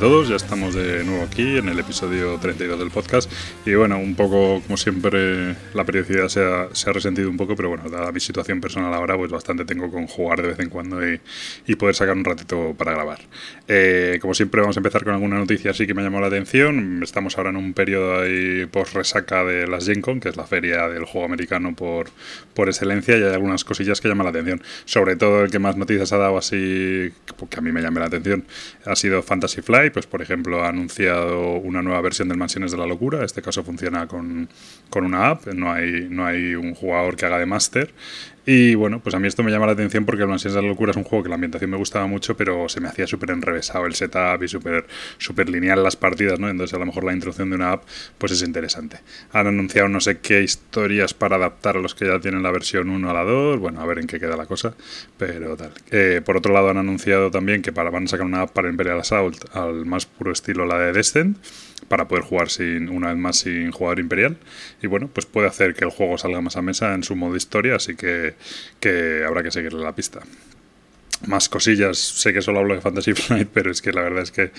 Hola a todos, ya estamos de nuevo aquí en el episodio 32 del podcast. Y bueno, un poco como siempre la periodicidad se ha, se ha resentido un poco, pero bueno, dada mi situación personal ahora pues bastante tengo con jugar de vez en cuando y, y poder sacar un ratito para grabar. Eh, como siempre vamos a empezar con alguna noticia así que me ha llamado la atención, estamos ahora en un periodo ahí post resaca de las Gen Con, que es la feria del juego americano por, por excelencia y hay algunas cosillas que llaman la atención, sobre todo el que más noticias ha dado así, que a mí me llame la atención, ha sido Fantasy Fly, pues por ejemplo ha anunciado una nueva versión del Mansiones de la Locura, este caso funciona con, con una app, no hay, no hay un jugador que haga de máster y bueno, pues a mí esto me llama la atención porque el Mansiones de la Locura es un juego que la ambientación me gustaba mucho, pero se me hacía súper enrevesado el setup y súper super lineal las partidas, ¿no? Entonces a lo mejor la introducción de una app pues es interesante. Han anunciado no sé qué historias para adaptar a los que ya tienen la versión 1 a la 2, bueno, a ver en qué queda la cosa, pero tal. Eh, por otro lado han anunciado también que para, van a sacar una app para Imperial Assault al más puro estilo la de Descent para poder jugar sin una vez más sin jugador imperial y bueno pues puede hacer que el juego salga más a mesa en su modo historia así que, que habrá que seguirle la pista más cosillas. Sé que solo hablo de Fantasy Flight, pero es que la verdad es que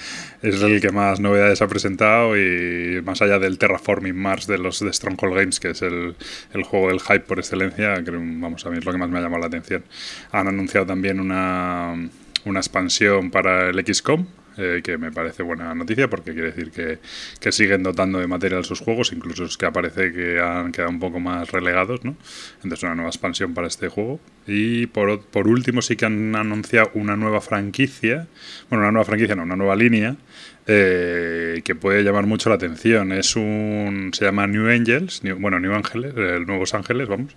es el que más novedades ha presentado y más allá del Terraforming Mars de los de Stronghold Games, que es el, el juego del hype por excelencia, creo, vamos, a mí es lo que más me ha llamado la atención. Han anunciado también una, una expansión para el XCOM, eh, que me parece buena noticia porque quiere decir que, que, siguen dotando de material sus juegos, incluso es que aparece que han quedado un poco más relegados, ¿no? Entonces una nueva expansión para este juego. Y por, por último sí que han anunciado una nueva franquicia, bueno, una nueva franquicia, no, una nueva línea, eh, que puede llamar mucho la atención. Es un, se llama New Angels, bueno, New Ángeles, eh, Nuevos Ángeles, vamos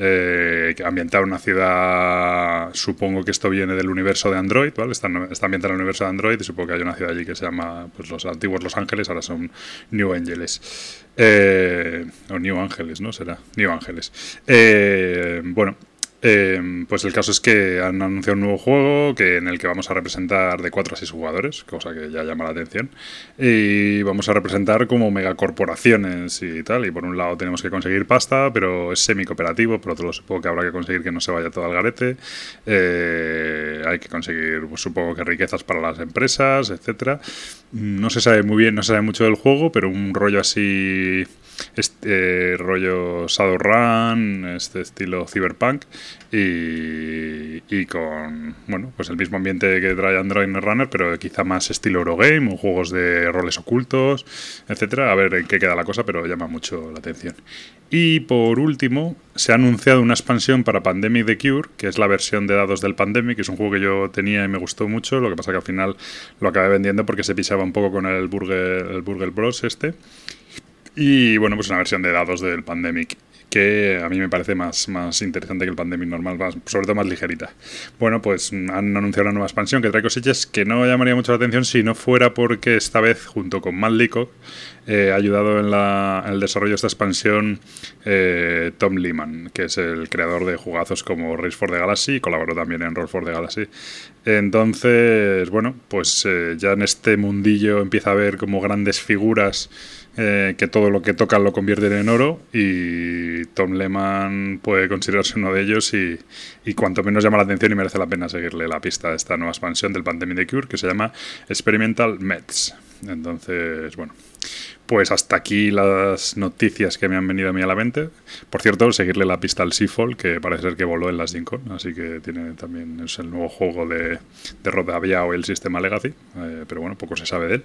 eh, ambientar una ciudad, supongo que esto viene del universo de Android, ¿vale? Está, está ambientada en el universo de Android y supongo que hay una ciudad allí que se llama, pues los antiguos Los Ángeles, ahora son New Angeles. Eh, o New Ángeles, ¿no? Será New Ángeles. Eh, bueno, eh, pues el caso es que han anunciado un nuevo juego que en el que vamos a representar de 4 a 6 jugadores, cosa que ya llama la atención. Y vamos a representar como megacorporaciones y tal. Y por un lado tenemos que conseguir pasta, pero es semi-cooperativo. Por otro supongo que habrá que conseguir que no se vaya todo al garete. Eh, hay que conseguir, pues, supongo que riquezas para las empresas, etcétera. No se sabe muy bien, no se sabe mucho del juego, pero un rollo así este rollo Shadowrun, este estilo cyberpunk y, y, con bueno pues el mismo ambiente que trae Android Runner, pero quizá más estilo Eurogame o juegos de roles ocultos, etcétera. A ver en qué queda la cosa, pero llama mucho la atención. Y por último, se ha anunciado una expansión para Pandemic The Cure, que es la versión de dados del Pandemic, que es un juego que yo tenía y me gustó mucho, lo que pasa que al final lo acabé vendiendo porque se pisaba un poco con el Burger, el Burger Bros. este. Y bueno, pues una versión de dados del Pandemic que a mí me parece más, más interesante que el Pandemic normal, más, sobre todo más ligerita. Bueno, pues han anunciado una nueva expansión que trae cosillas que no llamaría mucho la atención si no fuera porque esta vez, junto con Matt eh, ha ayudado en, la, el desarrollo de esta expansión eh, Tom Lehman, que es el creador de jugazos como Race for the Galaxy y colaboró también en Roll for the Galaxy. Entonces, bueno, pues eh, ya en este mundillo empieza a haber como grandes figuras eh, que todo lo que tocan lo convierten en oro y Tom Lehman puede considerarse uno de ellos y, y, cuanto menos llama la atención y merece la pena seguirle la pista de esta nueva expansión del Pandemic de Cure que se llama Experimental Meds. Entonces, bueno, pues hasta aquí las noticias que me han venido a mí a la mente. Por cierto, seguirle la pista al Seafall, que parece ser que voló en las Con, así que tiene también es el nuevo juego de, de Rod o el sistema Legacy, eh, pero bueno, poco se sabe de él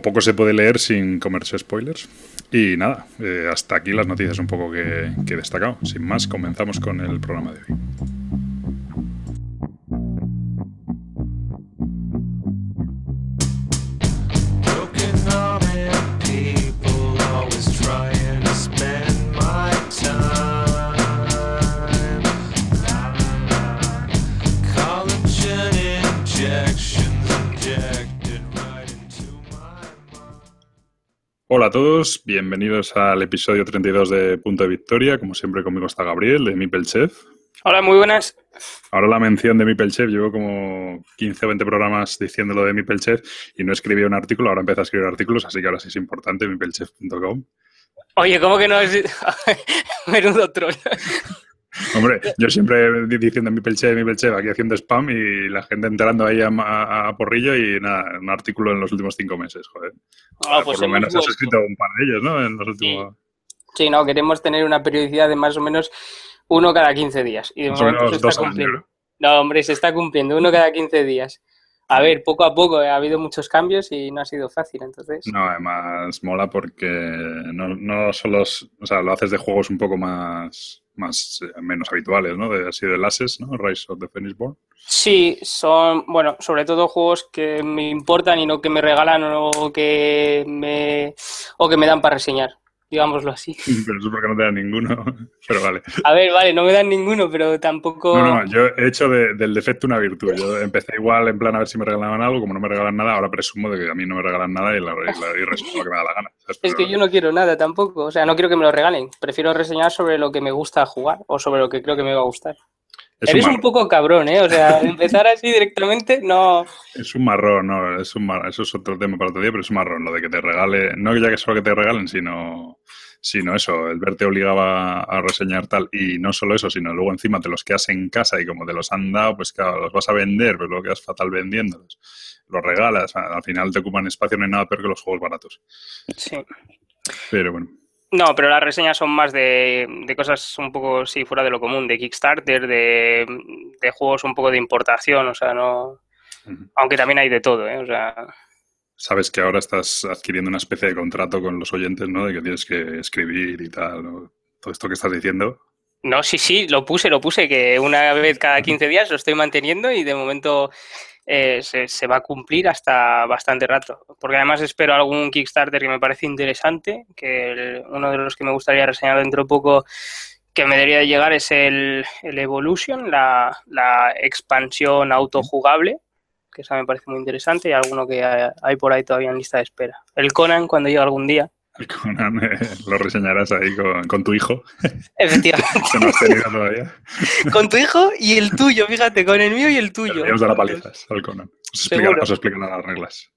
poco se puede leer sin comerse spoilers. Y nada, eh, hasta aquí las noticias un poco que, que he destacado. Sin más, comenzamos con el programa de hoy. Hola a todos, bienvenidos al episodio 32 de Punto de Victoria. Como siempre, conmigo está Gabriel de Mipel Chef. Hola, muy buenas. Ahora la mención de Mipel Chef, llevo como 15 o 20 programas diciéndolo de Mipel Chef y no escribí un artículo, ahora empiezo a escribir artículos, así que ahora sí es importante, mipelchef.com. Oye, ¿cómo que no es...? Menudo troll. Hombre, yo siempre diciendo mi pelche, mi pelche, aquí haciendo spam y la gente entrando ahí a, porrillo y nada, un artículo en los últimos cinco meses, joder. Ah, pues por lo menos has escrito un par de ellos, ¿no? En los últimos... Sí. no, queremos tener una periodicidad de más o menos uno cada 15 días. Y de momento se está cumpliendo. ¿no? hombre, se está cumpliendo, uno cada 15 días. A ver, poco a poco ha habido muchos cambios y no ha sido fácil, entonces. No, además mola porque no, no solo, o sea, lo haces de juegos un poco más, más eh, menos habituales, ¿no? De, así de Lasses, ¿no? Rise of the Phoenix Born. Sí, son, bueno, sobre todo juegos que me importan y no que me regalan o que me, o que me dan para reseñar digámoslo así. Pero eso porque no te dan ninguno, pero vale. A ver, vale, no me dan ninguno, pero tampoco... No, no, yo he hecho del defecto una virtud. Yo empecé igual en plan a ver si me regalaban algo, como no me regalan nada, ahora presumo de que a mí no me regalan nada y, la, y, resumo lo que me da la gana. Es que yo no quiero nada tampoco, o sea, no quiero que me lo regalen, prefiero reseñar sobre lo que me gusta jugar o sobre lo que creo que me va a gustar. Eres un, poco cabrón, ¿eh? O sea, empezar así directamente, no. Es un marrón, no, es un eso es otro tema para otro día, pero es un marrón, lo de que te regale, no ya que solo que te regalen, sino, sino eso, el verte obligaba a reseñar tal, y no solo eso, sino luego encima te los quedas en casa y como te los han dado, pues claro, los vas a vender, pero lo quedas fatal vendiéndolos. Los regalas, al final te ocupan espacio, no hay nada peor que los juegos baratos. Sí. Pero bueno. No, pero las reseñas son más de, cosas un poco, sí, fuera de lo común, de Kickstarter, de, juegos un poco de importación, o sea, no... Aunque también hay de todo, ¿eh? O sea... Sabes que ahora estás adquiriendo una especie de contrato con los oyentes, ¿no? De que tienes que escribir y tal, Todo esto que estás diciendo. No, sí, sí, lo puse, lo puse, que una vez cada 15 días lo estoy manteniendo y de momento eh, se, va a cumplir hasta bastante rato. Porque además espero algún Kickstarter que me parece interesante, que uno de los que me gustaría reseñar dentro de poco que me debería de llegar es el, Evolution, la, expansión autojugable, que esa me parece muy interesante, y alguno que hay por ahí todavía en lista de espera. El Conan, cuando llegue algún día, Conan lo reseñarás ahí con, tu hijo. Efectivamente. todavía. con tu hijo y el tuyo, fíjate, con el mío y el tuyo. Vamos a dar palizas al Conan. Os explican, las reglas.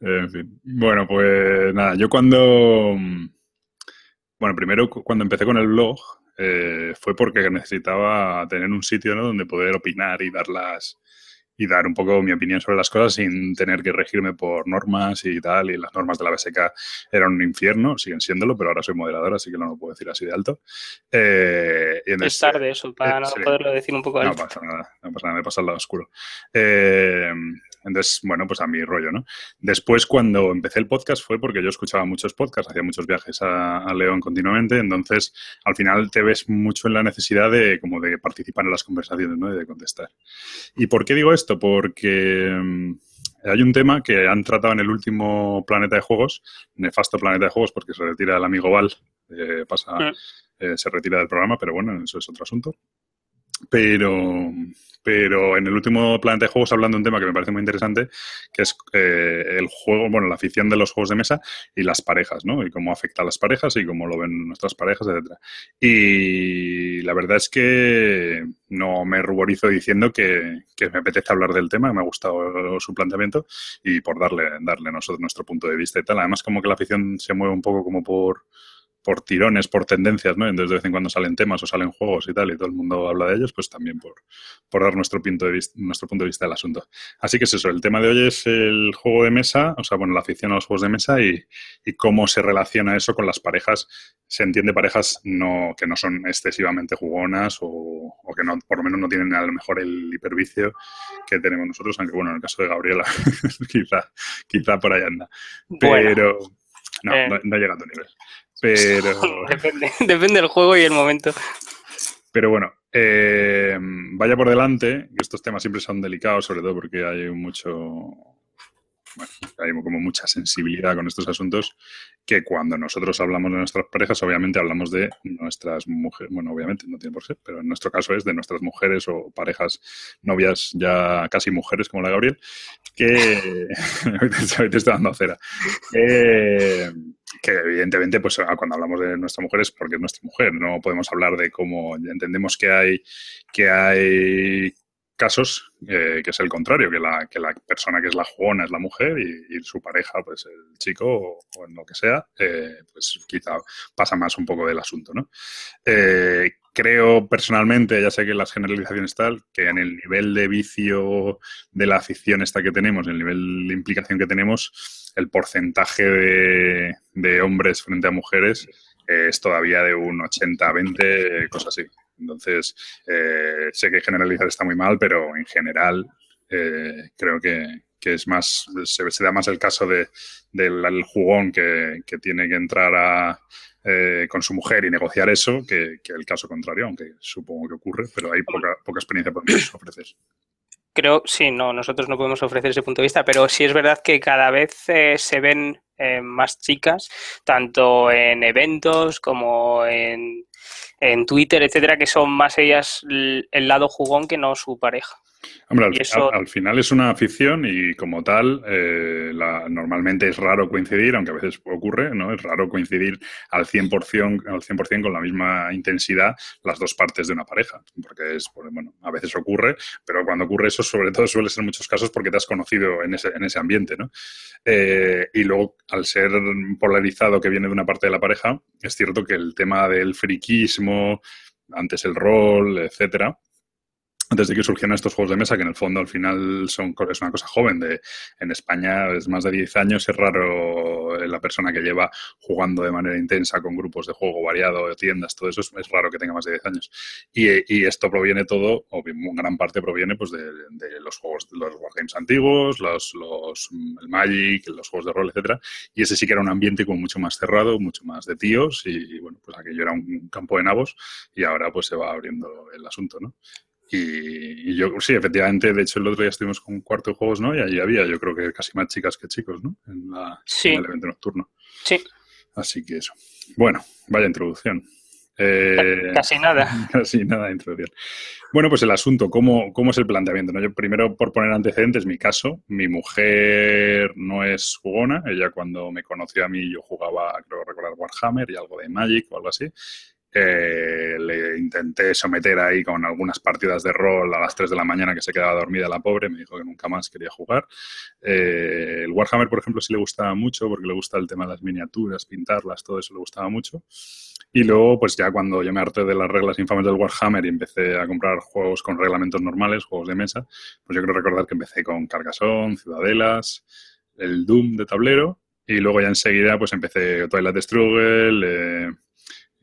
En fin. Bueno, pues nada, yo cuando. Bueno, primero cuando empecé con el blog eh, fue porque necesitaba tener un sitio ¿no? donde poder opinar y dar las, y dar un poco mi opinión sobre las cosas sin tener que regirme por normas y tal. Y las normas de la BSK eran un infierno, siguen siéndolo, pero ahora soy moderador, así que no lo puedo decir así de alto. Eh, es tarde eso, para eh, no poderlo decir un poco alto. No pasa nada, no pasa nada, me pasa al lado oscuro. Eh, entonces, bueno, pues a mi rollo, ¿no? Después, cuando empecé el podcast fue porque yo escuchaba muchos podcasts, hacía muchos viajes a, León continuamente, entonces al final te ves mucho en la necesidad de como de participar en las conversaciones, ¿no? Y de contestar. ¿Y por qué digo esto? Porque mm, hay un tema que han tratado en el último Planeta de Juegos, nefasto Planeta de Juegos, porque se retira el amigo Val, eh, pasa, eh, se retira del programa, pero bueno, eso es otro asunto. Pero, pero en el último Planeta de Juegos hablando de un tema que me parece muy interesante, que es eh, el juego, bueno, la afición de los juegos de mesa y las parejas, ¿no? Y cómo afecta a las parejas y cómo lo ven nuestras parejas, etcétera. Y la verdad es que no me ruborizo diciendo que, que, me apetece hablar del tema, me ha gustado su planteamiento y por darle, darle nosotros nuestro punto de vista y tal. Además, como que la afición se mueve un poco como por por tirones, por tendencias, ¿no? Entonces de vez en cuando salen temas o salen juegos y tal, y todo el mundo habla de ellos, pues también por, por dar nuestro punto, de vista, nuestro punto de vista del asunto. Así que es eso, el tema de hoy es el juego de mesa, o sea, bueno, la afición a los juegos de mesa y, cómo se relaciona eso con las parejas. Se entiende parejas no, que no son excesivamente jugonas o, que no, por lo menos no tienen a lo mejor el hipervicio que tenemos nosotros, aunque bueno, en el caso de Gabriela, quizá, quizá por ahí anda. Pero no, eh. no, llega a tu nivel. Pero. depende, depende del juego y el momento. Pero bueno, eh, vaya por delante, estos temas siempre son delicados, sobre todo porque hay mucho. Bueno, hay como mucha sensibilidad con estos asuntos que cuando nosotros hablamos de nuestras parejas, obviamente hablamos de nuestras mujeres, bueno, obviamente no tiene por ser, pero en nuestro caso es de nuestras mujeres o parejas, novias ya casi mujeres como la Gabriel, que te estoy dando cera. Que, que evidentemente, pues ah, cuando hablamos de nuestra mujer es porque es nuestra mujer, no podemos hablar de cómo entendemos que hay, que hay casos eh, que es el contrario, que la, que la persona que es la jugona es la mujer y, su pareja, pues el chico o, en lo que sea, eh, pues quizá pasa más un poco del asunto, ¿no? Eh, creo personalmente, ya sé que las generalizaciones tal, que en el nivel de vicio de la afición esta que tenemos, el nivel de implicación que tenemos, el porcentaje de, de hombres frente a mujeres es todavía de un 80-20, cosas así. Entonces, eh, sé que generalizar está muy mal, pero en general eh, creo que, es más, se, da más el caso de, del jugón que, tiene que entrar a, eh, con su mujer y negociar eso que, el caso contrario, aunque supongo que ocurre, pero hay poca, poca experiencia por ofrecer. Creo, sí, no, nosotros no podemos ofrecer ese punto de vista, pero sí es verdad que cada vez se ven más chicas, tanto en eventos como en en Twitter, etcétera, que son más ellas el lado jugón que no su pareja. Hombre, al, final es una afición y como tal, eh, normalmente es raro coincidir, aunque a veces ocurre, ¿no? Es raro coincidir al 100%, al 100 con la misma intensidad las dos partes de una pareja, porque es, pues, bueno, a veces ocurre, pero cuando ocurre eso, sobre todo suele ser en muchos casos porque te has conocido en ese, en ese ambiente, ¿no? Eh, y luego, al ser polarizado que viene de una parte de la pareja, es cierto que el tema del friquismo, antes el rol, etcétera, antes de que surgieran estos juegos de mesa, que en el fondo al final son, es una cosa joven. De, en España es más de 10 años, es raro la persona que lleva jugando de manera intensa con grupos de juego variado, tiendas, todo eso, es, raro que tenga más de 10 años. Y, esto proviene todo, o en gran parte proviene pues de, los juegos, de los wargames antiguos, los, los, el Magic, los juegos de rol, etcétera. Y ese sí que era un ambiente como mucho más cerrado, mucho más de tíos, y, y bueno, pues aquello era un campo de nabos, y ahora pues se va abriendo el asunto, ¿no? Y, yo, sí, efectivamente, de hecho el otro día estuvimos con un cuarto de juegos, ¿no? Y allí había, yo creo que casi más chicas que chicos, ¿no? En, el evento nocturno. Sí. Así que eso. Bueno, vaya introducción. Eh, casi nada. Casi nada de introducción. Bueno, pues el asunto, ¿cómo, cómo es el planteamiento? ¿no? Yo primero, por poner antecedentes, mi caso, mi mujer no es jugona. Ella cuando me conoció a mí, yo jugaba, creo recordar, Warhammer y algo de Magic o algo así. Eh, le intenté someter ahí con algunas partidas de rol a las 3 de la mañana que se quedaba dormida la pobre, me dijo que nunca más quería jugar. Eh, el Warhammer, por ejemplo, sí le gustaba mucho porque le gusta el tema de las miniaturas, pintarlas, todo eso le gustaba mucho. Y luego, pues ya cuando yo me harté de las reglas infames del Warhammer y empecé a comprar juegos con reglamentos normales, juegos de mesa, pues yo creo recordar que empecé con Carcassonne, Ciudadelas, el Doom de tablero y luego ya enseguida pues empecé Twilight Struggle, eh,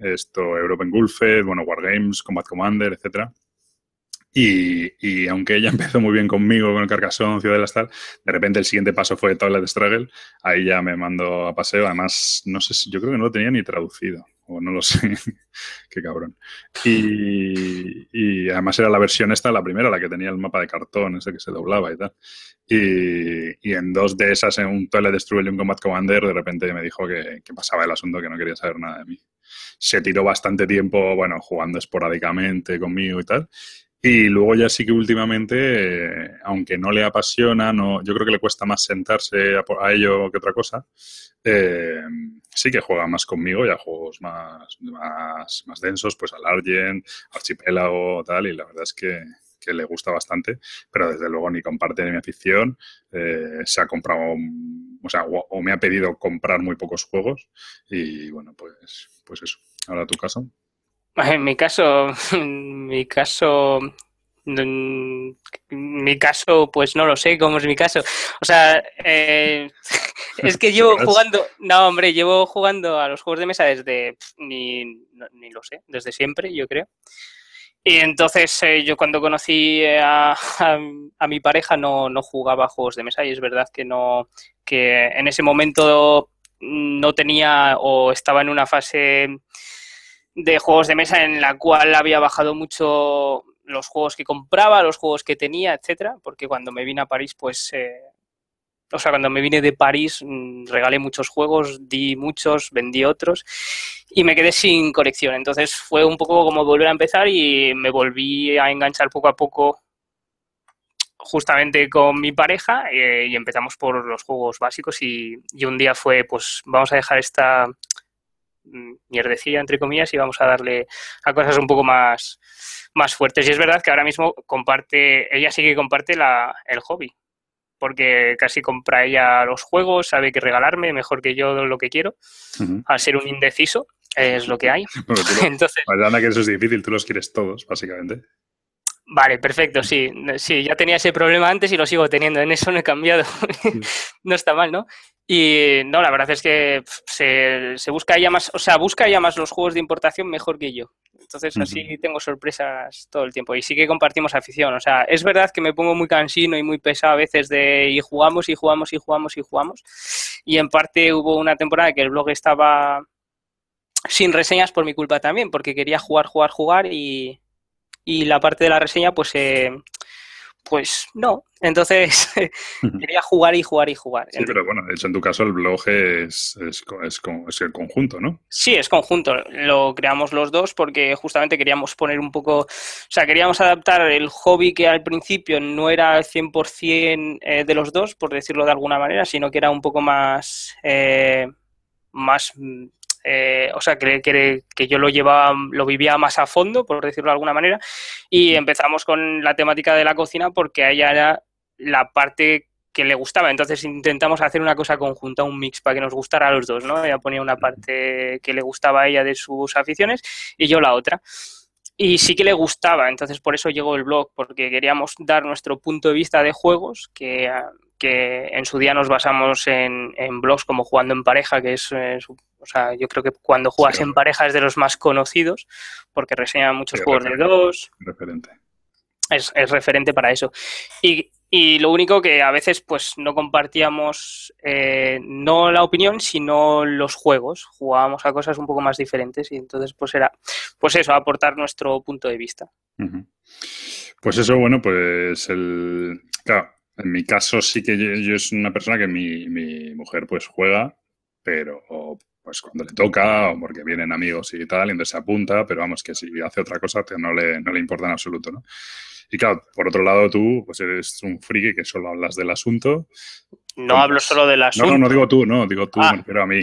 esto, Europe Engulfed, bueno, Wargames, Combat Commander, etcétera. Y, aunque ella empezó muy bien conmigo con el Carcassonne, Ciudad de la Star, de repente el siguiente paso fue Toilet Struggle. Ahí ya me mandó a paseo. Además, no sé si, yo creo que no lo tenía ni traducido. O no lo sé. Qué cabrón. Y, además era la versión esta, la primera, la que tenía el mapa de cartón, ese que se doblaba y tal. Y, en dos de esas, en un Toilet Struggle y un Combat Commander, de repente me dijo que, que pasaba el asunto, que no quería saber nada de mí se tiró bastante tiempo, bueno, jugando esporádicamente conmigo y tal. Y luego ya sí que últimamente, aunque no le apasiona, no, yo creo que le cuesta más sentarse a, ello que otra cosa, eh, sí que juega más conmigo, ya juegos más, más, más densos, pues al Argent, Archipélago, tal, y la verdad es que, que le gusta bastante, pero desde luego ni comparte mi afición, eh, se ha comprado, o sea, o, me ha pedido comprar muy pocos juegos y bueno, pues, pues eso. Ahora tu caso. En mi caso, en mi caso, en mi caso, pues no lo sé cómo es mi caso. O sea, eh, es que llevo jugando, no hombre, llevo jugando a los juegos de mesa desde, ni, ni lo sé, desde siempre, yo creo. Y entonces eh, yo cuando conocí a, a, mi pareja no, no, jugaba juegos de mesa y es verdad que no que en ese momento no tenía o estaba en una fase de juegos de mesa en la cual había bajado mucho los juegos que compraba, los juegos que tenía, etcétera, porque cuando me vine a París, pues eh, o sea, cuando me vine de París mm, regalé muchos juegos, di muchos, vendí otros y me quedé sin colección. Entonces fue un poco como volver a empezar y me volví a enganchar poco a poco justamente con mi pareja eh, y empezamos por los juegos básicos y, un día fue pues vamos a dejar esta mm, mierdecilla, entre comillas, y vamos a darle a cosas un poco más, más fuertes. Y es verdad que ahora mismo comparte, ella sí que comparte la, el hobby, porque casi compra ella los juegos, sabe que regalarme mejor que yo lo que quiero, al ser un indeciso, es lo que hay. Entonces, que eso es difícil, tú los quieres todos, básicamente. Vale, perfecto, sí. Sí, ya tenía ese problema antes y lo sigo teniendo. En eso no he cambiado. no está mal, ¿no? Y no, la verdad es que se, se, busca ya más, o sea, busca ya más los juegos de importación mejor que yo. Entonces así tengo sorpresas todo el tiempo. Y sí que compartimos afición. O sea, es verdad que me pongo muy cansino y muy pesado a veces de y jugamos y jugamos y jugamos y jugamos. Y en parte hubo una temporada que el blog estaba sin reseñas por mi culpa también, porque quería jugar, jugar, jugar y, y la parte de la reseña, pues, eh, pues no. Entonces quería jugar y jugar y jugar. Sí, pero bueno, de hecho en tu caso el blog es, es, es, el conjunto, ¿no? Sí, es conjunto. Lo creamos los dos porque justamente queríamos poner un poco, o sea, queríamos adaptar el hobby que al principio no era al 100% eh, de los dos, por decirlo de alguna manera, sino que era un poco más... Eh, más eh, o sea, que, que, yo lo llevaba, lo vivía más a fondo, por decirlo de alguna manera, y empezamos con la temática de la cocina porque a ella era la parte que le gustaba, entonces intentamos hacer una cosa conjunta, un mix para que nos gustara a los dos, ¿no? Ella ponía una parte que le gustaba a ella de sus aficiones y yo la otra. Y sí que le gustaba, entonces por eso llegó el blog, porque queríamos dar nuestro punto de vista de juegos, que, que en su día nos basamos en, en blogs como Jugando en Pareja, que es, es o sea, yo creo que cuando juegas en pareja es de los más conocidos, porque reseña muchos juegos de dos. Referente. Es, referente para eso. Y, lo único que a veces pues no compartíamos eh, no la opinión, sino los juegos. Jugábamos a cosas un poco más diferentes y entonces pues era pues eso, aportar nuestro punto de vista. Pues eso, bueno, pues el... Claro, en mi caso sí que yo, yo es una persona que mi, mi mujer pues juega, pero pues cuando le toca o porque vienen amigos y tal, y entonces se apunta, pero vamos, que si hace otra cosa no le, no le importa en absoluto, ¿no? Y claro, por otro lado tú, pues eres un friki que solo hablas del asunto. No hablo solo del asunto. No, no, no digo tú, no, digo tú, ah. pero a mí.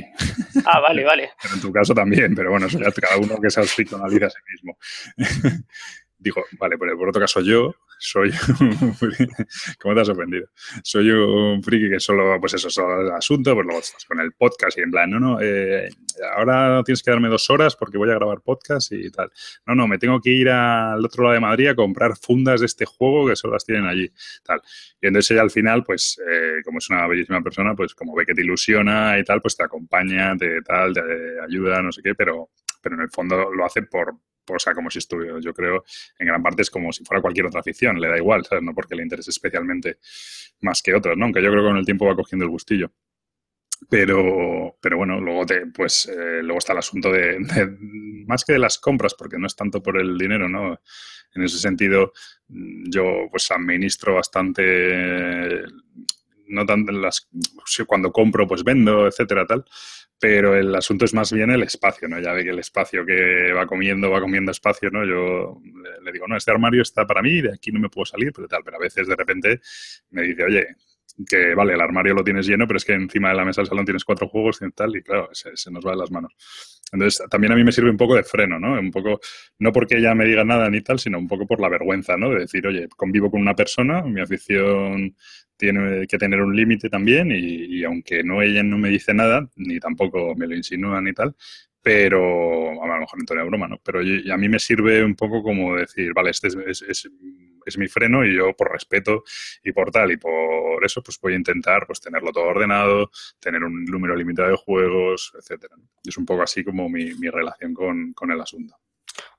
Ah, vale, vale. pero en tu caso también, pero bueno, eso ya cada uno que friki analiza a sí mismo. Dijo, vale, por, por otro caso yo, soy un ¿Cómo te has sorprendido? Soy un friki que solo, pues eso, solo el asunto, pues luego estás con el podcast y en plan, no, no, eh, ahora tienes que darme dos horas porque voy a grabar podcast y tal. No, no, me tengo que ir al otro lado de Madrid a comprar fundas de este juego que solo las tienen allí, tal. Y entonces ella al final, pues, eh, como es una bellísima persona, pues como ve que te ilusiona y tal, pues te acompaña, te tal, te ayuda, no sé qué, pero, pero en el fondo lo hace por, o sea, como si estuviera, yo creo, en gran parte es como si fuera cualquier otra afición, le da igual, ¿sabes? No porque le interese especialmente más que otros, ¿no? Aunque yo creo que con el tiempo va cogiendo el gustillo. Pero, pero bueno, luego te, pues eh, luego está el asunto de, más que de las compras, porque no es tanto por el dinero, ¿no? En ese sentido, yo pues administro bastante, no tanto las, cuando compro, pues vendo, etcétera, tal pero el asunto es más bien el espacio, ¿no? Ya ve que el espacio que va comiendo, va comiendo espacio, ¿no? Yo le digo, no, este armario está para mí, de aquí no me puedo salir, pero tal, pero a veces de repente me dice, oye, que vale, el armario lo tienes lleno, pero es que encima de la mesa del salón tienes cuatro juegos y tal, y claro, se, nos va de las manos. Entonces, también a mí me sirve un poco de freno, ¿no? Un poco, no porque ella me diga nada ni tal, sino un poco por la vergüenza, ¿no? De decir, oye, convivo con una persona, mi afición tiene que tener un límite también y, aunque no ella no me dice nada, ni tampoco me lo insinúa ni tal, pero a lo mejor en tono broma, ¿no? Pero a mí me sirve un poco como decir, vale, este es, es, es, mi freno y yo por respeto y por tal y por eso pues voy a intentar pues tenerlo todo ordenado, tener un número limitado de juegos, etcétera. Es un poco así como mi, mi relación con, con el asunto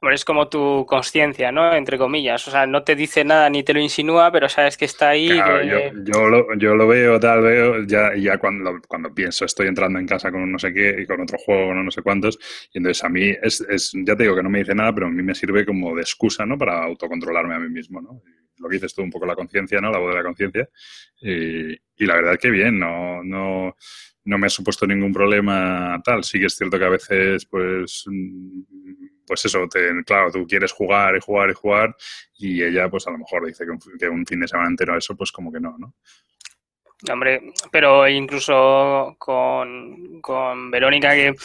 es como tu conciencia, ¿no? Entre comillas. O sea, no te dice nada ni te lo insinúa, pero sabes que está ahí. yo, lo, yo, lo, veo, tal, veo, ya, ya cuando, cuando pienso, estoy entrando en casa con un no sé qué y con otro juego, con no sé cuántos, y entonces a mí, es, es, ya te digo que no me dice nada, pero a mí me sirve como de excusa, ¿no? Para autocontrolarme a mí mismo, ¿no? Lo que dices tú, un poco la conciencia, ¿no? La voz de la conciencia. Y, y, la verdad es que bien, no, no, no me ha supuesto ningún problema tal. Sí que es cierto que a veces, pues pues eso, te, claro, tú quieres jugar y jugar y jugar y ella pues a lo mejor dice que un, fin de semana entero eso pues como que no, ¿no? Hombre, pero incluso con, con Verónica que,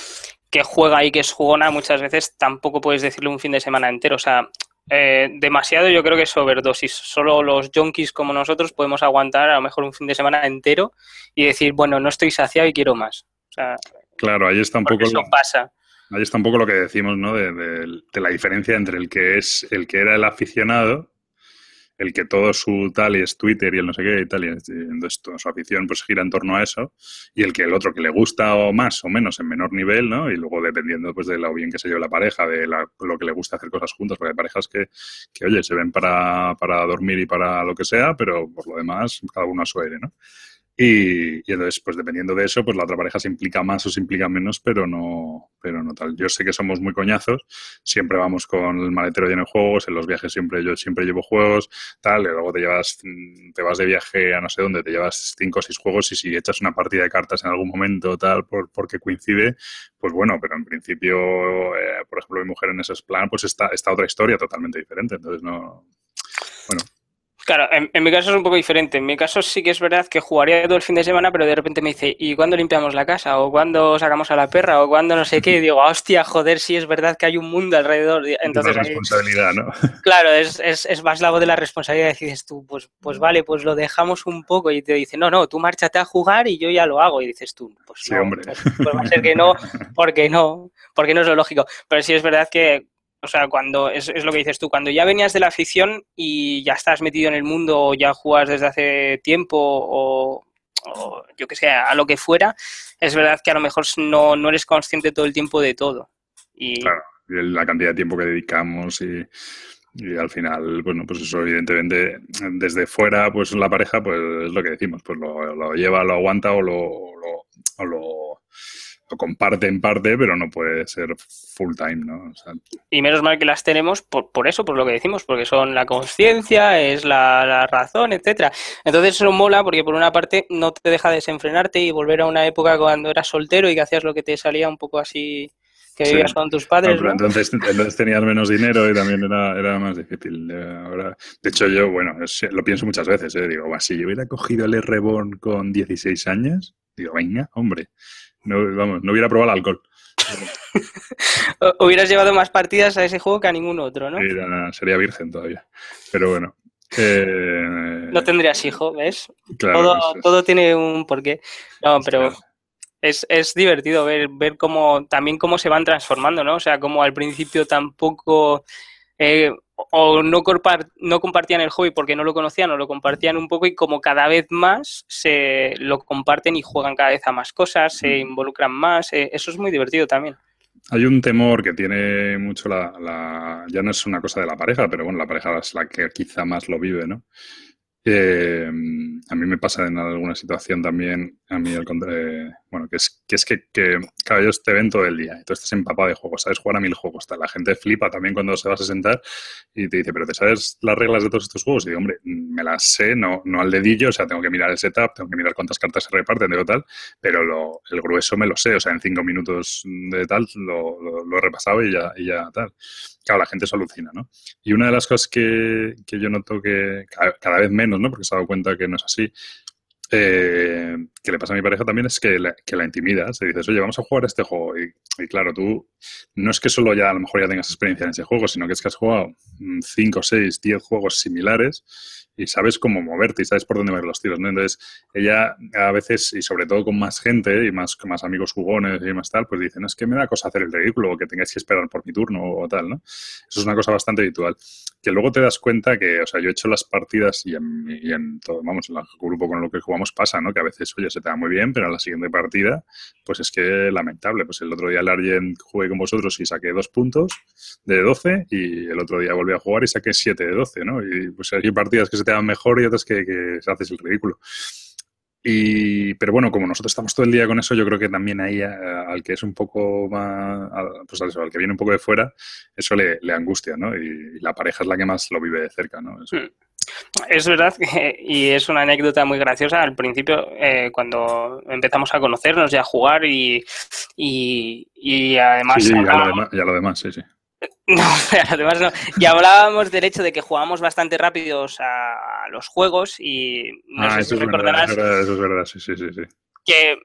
que juega y que es jugona, muchas veces tampoco puedes decirle un fin de semana entero. O sea, eh, demasiado yo creo que es overdosis. Solo los junkies como nosotros podemos aguantar a lo mejor un fin de semana entero y decir, bueno, no estoy saciado y quiero más. O sea, claro, ahí está un poco... Eso pasa. Ahí está un poco lo que decimos, ¿no? De, de, la diferencia entre el que es el que era el aficionado el que todo su tal y es Twitter y el no sé qué y tal, y entonces su afición pues gira en torno a eso, y el que el otro que le gusta o más o menos en menor nivel, ¿no? Y luego dependiendo pues de lo bien que se lleve la pareja, de lo que le gusta hacer cosas juntos, porque hay parejas que, que oye, se ven para, para dormir y para lo que sea, pero por lo demás cada uno a su aire, ¿no? Y, entonces, pues dependiendo de eso, pues la otra pareja se implica más o se implica menos, pero no, pero no tal. Yo sé que somos muy coñazos, siempre vamos con el maletero lleno de juegos, en los viajes siempre yo siempre llevo juegos, tal, y luego te llevas, te vas de viaje a no sé dónde, te llevas cinco o seis juegos y si echas una partida de cartas en algún momento, tal, por, porque coincide, pues bueno, pero en principio, eh, por ejemplo, mi mujer en ese plan, pues está, está otra historia totalmente diferente, entonces no, bueno, Claro, en, mi caso es un poco diferente. En mi caso sí que es verdad que jugaría todo el fin de semana, pero de repente me dice, ¿y cuándo limpiamos la casa? ¿O cuándo sacamos a la perra? ¿O cuándo no sé qué? Y digo, hostia, joder, sí es verdad que hay un mundo alrededor. Entonces, la responsabilidad, ¿no? Claro, es, es, es, más la voz de la responsabilidad. Dices tú, pues, pues vale, pues lo dejamos un poco. Y te dice, no, no, tú márchate a jugar y yo ya lo hago. Y dices tú, pues sí, hombre. Pues, pues va a ser que no, porque no, porque no es lo lógico. Pero sí es verdad que o sea, cuando es, lo que dices tú, cuando ya venías de la afición y ya estás metido en el mundo o ya juegas desde hace tiempo o, yo que sé, a lo que fuera, es verdad que a lo mejor no, no eres consciente todo el tiempo de todo. Y... Claro, la cantidad de tiempo que dedicamos y, al final, bueno, pues eso evidentemente desde fuera, pues la pareja, pues es lo que decimos, pues lo, lleva, lo aguanta o lo comparte en parte, pero no puede ser full time, ¿no? y menos mal que las tenemos por, por, eso, por lo que decimos, porque son la conciencia, es la, razón, etcétera. Entonces eso mola porque por una parte no te deja desenfrenarte y volver a una época cuando eras soltero y que hacías lo que te salía un poco así que vivías con tus padres. pero Entonces, entonces, tenías menos dinero y también era, era más difícil. Ahora, de hecho, yo, bueno, lo pienso muchas veces, ¿eh? digo, si yo hubiera cogido el R-Born con 16 años, digo, venga, hombre, no, vamos, no hubiera probado el alcohol. Hubieras llevado más partidas a ese juego que a ningún otro, ¿no? sería virgen todavía. Pero bueno. Eh, no tendrías hijo, ¿ves? todo, todo tiene un porqué. No, pero es, es, divertido ver, ver cómo también cómo se van transformando, ¿no? O sea, como al principio tampoco eh, o no, no compartían el hobby porque no lo conocían o lo compartían un poco y como cada vez más se lo comparten y juegan cada vez a más cosas, se involucran más, eh, eso es muy divertido también. Hay un temor que tiene mucho la, la, ya no es una cosa de la pareja, pero bueno, la pareja es la que quizá más lo vive, ¿no? Eh, a mí me pasa en alguna situación también, a mí el eh, bueno, que es que, es que, que claro, te ven todo el día y tú estás empapado de juegos, sabes jugar a mil juegos, la gente flipa también cuando se vas a sentar y te dice, pero ¿te sabes las reglas de todos estos juegos? Y digo, hombre, me las sé, no, no al dedillo, o sea, tengo que mirar el setup, tengo que mirar cuántas cartas se reparten, digo tal, pero lo, el grueso me lo sé, o sea, en cinco minutos de tal lo, lo, he repasado y ya, y ya tal claro, la gente se alucina, ¿no? Y una de las cosas que, que yo noto que cada, vez menos, ¿no? Porque se ha dado cuenta que no es así, eh, que le pasa a mi pareja también es que la, que la intimida. Se dices, oye, vamos a jugar este juego. Y, y, claro, tú no es que solo ya a lo mejor ya tengas experiencia en ese juego, sino que es que has jugado 5, 6, 10 juegos similares y sabes cómo moverte y sabes por dónde ver los tiros, ¿no? Entonces, ella a veces, y sobre todo con más gente y más, más amigos jugones y más tal, pues dicen, es que me da cosa hacer el ridículo o que tengáis que esperar por mi turno o tal, ¿no? Eso es una cosa bastante habitual. Que luego te das cuenta que, o sea, yo he hecho las partidas y en, y en todo, vamos, en el grupo con lo que jugamos pasa, ¿no? Que a veces, oye, se te da muy bien, pero en la siguiente partida, pues es que lamentable. Pues el otro día el Argent jugué con vosotros y saqué dos puntos de 12 y el otro día volví a jugar y saqué 7 de 12, ¿no? Y pues hay partidas que se te dan mejor y otras que, que haces el ridículo. Y, pero bueno, como nosotros estamos todo el día con eso, yo creo que también ahí al que es un poco más, pues al, que viene un poco de fuera, eso le, le angustia, ¿no? Y, la pareja es la que más lo vive de cerca, ¿no? Hmm. Es verdad que, y es una anécdota muy graciosa. Al principio, eh, cuando empezamos a conocernos y a jugar y, y, además... Sí, lo demás, ya lo demás, sí, sí. No, además no. Y hablábamos del hecho de que jugamos bastante rápidos a los juegos y no ah, sé eso, si es recordarás... verdad, eso es verdad, sí, sí, sí. Que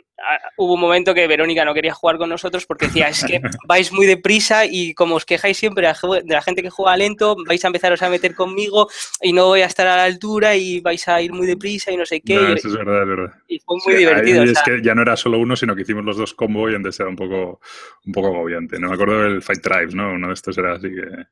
hubo un momento que Verónica no quería jugar con nosotros porque decía, es que vais muy deprisa y como os quejáis siempre de la gente que juega lento, vais a empezaros a meter conmigo y no voy a estar a la altura y vais a ir muy deprisa y no sé qué. eso es verdad, es verdad. Y fue muy divertido. es que ya no era solo uno, sino que hicimos los dos combo y entonces era un poco, un poco agobiante. No me acuerdo del Fight Tribes, ¿no? Uno de estos era así que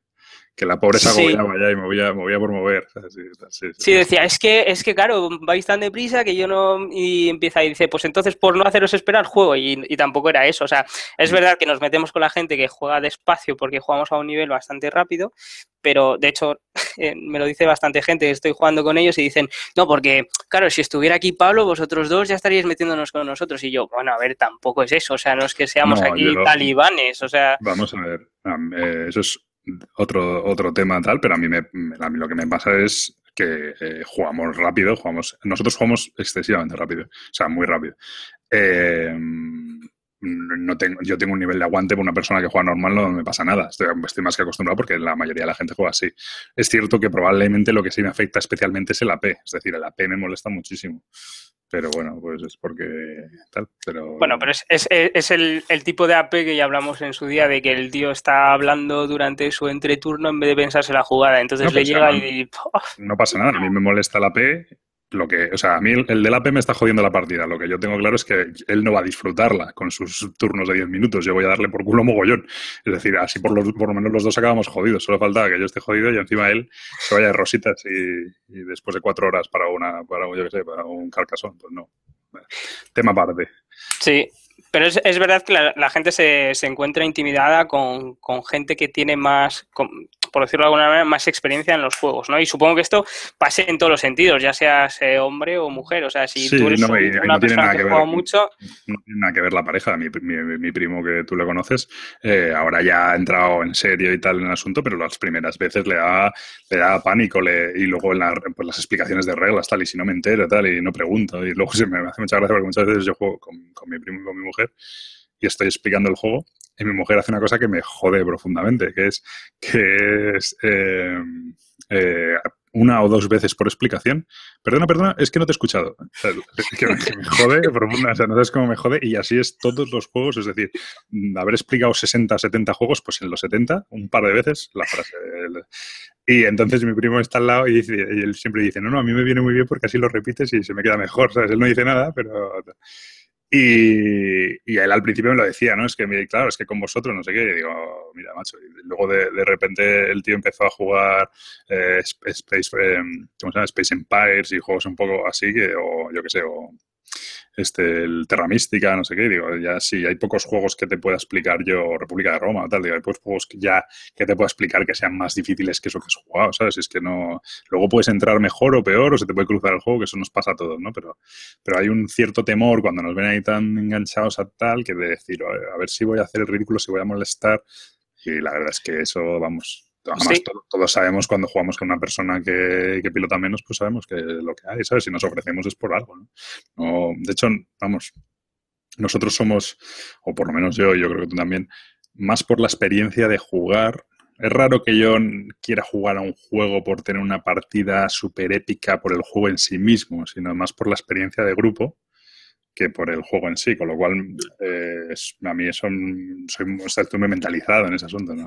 que la pobreza sí. agobiaba ya y movía, movía por mover. Sí, sí, sí, decía, es que, es que claro, vais tan deprisa que yo no... Y empieza y dice, pues entonces por no haceros esperar juego. Y, y, tampoco era eso. O sea, es verdad que nos metemos con la gente que juega despacio porque jugamos a un nivel bastante rápido, pero de hecho eh, me lo dice bastante gente, estoy jugando con ellos y dicen, no, porque claro, si estuviera aquí Pablo, vosotros dos ya estaríais metiéndonos con nosotros. Y yo, bueno, a ver, tampoco es eso. O sea, no es que seamos aquí talibanes. O sea... Vamos a ver, eh, eso es otro, otro tema tal, pero a mí, me, a mí lo que me pasa es que eh, jugamos rápido, jugamos, nosotros jugamos excesivamente rápido, o sea, muy rápido. Eh, no tengo, yo tengo un nivel de aguante por una persona que juega normal, no me pasa nada. Estoy, estoy, más que acostumbrado porque la mayoría de la gente juega así. Es cierto que probablemente lo que sí me afecta especialmente es el AP, es decir, el AP me molesta muchísimo. Pero bueno, pues es porque tal. Pero... Bueno, pero es, es, es el, el, tipo de AP que ya hablamos en su día, de que el tío está hablando durante su entreturno en vez de pensarse la jugada. Entonces le llega y. No pasa nada, a mí me molesta el AP lo que, o sea, a mí el, del AP me está jodiendo la partida. Lo que yo tengo claro es que él no va a disfrutarla con sus turnos de 10 minutos. Yo voy a darle por culo mogollón. Es decir, así por, por lo menos los dos acabamos jodidos. Solo faltaba que yo esté jodido y encima él se vaya de rositas y, después de cuatro horas para una, para, yo qué sé, para un carcasón. Pues no. Tema aparte. Sí, pero es, es, verdad que la, gente se, se, encuentra intimidada con, con, gente que tiene más, por decirlo de alguna manera, más experiencia en los juegos, ¿no? Y supongo que esto pase en todos los sentidos, ya seas eh, hombre o mujer. O sea, si sí, tú eres no, una no persona que, que, juega mucho... No tiene nada que ver la pareja. Mi, mi, mi primo, que tú le conoces, eh, ahora ya ha entrado en serio y tal en el asunto, pero las primeras veces le da, le da pánico le, y luego en la, pues las explicaciones de reglas, tal, y si no me entero, tal, y no pregunto. Y luego se me hace mucha gracia porque muchas veces yo juego con, con mi primo y con mi mujer y estoy explicando el juego y mi mujer hace una cosa que me jode profundamente, que es que es eh, eh, una o dos veces por explicación. Perdona, perdona, es que no te he escuchado. Que me, jode profunda, o sea, no sabes cómo me jode y así es todos los juegos, es decir, haber explicado 60, 70 juegos, pues en los 70, un par de veces la frase. Y entonces mi primo está al lado y, dice, y él siempre dice, no, no, a mí me viene muy bien porque así lo repites y se me queda mejor, ¿sabes? Él no dice nada, pero... Y, y, él al principio me lo decía, ¿no? Es que, claro, es que con vosotros, no sé qué, y digo, mira, macho. Y luego de, de repente el tío empezó a jugar eh, Space, eh, ¿cómo se llama? Space Empires y juegos un poco así, que, o yo qué sé, o este, el Terra Mística, no sé qué, digo, ya sí, hay pocos juegos que te pueda explicar yo, República de Roma, tal, digo, hay pocos juegos que ya que te pueda explicar que sean más difíciles que eso que has jugado, ¿sabes? Es que no, luego puedes entrar mejor o peor, o se te puede cruzar el juego, que eso nos pasa a todos, ¿no? Pero, pero hay un cierto temor cuando nos ven ahí tan enganchados a tal, que de decir, a ver si voy a hacer el ridículo, si voy a molestar, y la verdad es que eso, vamos, Además, sí. todos, todos sabemos cuando jugamos con una persona que, que, pilota menos, pues sabemos que lo que hay, ¿sabes? Si nos ofrecemos es por algo, ¿no? no de hecho, vamos, nosotros somos, o por lo menos yo, yo creo que tú también, más por la experiencia de jugar. Es raro que yo quiera jugar a un juego por tener una partida súper épica por el juego en sí mismo, sino más por la experiencia de grupo que por el juego en sí, con lo cual eh, es, a mí eso, soy, estoy muy mentalizado en ese asunto, ¿no?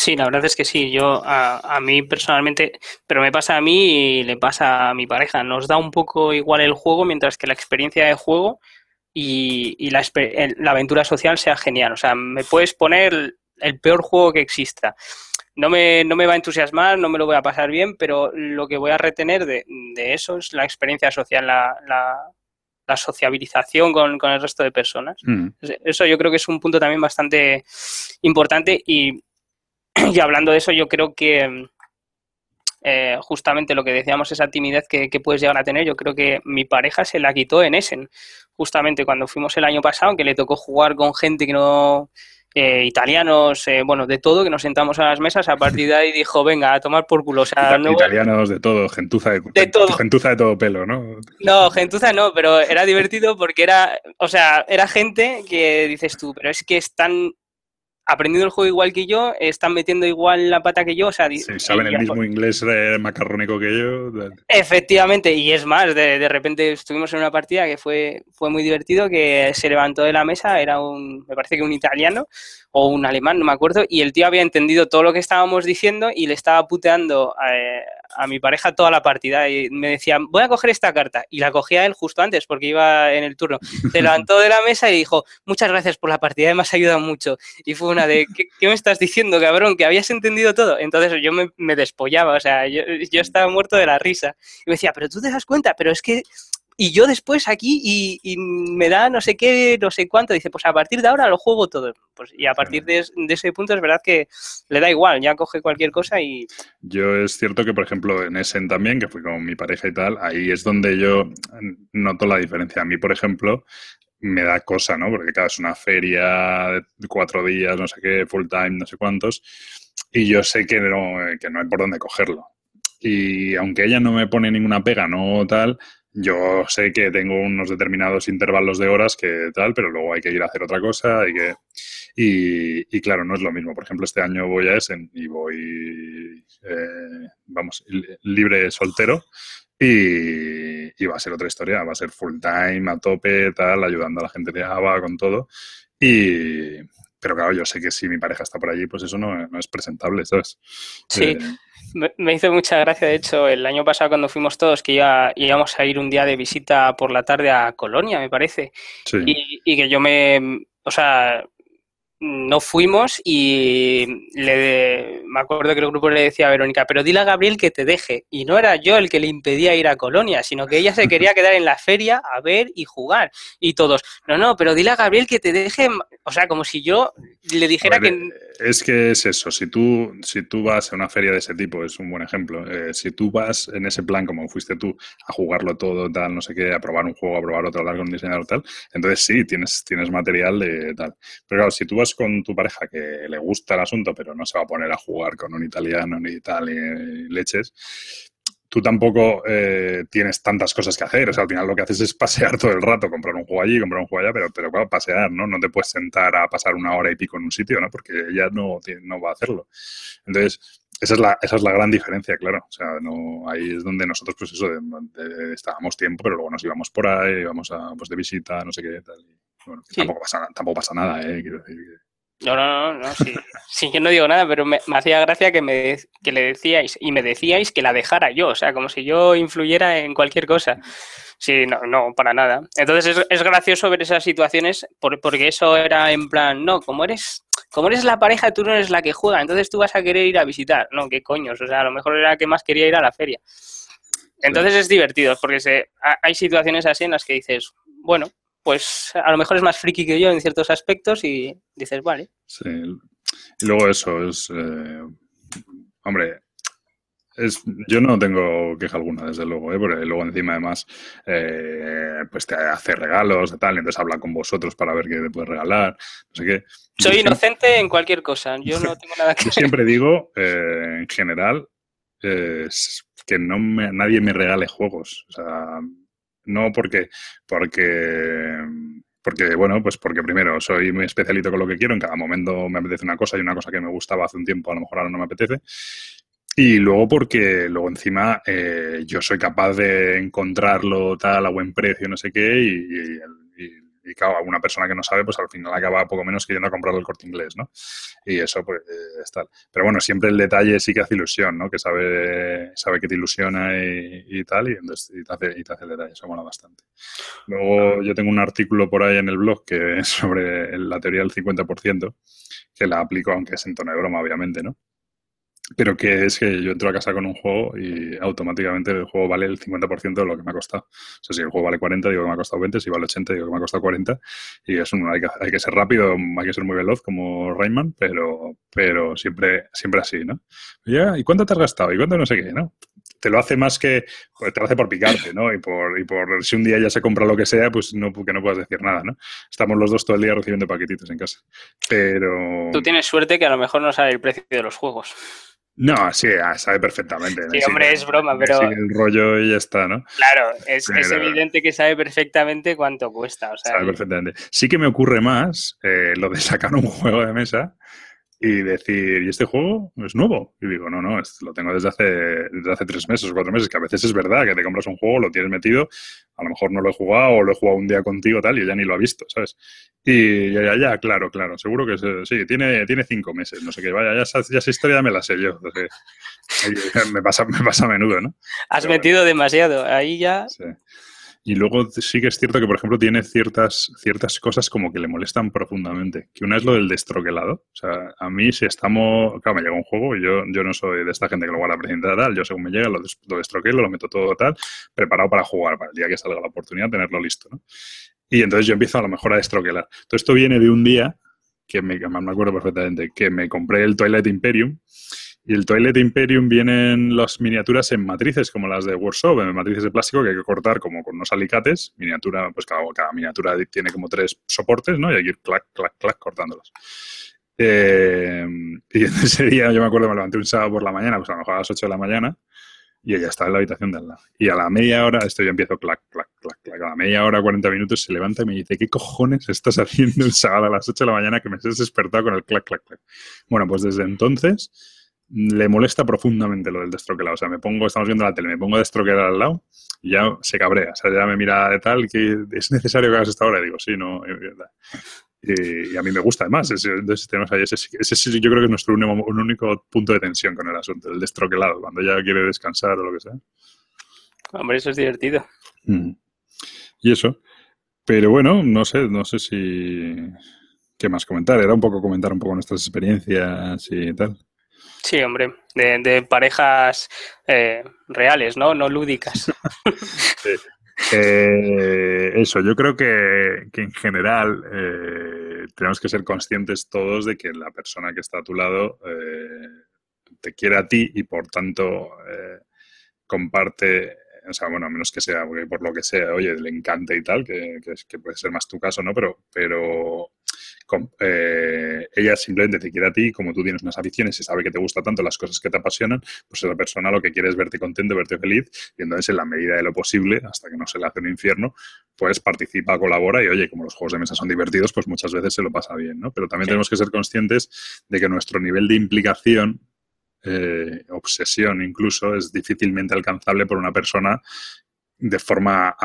Sí, la verdad es que sí. Yo, a, a, mí personalmente, pero me pasa a mí y le pasa a mi pareja. Nos da un poco igual el juego, mientras que la experiencia de juego y, y la, la, aventura social sea genial. O sea, me puedes poner el peor juego que exista. No me, no me va a entusiasmar, no me lo voy a pasar bien, pero lo que voy a retener de, de eso es la experiencia social, la, la, la sociabilización con, con, el resto de personas. Mm. Eso yo creo que es un punto también bastante importante y y hablando de eso, yo creo que eh, justamente lo que decíamos, esa timidez que, que, puedes llegar a tener, yo creo que mi pareja se la quitó en Essen, justamente cuando fuimos el año pasado, que le tocó jugar con gente que no... Eh, italianos, eh, bueno, de todo, que nos sentamos a las mesas, a partir de ahí dijo, venga, a tomar por culo. O sea, no... Italianos de todo, gentuza de, de todo. gentuza de todo pelo, ¿no? No, gentuza no, pero era divertido porque era, o sea, era gente que dices tú, pero es que están aprendiendo el juego igual que yo, están metiendo igual la pata que yo, o sea... Sí, saben el mismo inglés eh, macarrónico que yo. Efectivamente, y es más, de, de, repente estuvimos en una partida que fue, fue muy divertido, que se levantó de la mesa, era un, me parece que un italiano, o un alemán, no me acuerdo, y el tío había entendido todo lo que estábamos diciendo y le estaba puteando eh, a, mi pareja toda la partida y me decía, voy a coger esta carta, y la cogía él justo antes porque iba en el turno. Se levantó de la mesa y dijo, muchas gracias por la partida, me has ayudado mucho. Y fue una de, ¿qué, me estás diciendo, cabrón? Que habías entendido todo. Entonces yo me, me despollaba, o sea, yo, yo estaba muerto de la risa. Y me decía, pero tú te das cuenta, pero es que y yo después aquí y, me da no sé qué, no sé cuánto, dice, pues a partir de ahora lo juego todo. Pues, y a partir de, ese punto es verdad que le da igual, ya coge cualquier cosa y... Yo es cierto que, por ejemplo, en Essen también, que fui con mi pareja y tal, ahí es donde yo noto la diferencia. A mí, por ejemplo, me da cosa, ¿no? Porque cada es una feria de cuatro días, no sé qué, full time, no sé cuántos, y yo sé que no, que no hay por dónde cogerlo. Y aunque ella no me pone ninguna pega, no tal, yo sé que tengo unos determinados intervalos de horas que tal, pero luego hay que ir a hacer otra cosa, hay que... Y, claro, no es lo mismo. Por ejemplo, este año voy a Essen y voy, eh, vamos, libre soltero y, va a ser otra historia, va a ser full time, a tope, tal, ayudando a la gente de ABA con todo. Y, pero claro, yo sé que si mi pareja está por allí, pues eso no, no es presentable, ¿sabes? Sí. Eh, me, hizo mucha gracia, de hecho, el año pasado cuando fuimos todos, que íbamos a ir un día de visita por la tarde a Colonia, me parece. Y, y, que yo me, o sea, no fuimos y le, me acuerdo que el grupo le decía a Verónica, pero dile a Gabriel que te deje. Y no era yo el que le impedía ir a Colonia, sino que ella se quería quedar en la feria a ver y jugar. Y todos, no, no, pero dile a Gabriel que te deje, o sea, como si yo le dijera que... Es que es eso, si tú, si tú vas a una feria de ese tipo, es un buen ejemplo, eh, si tú vas en ese plan como fuiste tú a jugarlo todo, tal, no sé qué, a probar un juego, a probar otro, a hablar con un diseñador, tal, entonces sí, tienes, tienes material de tal. Pero claro, si tú vas con tu pareja que le gusta el asunto, pero no se va a poner a jugar con un italiano ni tal, y leches, tú tampoco eh, tienes tantas cosas que hacer. O sea, al final lo que haces es pasear todo el rato, comprar un juego allí, comprar un juego allá, pero, pero claro, pasear, ¿no? No te puedes sentar a pasar una hora y pico en un sitio, ¿no? Porque ella no, no va a hacerlo. Entonces, esa es, la, esa es la gran diferencia, claro. O sea, no, ahí es donde nosotros, pues eso, estábamos tiempo, pero luego nos íbamos por ahí, íbamos a, pues de visita, no sé qué, tal. Bueno, tampoco, pasa, tampoco pasa nada, ¿eh? Quiero decir que no, no, no, no sí. sí, yo no digo nada, pero me, hacía gracia que, me, que le decíais, y me decíais que la dejara yo, o sea, como si yo influyera en cualquier cosa. Sí, no, no, para nada. Entonces es, es gracioso ver esas situaciones porque eso era en plan, no, como eres, como eres la pareja, tú no eres la que juega, entonces tú vas a querer ir a visitar. No, qué coños, o sea, a lo mejor era que más quería ir a la feria. Entonces es divertido porque se, hay situaciones así en las que dices, bueno, pues a lo mejor es más friki que yo en ciertos aspectos y dices, vale. Sí. Y luego eso es, eh, hombre, es, yo no tengo queja alguna, desde luego, ¿eh? porque luego encima además eh, pues te hace regalos y tal, y entonces habla con vosotros para ver qué te puede regalar, no sé qué. Soy inocente en cualquier cosa, yo no tengo nada que Yo siempre digo, eh, en general, que no nadie me regale juegos, o sea, no porque, porque, porque, bueno, pues porque primero soy muy especialito con lo que quiero, en cada momento me apetece una cosa y una cosa que me gustaba hace un tiempo, a lo mejor ahora no me apetece. Y luego porque luego encima eh, yo soy capaz de encontrarlo tal a buen precio, no sé qué, y, y claro, alguna persona que no sabe, pues al final acaba poco menos que yendo a comprarlo el corte inglés, ¿no? Y eso, pues, eh, es tal. Pero bueno, siempre el detalle sí que hace ilusión, ¿no? Que sabe, sabe que te ilusiona y, tal, y, entonces, y, te hace, y te hace el detalle, eso mola bastante. Luego yo tengo un artículo por ahí en el blog que es sobre la teoría del 50%, que la aplico, aunque es en tono de broma, obviamente, ¿no? Pero que es que yo entro a casa con un juego y automáticamente el juego vale el 50% de lo que me ha costado. O sea, si el juego vale 40, digo que me ha costado 20, si vale 80, digo que me ha costado 40. Y es un, hay, que, hay que ser rápido, hay que ser muy veloz como Rayman, pero, pero siempre, siempre así, ¿no? ¿Y cuánto te has gastado? ¿Y cuánto no sé qué, no? Te lo hace más que, pues, te lo hace por picarte, ¿no? Y por, y por si un día ya se compra lo que sea, pues no, que no puedas decir nada, ¿no? Estamos los dos todo el día recibiendo paquetitos en casa. Pero... Tú tienes suerte que a lo mejor no sabe el precio de los juegos. No, sí, ah, sabe perfectamente. Sí, hombre, es broma, pero... el rollo y ya está, ¿no? Claro, es, evidente que sabe perfectamente cuánto cuesta. sabe perfectamente. Sí que me ocurre más eh, lo de sacar un juego de mesa y decir, ¿y este juego es nuevo? Y digo, no, no, lo tengo desde hace, desde hace tres meses o cuatro meses, que a veces es verdad que te compras un juego, lo tienes metido, a lo mejor no lo he jugado o lo he jugado un día contigo tal y ya ni lo ha visto, ¿sabes? Y ya, ya, claro, claro, seguro que sí, tiene, tiene cinco meses, no sé qué, vaya, ya esa, ya esa historia me la sé yo, me, pasa, me pasa a menudo, ¿no? Has metido demasiado, ahí ya... Sí. Y luego sí que es cierto que, por ejemplo, tiene ciertas, ciertas cosas como que le molestan profundamente. Que una es lo del destroquelado. O sea, a mí si estamos... Claro, me llega un juego yo, yo no soy de esta gente que lo guarda presentar tal. Yo según me llega lo, lo destroquelo, lo meto todo tal, preparado para jugar, para el día que salga la oportunidad tenerlo listo. Y entonces yo empiezo a lo mejor a destroquelar. Todo esto viene de un día que me, me acuerdo perfectamente, que me compré el Twilight Imperium y el Toilet Imperium vienen las miniaturas en matrices, como las de Workshop, en matrices de plástico que hay que cortar como con unos alicates. Miniatura, pues cada, cada miniatura tiene como tres soportes, ¿no? Y hay que ir clac, clac, clac cortándolos. Eh, y ese día yo me acuerdo, me levanté un sábado por la mañana, pues a lo mejor a las 8 de la mañana, y ella estaba en la habitación de al lado. Y a la media hora, esto yo empiezo clac, clac, clac, clac. A la media hora, 40 minutos, se levanta y me dice, ¿qué cojones estás haciendo el sábado a las 8 de la mañana que me has despertado con el clac, clac, clac? Bueno, pues desde entonces le molesta profundamente lo del destroquelado. O sea, me pongo, estamos viendo la tele, me pongo a destroquelar al lado y ya se cabrea. O sea, ya me mira de tal que es necesario que hagas esta hora. Y digo, sí, no, y, a mí me gusta además. Entonces, tenemos ahí ese, ese, yo creo que es nuestro un único punto de tensión con el asunto, el destroquelado, cuando ya quiere descansar o lo que sea. Hombre, eso es divertido. Mm. Y eso. Pero bueno, no sé, no sé si... ¿Qué más comentar? Era un poco comentar un poco nuestras experiencias y tal. Sí, hombre, de, parejas eh, reales, ¿no? No lúdicas. Eh, eso, yo creo que, en general eh, tenemos que ser conscientes todos de que la persona que está a tu lado te quiere a ti y por tanto comparte o sea, bueno, a menos que sea por lo que sea, oye, le encante y tal, que, que, puede ser más tu caso, ¿no? Pero, pero eh, ella simplemente te quiere a ti, como tú tienes unas aficiones y sabe que te gusta tanto las cosas que te apasionan, pues esa persona lo que quiere es verte contento, verte feliz, y entonces en la medida de lo posible, hasta que no se le hace un infierno, pues participa, colabora y oye, como los juegos de mesa son divertidos, pues muchas veces se lo pasa bien, ¿no? Pero también tenemos que ser conscientes de que nuestro nivel de implicación eh, obsesión incluso es difícilmente alcanzable por una persona de forma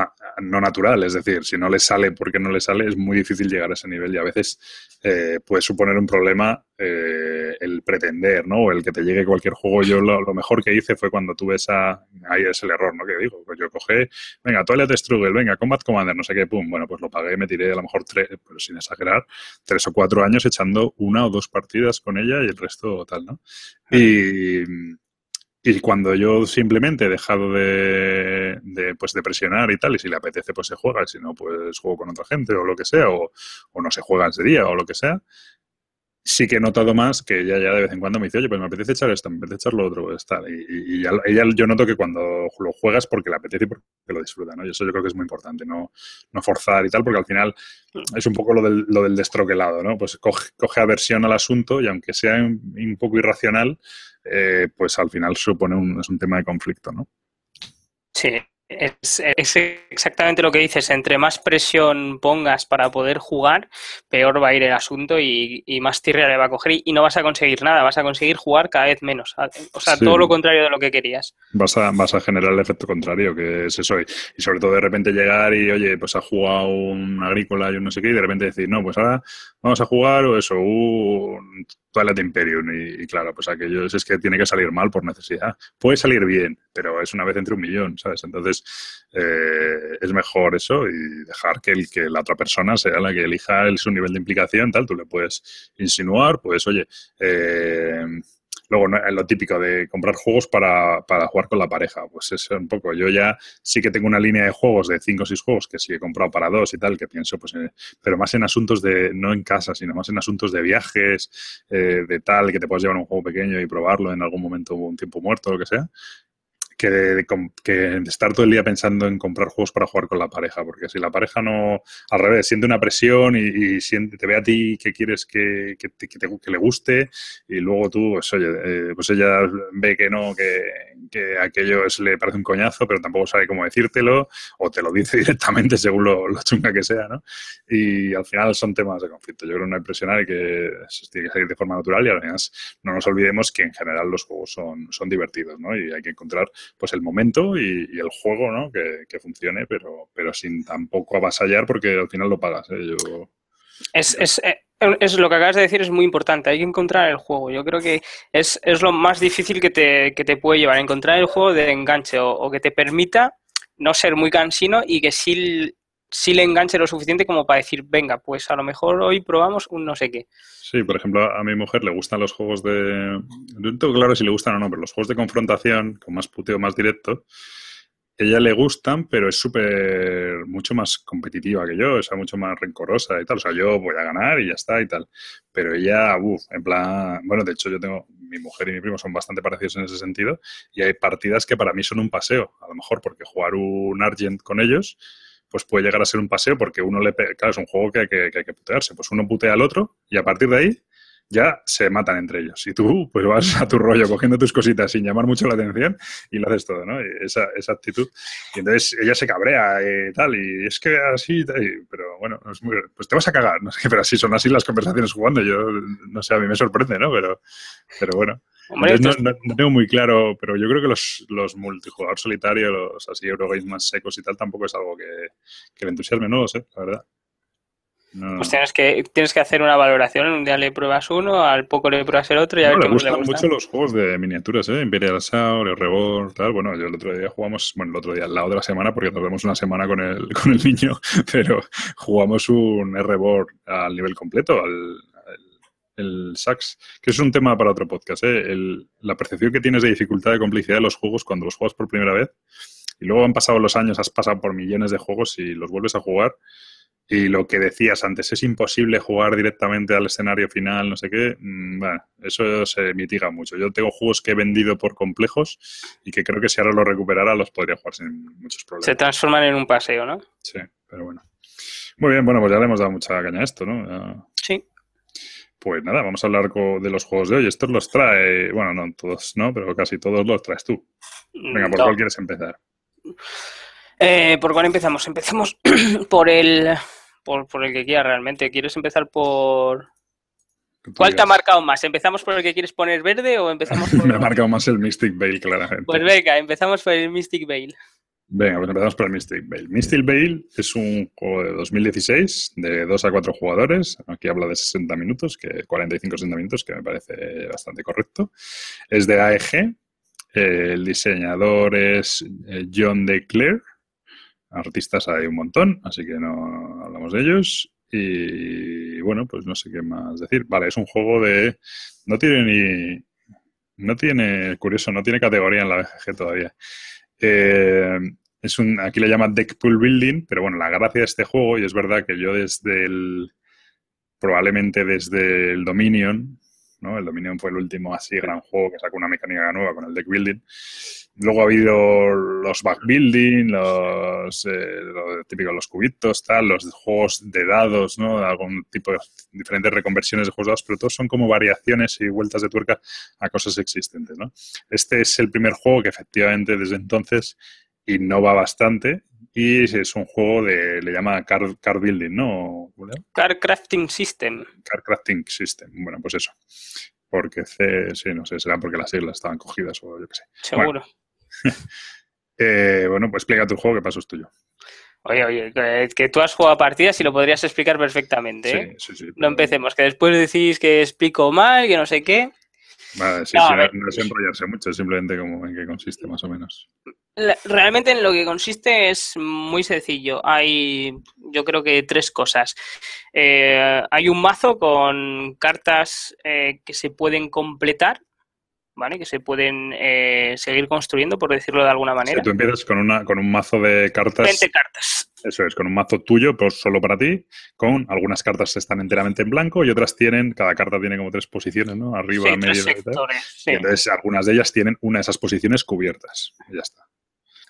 no natural, es decir, si no le sale porque no le sale, es muy difícil llegar a ese nivel y a veces eh, puede suponer un problema eh, el pretender, ¿no? O el que te llegue cualquier juego. Yo lo, mejor que hice fue cuando tuve esa, ahí es el error, ¿no? Que digo, pues yo cogé, venga, Toilet Struggle, venga, Combat Commander, no sé qué, pum, bueno, pues lo pagué, me tiré a lo mejor tres, pero sin exagerar, tres o cuatro años echando una o dos partidas con ella y el resto tal, ¿no? Y y cuando yo simplemente he dejado de, pues, de presionar y tal, y si le apetece, pues se juega, y si no, pues juego con otra gente o lo que sea, o, o no se juega ese día o lo que sea, sí que he notado más que ella ya de vez en cuando me dice, oye, pues me apetece echar esto, me apetece echar lo otro, pues tal. Y, y ella, yo noto que cuando lo juegas porque le apetece y porque lo disfruta, ¿no? Y eso yo creo que es muy importante, no, no forzar y tal, porque al final es un poco lo del, lo del destroquelado, ¿no? Pues coge, coge aversión al asunto y aunque sea un, poco irracional, eh, pues al final supone un, es un tema de conflicto, ¿no? Sí, es, exactamente lo que dices. Entre más presión pongas para poder jugar, peor va a ir el asunto y, más tirria le va a coger y, no vas a conseguir nada. Vas a conseguir jugar cada vez menos. O sea, todo lo contrario de lo que querías. Vas a, vas a generar el efecto contrario, que es eso. Y, sobre todo de repente llegar y, oye, pues ha jugado un agrícola y un no sé qué, y de repente decir, no, pues ahora vamos a jugar o eso, un Twilight Imperium. Y, claro, pues aquello es, que tiene que salir mal por necesidad. Puede salir bien, pero es una vez entre un millón, ¿sabes? Entonces, eh, es mejor eso y dejar que, el, que la otra persona sea la que elija el, su nivel de implicación, tal. Tú le puedes insinuar, pues, oye, eh, Luego, lo típico de comprar juegos para, para, jugar con la pareja, pues es un poco. Yo ya sí que tengo una línea de juegos de 5 o 6 juegos que sí he comprado para dos y tal, que pienso, pues, eh, pero más en asuntos de, no en casa, sino más en asuntos de viajes, eh, de tal, que te puedes llevar un juego pequeño y probarlo en algún momento, un tiempo muerto, lo que sea que, que, estar todo el día pensando en comprar juegos para jugar con la pareja, porque si la pareja no, al revés, siente una presión y, siente, te ve a ti que quieres que, que, te, que, le guste y luego tú, pues oye, eh, pues ella ve que no, que, aquello es, le parece un coñazo, pero tampoco sabe cómo decírtelo o te lo dice directamente según lo, chunga que sea, ¿no? Y al final son temas de conflicto. Yo creo que no hay presionar y que eso tiene que salir de forma natural y además no nos olvidemos que en general los juegos son, son divertidos, ¿no? Y hay que encontrar pues el momento y, el juego, ¿no? Que, funcione, pero, pero sin tampoco avasallar porque al final lo pagas, ¿eh? Es, es, eh, es, lo que acabas de decir es muy importante, hay que encontrar el juego. Yo creo que es, es lo más difícil que te, que te, puede llevar, encontrar el juego de enganche o, o, que te permita no ser muy cansino y que sí sí le enganche lo suficiente como para decir, venga, pues a lo mejor hoy probamos un no sé qué. Sí, por ejemplo, a mi mujer le gustan los juegos de... No tengo claro si le gustan o no, pero los juegos de confrontación, con más puteo, más directo, ella le gustan, pero es súper, mucho más competitiva que yo, o sea, mucho más rencorosa y tal. O sea, yo voy a ganar y ya está y tal. Pero ella, uff, en plan, bueno, de hecho yo tengo, mi mujer y mi primo son bastante parecidos en ese sentido y hay partidas que para mí son un paseo, a lo mejor porque jugar un Argent con ellos pues puede llegar a ser un paseo porque uno le... Claro, es un juego que hay que, hay que putearse. Pues uno putea al otro y a partir de ahí ya se matan entre ellos. Y tú, pues vas a tu rollo cogiendo tus cositas sin llamar mucho la atención y lo haces todo, ¿no? esa, esa actitud. Y entonces ella se cabrea y tal, y es que así, pero bueno, es muy, pues te vas a cagar, no sé, pero así son así las conversaciones jugando. Yo, no sé, a mí me sorprende, ¿no? Pero, pero bueno no, tengo muy claro, pero yo creo que los, los multijugador solitarios, los así Eurogames más secos y tal, tampoco es algo que, que le entusiasme, no lo sé, la verdad. Pues tienes que, tienes que hacer una valoración. Un día le pruebas uno, al poco le pruebas el otro y a ver le gustan mucho los juegos de miniaturas, ¿eh? Imperial Assault, el Reborn, tal. Bueno, yo el otro día jugamos, bueno, el otro día, la otra semana, porque tardamos una semana con el, con el niño, pero jugamos un R-Board al nivel completo, al, el sax, que es un tema para otro podcast, ¿eh? la percepción que tienes de dificultad de complicidad de los juegos cuando los juegas por primera vez y luego han pasado los años, has pasado por millones de juegos y los vuelves a jugar y lo que decías antes, es imposible jugar directamente al escenario final, no sé qué, mm, bueno, eso se mitiga mucho. Yo tengo juegos que he vendido por complejos y que creo que si ahora los recuperara los podría jugar sin muchos problemas. Se transforman en un paseo, ¿no? Sí, pero bueno. Muy bien, bueno, pues ya le hemos dado mucha caña a esto, ¿no? Pues nada, vamos a hablar de los juegos de hoy. Estos los trae, bueno, no todos, ¿no? Pero casi todos los traes tú. Venga, ¿por cuál quieres empezar? Eh, ¿Por cuál empezamos? Empecemos por el, por, el que quieras realmente. ¿Quieres empezar por...? ¿Cuál te ha marcado más? ¿Empezamos por el que quieres poner verde o empezamos por...? Me ha marcado más el Mystic Veil, claramente. Pues venga, empezamos por el Mystic Veil. Venga, pues empezamos por el Mystic Veil. Mystic Veil es un juego de 2016 de 2 a 4 jugadores. Aquí habla de 60 minutos, que 45-60 minutos, que me parece bastante correcto. Es de AEG. el diseñador es eh, John DeClaire. Artistas hay un montón, así que no hablamos de ellos. Y bueno, pues no sé qué más decir. Vale, es un juego de. No tiene ni. No tiene. Curioso, no tiene categoría en la BGG todavía. Es un, aquí le llaman Deck Pool Building, pero bueno, la gracia de este juego, y es verdad que yo desde el, probablemente desde el Dominion, ¿no? El Dominion fue el último así gran juego que sacó una mecánica nueva con el Deck Building. Luego ha habido los back building, los, eh, típicos, los cubitos, tal, los juegos de dados, ¿no? Algún tipo de diferentes reconversiones de juegos de dados, pero todos son como variaciones y vueltas de tuerca a cosas existentes, ¿no? Este es el primer juego que efectivamente desde entonces innova bastante y es un juego de, le llama Car, car Building, ¿no? Car Crafting System. Car Crafting System, bueno, pues eso. Porque C, sí, no sé, será porque las siglas estaban cogidas o yo qué sé. Seguro. Bueno, eh, bueno pues explica tu juego, que paso es tuyo. Oye, oye, que, tú has jugado partidas y lo podrías explicar perfectamente. ¿eh? Sí, sí, sí. No empecemos, que después decís que explico mal, que no sé qué. Vale, sí, sí, no, es enrollarse mucho, simplemente como en qué consiste más o menos. Realmente en lo que consiste es muy sencillo. Hay, yo creo que tres cosas. Eh, hay un mazo con cartas eh, que se pueden completar ¿vale? Que se pueden eh, seguir construyendo, por decirlo de alguna manera. tú empiezas con, una, con un mazo de cartas. 20 cartas. Eso es, con un mazo tuyo, pues solo para ti, con algunas cartas están enteramente en blanco y otras tienen, cada carta tiene como tres posiciones, ¿no? Arriba, medio, sectores, y entonces algunas de ellas tienen una de esas posiciones cubiertas. Y ya está.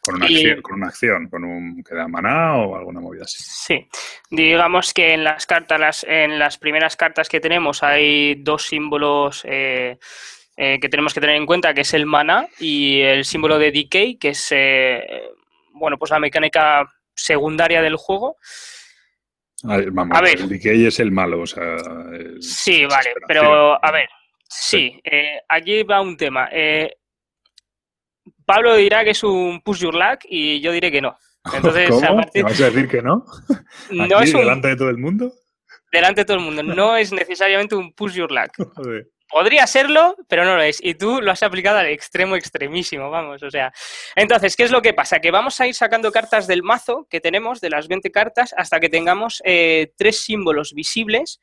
Con una, acción, con una acción, con un que da maná o alguna movida así. Sí, digamos que en las cartas, las, en las primeras cartas que tenemos hay dos símbolos eh, eh, que tenemos que tener en cuenta, que es el mana y el símbolo de decay, que es eh, bueno, pues la mecánica secundaria del juego. A ver, el decay es el malo, o sea. sí, vale, pero a ver, sí, aquí va un tema. Pablo dirá que es un push your luck y yo diré que no. Entonces, ¿Cómo? A vas a decir que no? no es delante de todo el mundo? Delante de todo el mundo. No es necesariamente un push your luck. Podría serlo, pero no lo es. Y tú lo has aplicado al extremo extremísimo, vamos. O sea, entonces, ¿qué es lo que pasa? Que vamos a ir sacando cartas del mazo que tenemos, de las 20 cartas, hasta que tengamos eh, tres símbolos visibles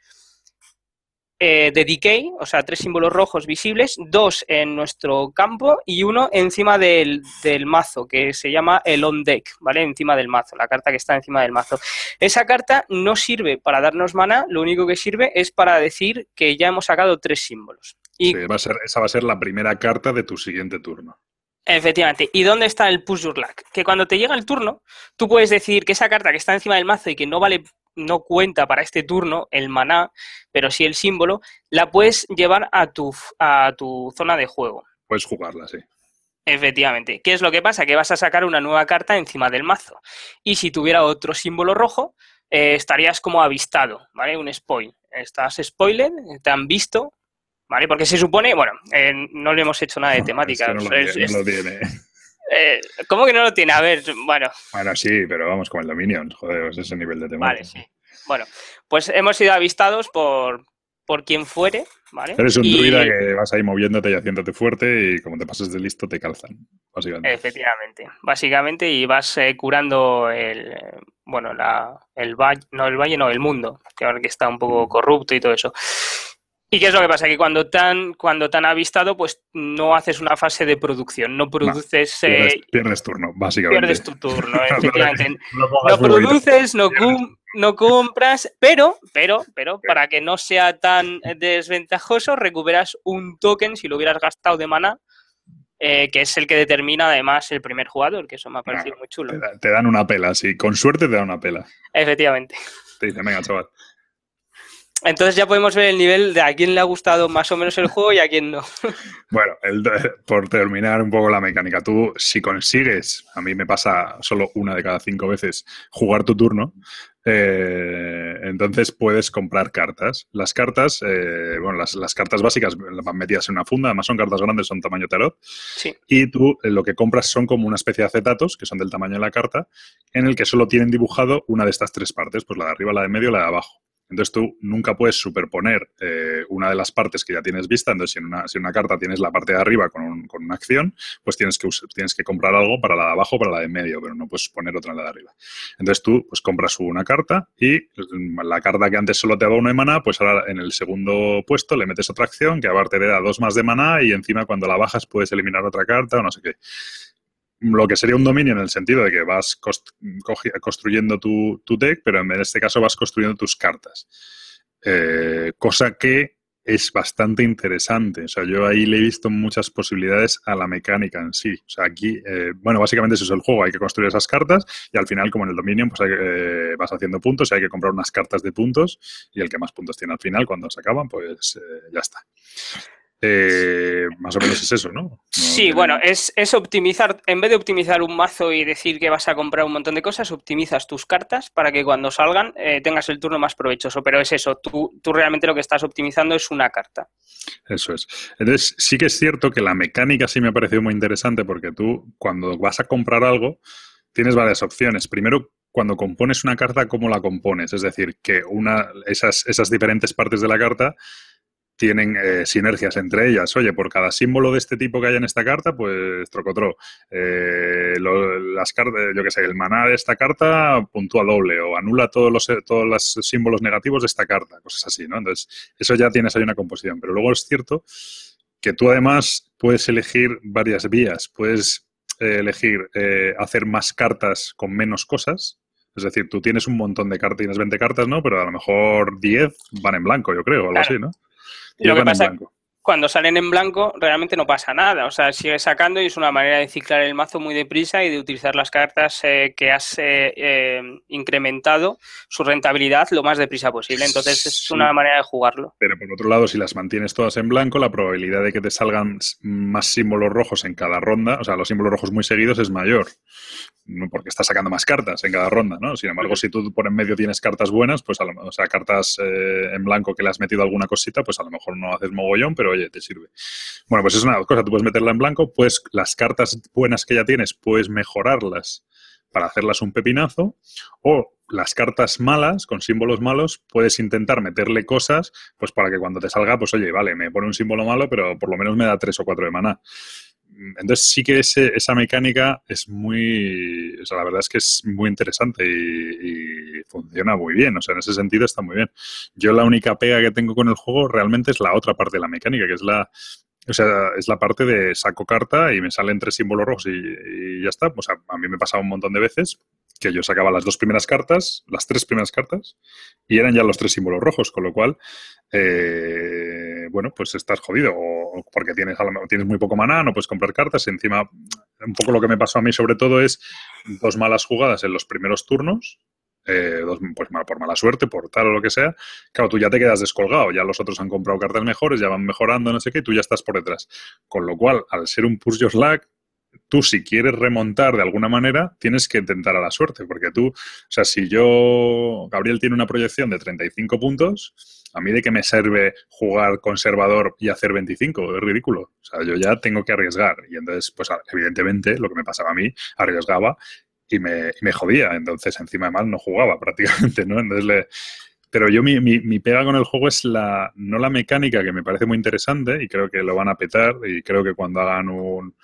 eh, de decay, o sea, tres símbolos rojos visibles, dos en nuestro campo y uno encima del, mazo, que se llama el on deck, ¿vale? Encima del mazo, la carta que está encima del mazo. Esa carta no sirve para darnos mana, lo único que sirve es para decir que ya hemos sacado tres símbolos. Y sí, va a ser, esa va a ser la primera carta de tu siguiente turno. Efectivamente. ¿Y dónde está el push your luck? Que cuando te llega el turno, tú puedes decir que esa carta que está encima del mazo y que no vale no cuenta para este turno el maná, pero sí el símbolo, la puedes llevar a tu, a tu zona de juego. Puedes jugarla, sí. Efectivamente. ¿Qué es lo que pasa? Que vas a sacar una nueva carta encima del mazo. Y si tuviera otro símbolo rojo, eh, estarías como avistado, ¿vale? Un spoil. Estás spoiler, te han visto, ¿vale? Porque se supone, bueno, eh, no le hemos hecho nada de temática. no, lo, tiene. Eh, ¿Cómo que no lo tiene? A ver, bueno. Bueno, sí, pero vamos con el Dominion, joder, es ese nivel de tema. Vale, sí. Bueno, pues hemos sido avistados por, por quien fuere, ¿vale? Eres un druida que vas ahí moviéndote y haciéndote fuerte y como te pases de listo te calzan, básicamente. Efectivamente, básicamente y vas eh, curando el, bueno, la, el valle, no el valle, no, el mundo, que ahora que está un poco corrupto y todo eso. ¿Y qué es lo que pasa? Que cuando tan, cuando tan avistado, pues no haces una fase de producción, no produces... Eh, pierdes, turno, básicamente. Pierdes tu turno, efectivamente. no, produces, no, no, compras, pero, pero, pero, para que no sea tan desventajoso, recuperas un token si lo hubieras gastado de mana, eh, que es el que determina además el primer jugador, que eso me ha parecido muy chulo. Te, dan una pela, sí, con suerte te dan una pela. Efectivamente. Te dicen, venga, chaval. Entonces ya podemos ver el nivel de a quién le ha gustado más o menos el juego y a quién no. Bueno, por terminar un poco la mecánica, tú si consigues, a mí me pasa solo una de cada cinco veces, jugar tu turno, eh, entonces puedes comprar cartas. Las cartas, eh, bueno, las, cartas básicas van metidas en una funda, además son cartas grandes, son tamaño tarot. Sí. Y tú eh, lo que compras son como una especie de acetatos, que son del tamaño de la carta, en el que solo tienen dibujado una de estas tres partes, pues la de arriba, la de medio y la de abajo. Entonces tú nunca puedes superponer eh, una de las partes que ya tienes vista. Entonces, si en una, si una carta tienes la parte de arriba con, con, una acción, pues tienes que, tienes que comprar algo para la de abajo, para la de medio, pero no puedes poner otra en la de arriba. Entonces tú pues compras una carta y la carta que antes solo te daba una de maná, pues ahora en el segundo puesto le metes otra acción que aparte te da dos más de maná y encima cuando la bajas puedes eliminar otra carta o no sé qué lo que sería un dominio en el sentido de que vas construyendo tu, deck, pero en este caso vas construyendo tus cartas. Eh, cosa que es bastante interesante. O sea, yo ahí le he visto muchas posibilidades a la mecánica en sí. O sea, aquí, eh, bueno, básicamente eso es el juego. Hay que construir esas cartas y al final, como en el Dominion, pues eh, vas haciendo puntos y hay que comprar unas cartas de puntos y el que más puntos tiene al final, cuando se acaban, pues ya está. Eh, más o menos es eso, ¿no? sí, bueno, es, optimizar, en vez de optimizar un mazo y decir que vas a comprar un montón de cosas, optimizas tus cartas para que cuando salgan eh, tengas el turno más provechoso. Pero es eso, tú, tú realmente lo que estás optimizando es una carta. Eso es. Entonces, sí que es cierto que la mecánica sí me ha parecido muy interesante porque tú, cuando vas a comprar algo, tienes varias opciones. Primero, cuando compones una carta, ¿cómo la compones? Es decir, que una, esas, esas diferentes partes de la carta tienen eh, sinergias entre ellas. Oye, por cada símbolo de este tipo que hay en esta carta, pues trocotro. Eh, las cartas, yo qué sé, el maná de esta carta puntúa doble o anula todos los, todos los símbolos negativos de esta carta, cosas así, ¿no? Entonces, eso ya tienes ahí una composición. Pero luego es cierto que tú además puedes elegir varias vías. Puedes eh, elegir eh, hacer más cartas con menos cosas. Es decir, tú tienes un montón de cartas, tienes 20 cartas, ¿no? Pero a lo mejor 10 van en blanco, yo creo, algo así, ¿no? Lo que pasa, cuando salen en blanco realmente no pasa nada, o sea, sigue sacando y es una manera de ciclar el mazo muy deprisa y de utilizar las cartas eh, que has eh, eh, incrementado su rentabilidad lo más deprisa posible. Entonces es una manera de jugarlo. Pero por otro lado, si las mantienes todas en blanco, la probabilidad de que te salgan más símbolos rojos en cada ronda, o sea, los símbolos rojos muy seguidos es mayor porque estás sacando más cartas en cada ronda, ¿no? Sin embargo, si tú por en medio tienes cartas buenas, pues a lo, o sea, cartas eh, en blanco que le has metido alguna cosita, pues a lo mejor no haces mogollón, pero oye, te sirve. Bueno, pues es una cosa, tú puedes meterla en blanco, pues las cartas buenas que ya tienes, puedes mejorarlas para hacerlas un pepinazo, o las cartas malas, con símbolos malos, puedes intentar meterle cosas, pues para que cuando te salga, pues oye, vale, me pone un símbolo malo, pero por lo menos me da tres o cuatro de maná. Entonces sí que ese, esa mecánica es muy, o sea, la verdad es que es muy interesante y, funciona muy bien, o sea, en ese sentido está muy bien. Yo la única pega que tengo con el juego realmente es la otra parte de la mecánica, que es la, o sea, es la parte de saco carta y me salen tres símbolos rojos y, y, ya está. O sea, a mí me pasaba un montón de veces que yo sacaba las dos primeras cartas, las tres primeras cartas, y eran ya los tres símbolos rojos, con lo cual, eh, bueno, pues estás jodido, o porque tienes, tienes muy poco maná, no puedes comprar cartas, y encima, un poco lo que me pasó a mí sobre todo es dos malas jugadas en los primeros turnos, eh, dos, pues por mala suerte, por tal o lo que sea, claro, tú ya te quedas descolgado, ya los otros han comprado cartas mejores, ya van mejorando, no sé qué, y tú ya estás por detrás. Con lo cual, al ser un push your tú si quieres remontar de alguna manera, tienes que intentar a la suerte, porque tú, o sea, si yo, Gabriel tiene una proyección de 35 puntos, a mí de qué me sirve jugar conservador y hacer 25, es ridículo. O sea, yo ya tengo que arriesgar. Y entonces, pues evidentemente, lo que me pasaba a mí, arriesgaba y me, me jodía. Entonces, encima de mal, no jugaba prácticamente, ¿no? Entonces le, pero yo mi, mi, mi, pega con el juego es la no la mecánica, que me parece muy interesante y creo que lo van a petar y creo que cuando hagan un,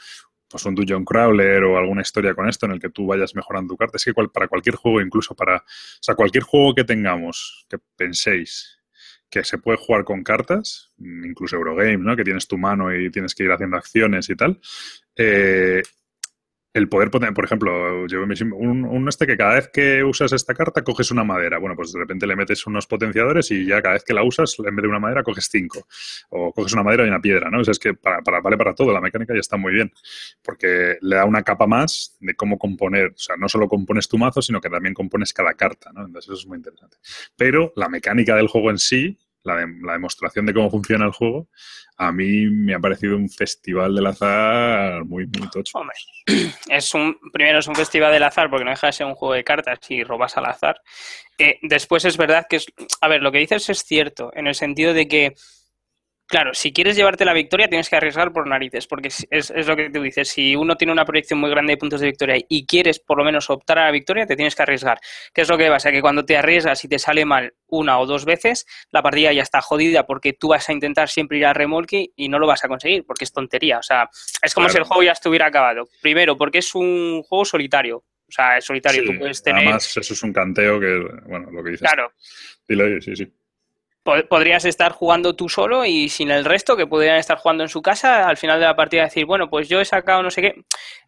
pues un dungeon crawler o alguna historia con esto en el que tú vayas mejorando tu carta. Es que para cualquier juego, incluso para, o sea, cualquier juego que tengamos, que penséis que se puede jugar con cartas, incluso Eurogame, ¿no? Que tienes tu mano y tienes que ir haciendo acciones y tal. Eh, el poder poner, por ejemplo, yo un, un, este que cada vez que usas esta carta coges una madera. Bueno, pues de repente le metes unos potenciadores y ya cada vez que la usas, en vez de una madera, coges cinco. O coges una madera y una piedra, ¿no? O sea, es que para, para, vale para todo, la mecánica ya está muy bien. Porque le da una capa más de cómo componer. O sea, no solo compones tu mazo, sino que también compones cada carta, ¿no? Entonces eso es muy interesante. Pero la mecánica del juego en sí, la, la demostración de cómo funciona el juego, a mí me ha parecido un festival del azar muy, muy tocho. Hombre, es un, primero es un festival del azar porque no deja de ser un juego de cartas y robas al azar. Eh, después es verdad que es, a ver, lo que dices es cierto, en el sentido de que Claro, si quieres llevarte la victoria tienes que arriesgar por narices, porque es, es, lo que tú dices, si uno tiene una proyección muy grande de puntos de victoria y quieres por lo menos optar a la victoria, te tienes que arriesgar. ¿Qué es lo que pasa? Que cuando te arriesgas y te sale mal una o dos veces, la partida ya está jodida porque tú vas a intentar siempre ir a remolque y no lo vas a conseguir, porque es tontería. O sea, es como si el juego ya estuviera acabado. Primero, porque es un juego solitario. O sea, es solitario. Sí, tú puedes tener... Además, eso es un canteo que, bueno, lo que dices. Claro. Dilo, sí, sí podrías estar jugando tú solo y sin el resto que podrían estar jugando en su casa, al final de la partida decir, bueno, pues yo he sacado no sé qué.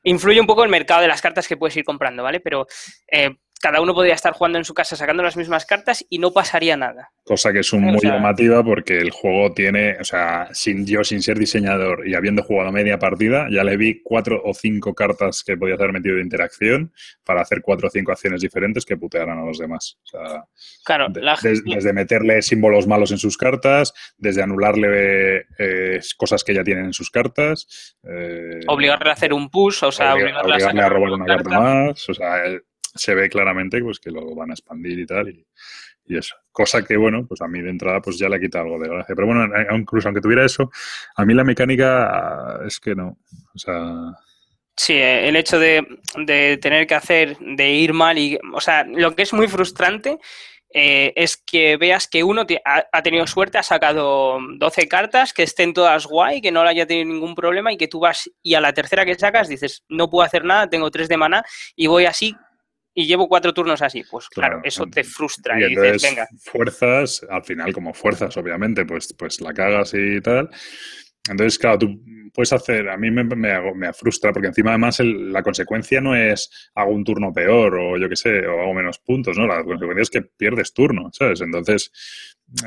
Influye un poco el mercado de las cartas que puedes ir comprando, ¿vale? Pero eh, cada uno podría estar jugando en su casa sacando las mismas cartas y no pasaría nada. Cosa que es un muy llamativa porque el juego tiene, o sea, sin yo sin ser diseñador y habiendo jugado media partida, ya le vi cuatro o cinco cartas que podías haber metido de interacción para hacer cuatro o cinco acciones diferentes que putearan a los demás. O sea, claro, desde meterle símbolos malos en sus cartas, desde anularle eh, cosas que ya tienen en sus cartas. Eh, obligarle a hacer un push, o sea, obligarle, obligarle a, robar una carta, carta más. O sea, se ve claramente pues, que lo van a expandir y tal. Y, eso. Cosa que, bueno, pues a mí de entrada pues ya le quita algo de gracia. Pero bueno, incluso aunque tuviera eso, a mí la mecánica es que no. O sea... Sí, el hecho de, de tener que hacer, de ir mal y... O sea, lo que es muy frustrante eh, es que veas que uno ha, tenido suerte, ha sacado 12 cartas, que estén todas guay, que no haya tenido ningún problema y que tú vas y a la tercera que sacas dices, no puedo hacer nada, tengo 3 de mana y voy así y llevo cuatro turnos así. Pues claro, eso te frustra y, dices, venga. Fuerzas, al final, como fuerzas, obviamente, pues, pues la cagas y tal. Entonces, claro, tú puedes hacer, a mí me, me, frustra porque encima además la consecuencia no es hago un turno peor o yo qué sé, o hago menos puntos, ¿no? La consecuencia es que pierdes turno, ¿sabes? Entonces,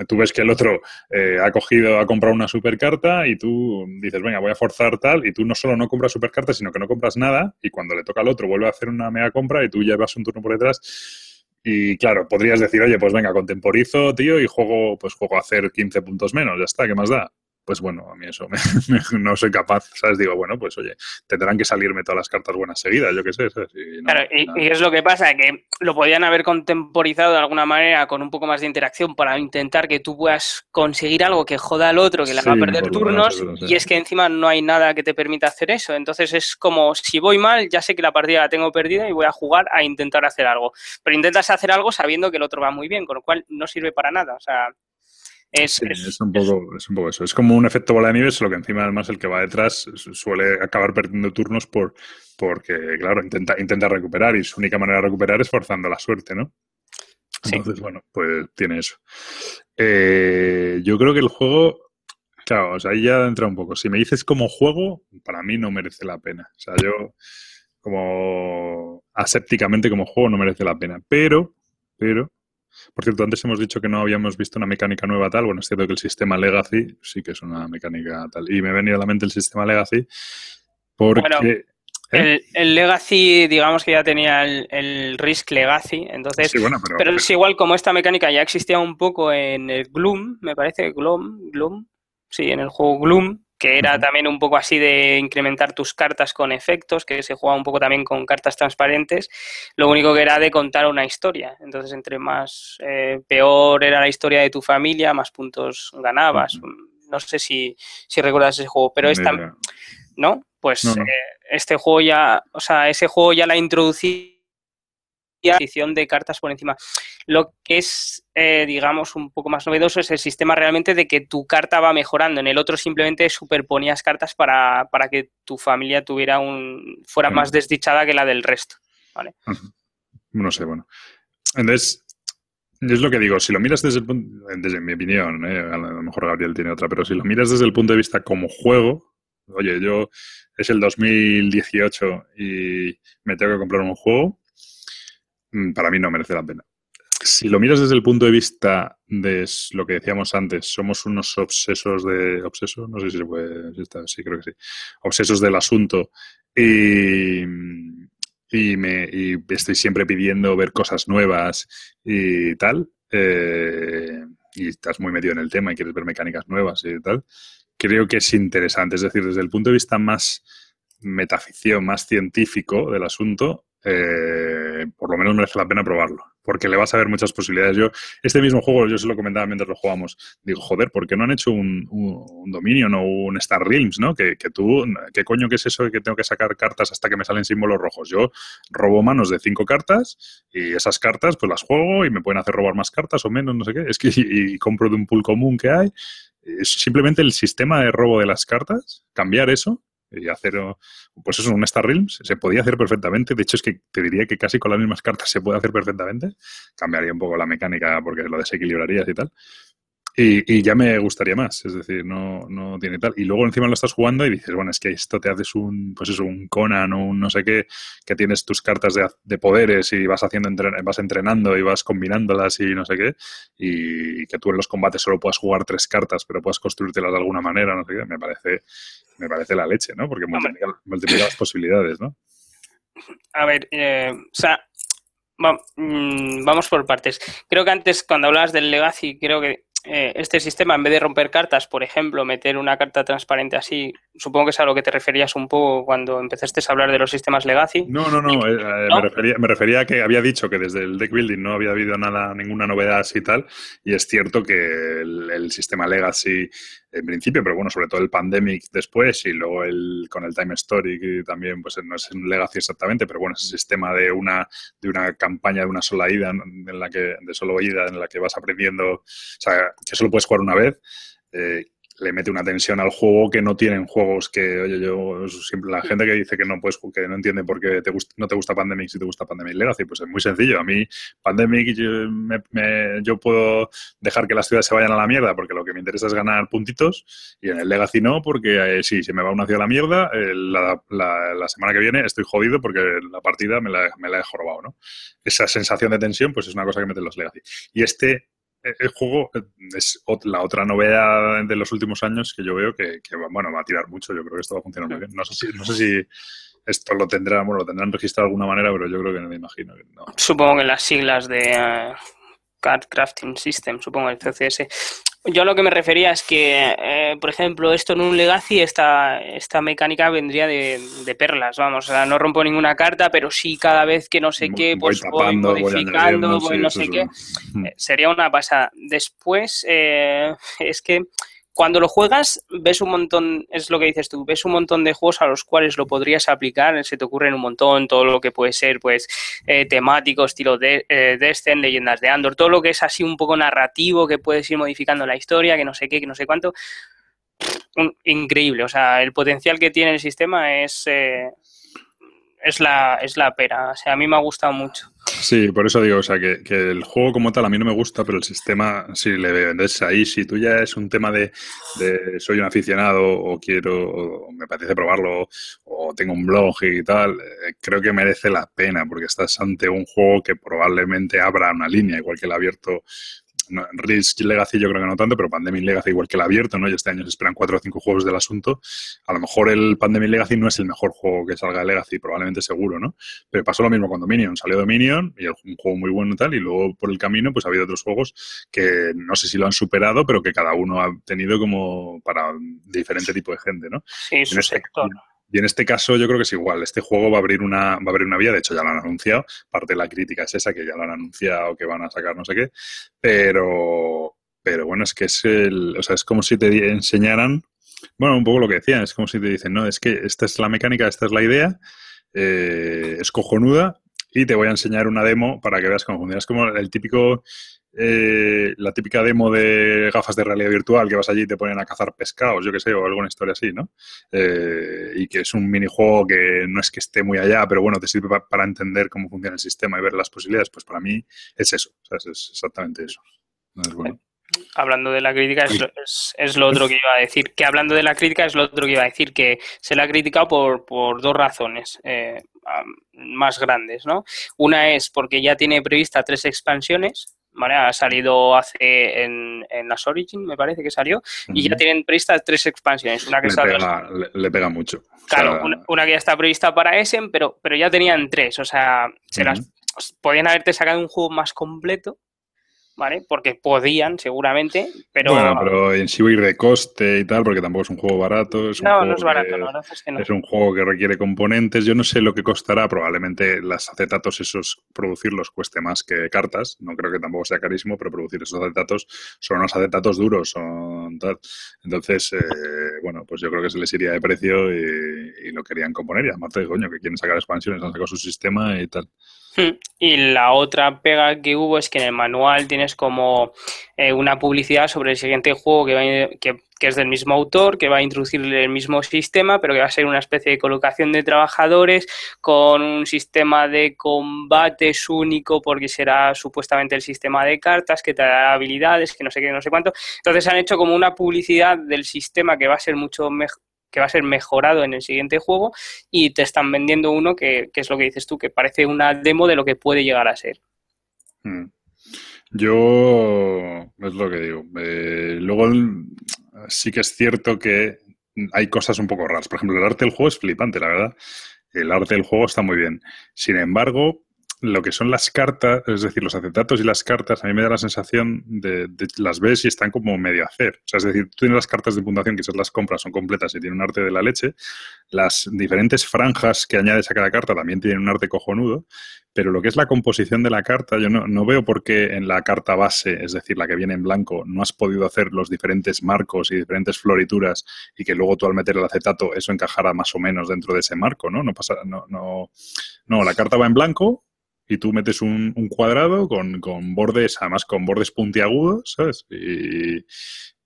tú ves que el otro eh, ha cogido, ha comprado una supercarta y tú dices, venga, voy a forzar tal, y tú no solo no compras supercarta, sino que no compras nada, y cuando le toca al otro vuelve a hacer una mega compra y tú llevas un turno por detrás. Y claro, podrías decir, oye, pues venga, contemporizo, tío, y juego, pues juego a hacer 15 puntos menos, ya está, ¿qué más da? Pues bueno, a mí eso no soy capaz, ¿sabes? Digo, bueno, pues oye, tendrán que salirme todas las cartas buenas seguidas, yo qué sé. Y claro, y, es lo que pasa, que lo podían haber contemporizado de alguna manera con un poco más de interacción para intentar que tú puedas conseguir algo que joda al otro, que le haga perder turnos, y es que encima no hay nada que te permita hacer eso. Entonces es como, si voy mal, ya sé que la partida la tengo perdida y voy a jugar a intentar hacer algo. Pero intentas hacer algo sabiendo que el otro va muy bien, con lo cual no sirve para nada. O sea, es, un poco, es un poco eso. Es como un efecto bola de nieve, solo que encima además el que va detrás suele acabar perdiendo turnos por porque, claro, intenta, intenta recuperar y su única manera de recuperar es forzando la suerte, ¿no? Entonces, bueno, pues tiene eso. Eh, yo creo que el juego, claro, o sea, ahí ya entra un poco. Si me dices como juego, para mí no merece la pena. O sea, yo como asépticamente como juego no merece la pena. Pero, pero, por cierto, antes hemos dicho que no habíamos visto una mecánica nueva tal. Bueno, es cierto que el sistema Legacy sí que es una mecánica tal. Y me ha venido a la mente el sistema Legacy porque... ¿eh? el, Legacy, digamos que ya tenía el, Risk Legacy, entonces... pero, es igual como esta mecánica ya existía un poco en el Gloom, me parece, Gloom, Gloom, sí, en el juego Gloom, que era también un poco así de incrementar tus cartas con efectos, que se jugaba un poco también con cartas transparentes, lo único que era de contar una historia. Entonces, entre más eh, peor era la historia de tu familia, más puntos ganabas. No sé si, si, recuerdas ese juego, pero esta... ¿No? Pues eh, este juego ya, o sea, ese juego ya la introducí edición de cartas por encima. Lo que es, eh, digamos, un poco más novedoso es el sistema realmente de que tu carta va mejorando. En el otro simplemente superponías cartas para, que tu familia tuviera un fuera más desdichada que la del resto. ¿vale? No sé, bueno. Entonces, es lo que digo, si lo miras desde el punto, desde mi opinión, ¿eh? a lo mejor Gabriel tiene otra, pero si lo miras desde el punto de vista como juego, oye, yo es el 2018 y me tengo que comprar un juego, para mí no merece la pena. Si lo miras desde el punto de vista de lo que decíamos antes, somos unos obsesos de... ¿Obsesos? No sé si se puede... Sí, creo que sí. Obsesos del asunto. Y, y, me, estoy siempre pidiendo ver cosas nuevas y tal. Eh, y estás muy metido en el tema y quieres ver mecánicas nuevas y tal. Creo que es interesante. Es decir, desde el punto de vista más metaficción, más científico del asunto, eh, por lo menos merece la pena probarlo, porque le vas a ver muchas posibilidades. Yo, este mismo juego, yo se lo comentaba mientras lo jugamos, digo, joder, ¿por qué no han hecho un, un, Dominion o un Star Realms, no? Que, tú, ¿qué coño que es eso de que tengo que sacar cartas hasta que me salen símbolos rojos? Yo robo manos de cinco cartas y esas cartas pues las juego y me pueden hacer robar más cartas o menos, no sé qué. Es que y, y compro de un pool común que hay. Simplemente el sistema de robo de las cartas, cambiar eso y hacer, pues eso, un Star Realms, se podía hacer perfectamente. De hecho, es que te diría que casi con las mismas cartas se puede hacer perfectamente. Cambiaría un poco la mecánica porque lo desequilibrarías y tal. Y, ya me gustaría más, es decir, no, no tiene tal. Y luego encima lo estás jugando y dices, bueno, es que esto te haces un, pues eso, un Conan o un no sé qué, que tienes tus cartas de, de poderes y vas haciendo, vas entrenando y vas combinándolas y no sé qué, y que tú en los combates solo puedas jugar tres cartas, pero puedas construírtelas de alguna manera, no sé qué, me parece, me parece la leche, ¿no? Porque multiplica, las posibilidades, ¿no? A ver, eh, o sea, mm, vamos por partes. Creo que antes, cuando hablabas del Legacy, creo que eh, este sistema, en vez de romper cartas, por ejemplo, meter una carta transparente así, supongo que es a lo que te referías un poco cuando empezaste a hablar de los sistemas Legacy. No, no, no, eh, eh, Me, refería, me, refería, a que había dicho que desde el deck building no había habido nada, ninguna novedad así y tal, y es cierto que el sistema Legacy en principio, pero bueno, sobre todo el Pandemic después y luego el con el Time Story, que también pues no es un legacy exactamente, pero bueno, ese sistema de una, de una campaña de una sola ida, en la que, de solo ida, en la que vas aprendiendo, o sea, que solo puedes jugar una vez. Eh, le mete una tensión al juego que no tienen juegos que, oye, yo siempre la gente que dice que no puedes, que no entiende por qué te no te gusta Pandemic si te gusta Pandemic Legacy, pues es muy sencillo. A mí Pandemic yo, puedo dejar que las ciudades se vayan a la mierda porque lo que me interesa es ganar puntitos y en el Legacy no porque eh, si se me va una ciudad a la mierda, eh, la, la, semana que viene estoy jodido porque la partida me la, me la he jorobado, ¿no? Esa sensación de tensión pues es una cosa que meten los Legacy. Y este el juego es la otra novedad de los últimos años que yo veo que, bueno, va a tirar mucho. Yo creo que esto va a funcionar muy bien. No sé si, no sé si esto lo tendrán, bueno, lo tendrán registrado de alguna manera, pero yo creo que no me imagino que no. Supongo que las siglas de uh, Card Crafting System, supongo el CCS. Yo a lo que me refería es que, eh, por ejemplo, esto en un Legacy, esta, esta mecánica vendría de, perlas, vamos, o sea, no rompo ninguna carta, pero sí cada vez que no sé qué, pues voy, modificando, voy, no sé qué, eh, sería una pasada. Después, eh, es que cuando lo juegas, ves un montón, es lo que dices tú, ves un montón de juegos a los cuales lo podrías aplicar, se te ocurren un montón, todo lo que puede ser, pues, eh, temático, estilo de eh, leyendas de Andor, todo lo que es así un poco narrativo, que puedes ir modificando la historia, que no sé qué, que no sé cuánto. increíble, o sea, el potencial que tiene el sistema es, eh, es, la, es la pera, o sea, a mí me ha gustado mucho. Sí, por eso digo, o sea, que, el juego como tal a mí no me gusta, pero el sistema sí le vendes ahí. Si tú ya es un tema de, soy un aficionado o quiero, o me parece probarlo, o tengo un blog y tal, eh, creo que merece la pena porque estás ante un juego que probablemente abra una línea, igual que el abierto no, Risk Legacy yo creo que no tanto, pero Pandemic Legacy igual que el abierto, ¿no? Y este año se esperan cuatro o cinco juegos del asunto. A lo mejor el Pandemic Legacy no es el mejor juego que salga de Legacy, probablemente seguro, ¿no? Pero pasó lo mismo con Dominion. Salió Dominion y un juego muy bueno y tal, y luego por el camino pues ha habido otros juegos que no sé si lo han superado, pero que cada uno ha tenido como para diferente tipo de gente, ¿no? Sí, su este sector. Y en este caso yo creo que es igual. Este juego va a abrir una, va a abrir una vía, de hecho ya lo han anunciado. Parte de la crítica es esa, que ya lo han anunciado, que van a sacar no sé qué. Pero, pero bueno, es que es el, o sea, es como si te enseñaran, bueno, un poco lo que decían, es como si te dicen, no, es que esta es la mecánica, esta es la idea, eh, es cojonuda y te voy a enseñar una demo para que veas cómo funciona. Es como el típico eh, la típica demo de gafas de realidad virtual que vas allí y te ponen a cazar pescados, yo que sé, o alguna historia así, ¿no? Eh, y que es un minijuego que no es que esté muy allá, pero bueno, te sirve para entender cómo funciona el sistema y ver las posibilidades, pues para mí es eso, es exactamente eso. Hablando de la crítica, es, lo otro que iba a decir. Que hablando de la crítica, es lo otro que iba a decir, que se la ha criticado por, por dos razones. Eh, más grandes, ¿no? Una es porque ya tiene prevista tres expansiones, ha salido hace en, en las Origin, me parece que salió, y ya tienen previstas tres expansiones. Una que le, pega, le, pega mucho. Claro, una, que ya está prevista para Essen, pero, pero ya tenían tres, o sea, se las, podían haberte sacado un juego más completo ¿vale? Porque podían, seguramente, pero... Bueno, pero en sí ir de coste y tal, porque tampoco es un juego barato. Es no, no es barato, no, es que no. Es un juego que requiere componentes. Yo no sé lo que costará, probablemente las acetatos esos, producirlos cueste más que cartas. No creo que tampoco sea carísimo, pero producir esos acetatos son unos acetatos duros, son tal. Entonces, eh, bueno, pues yo creo que se les iría de precio y, lo querían componer. Y además, coño, que quieren sacar expansiones, han sacado su sistema y tal. Hmm. Y la otra pega que hubo es que en el manual tienes como eh, una publicidad sobre el siguiente juego que, que, es del mismo autor, que va a introducir el mismo sistema, pero que va a ser una especie de colocación de trabajadores con un sistema de combates único porque será supuestamente el sistema de cartas que te dará habilidades, que no sé qué, no sé cuánto. Entonces han hecho como una publicidad del sistema que va a ser mucho mejor que va a ser mejorado en el siguiente juego y te están vendiendo uno que, es lo que dices tú, que parece una demo de lo que puede llegar a ser. Hmm. Yo, es lo que digo. Eh, luego sí que es cierto que hay cosas un poco raras. Por ejemplo, el arte del juego es flipante, la verdad. El arte del juego está muy bien. Sin embargo, lo que son las cartas, es decir, los acetatos y las cartas, a mí me da la sensación de, las ves y están como medio a hacer. O sea, es decir, tú tienes las cartas de puntuación que esas las compras, son completas y tienen un arte de la leche. Las diferentes franjas que añades a cada carta también tienen un arte cojonudo. Pero lo que es la composición de la carta, yo no, no veo por qué en la carta base, es decir, la que viene en blanco, no has podido hacer los diferentes marcos y diferentes florituras y que luego tú al meter el acetato eso encajara más o menos dentro de ese marco, ¿no? No pasa, no, no, no, la carta va en blanco y tú metes un, cuadrado con, bordes, además con bordes puntiagudos, ¿sabes? Y,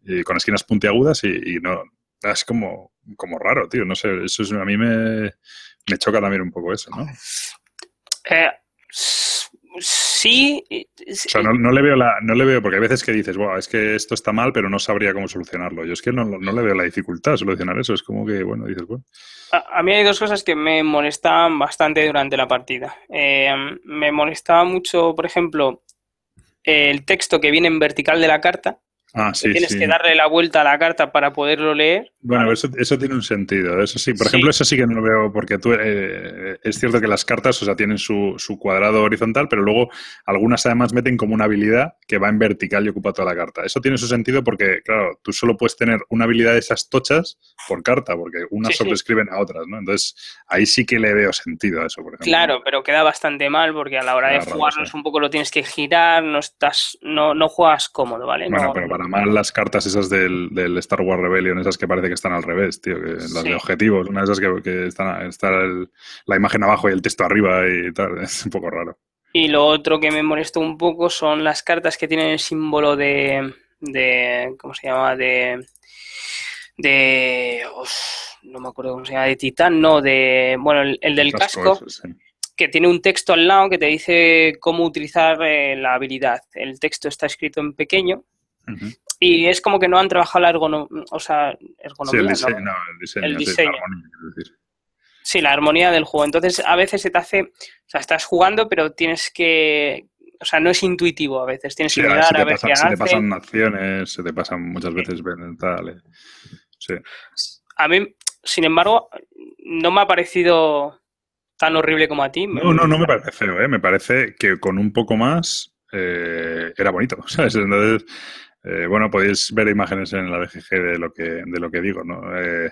y con esquinas puntiagudas y, no. Es como, como raro, tío. No sé, eso es, a mí me, me choca también un poco eso, ¿no? Eh, sí. O sea, no, le veo la, no le veo, porque hay veces que dices, wow, es que esto está mal, pero no sabría cómo solucionarlo. Yo es que no, le veo la dificultad de solucionar eso. Es como que, bueno, dices, bueno. A, mí hay dos cosas que me molestaban bastante durante la partida. Eh, me molestaba mucho, por ejemplo, el texto que viene en vertical de la carta Ah, sí, tienes que darle la vuelta a la carta para poderlo leer. Bueno, eso, eso, tiene un sentido. Eso sí, por ejemplo, eso sí que no lo veo porque tú, eh, es cierto que las cartas, o sea, tienen su, su, cuadrado horizontal, pero luego algunas además meten como una habilidad que va en vertical y ocupa toda la carta. Eso tiene su sentido porque, claro, tú solo puedes tener una habilidad de esas tochas por carta, porque unas sobrescriben a otras, ¿no? Entonces, ahí sí que le veo sentido a eso, por ejemplo. Claro, pero queda bastante mal porque a la hora de jugarlos un poco lo tienes que girar, no estás, no, no juegas cómodo, ¿vale? Bueno, pero para mal las cartas esas del, Star Wars Rebellion, esas que parece que están al revés, tío, que las de objetivos, una de esas que, están, está la imagen abajo y el texto arriba y tal, es un poco raro. Y lo otro que me molestó un poco son las cartas que tienen el símbolo de, de ¿cómo se llama? De, de, no me acuerdo cómo se llama, de titán, no, de, bueno, el, del casco. que tiene un texto al lado que te dice cómo utilizar eh, la habilidad. El texto está escrito en pequeño y es como que no han trabajado la ergonomía, o sea, ergonomía, sí, el diseño, el diseño. Sí, la armonía del juego. Entonces, a veces se te hace, o sea, estás jugando, pero tienes que, o sea, no es intuitivo a veces. Tienes que mirar a ver qué Se te pasan acciones, se te pasan muchas veces tal. Eh. Sí. A mí, sin embargo, no me ha parecido tan horrible como a ti. No, no, no me parece feo, ¿eh? Me parece que con un poco más eh, era bonito, ¿sabes? Entonces, eh, bueno, podéis ver imágenes en la BGG de lo que, de lo que digo, ¿no? Eh,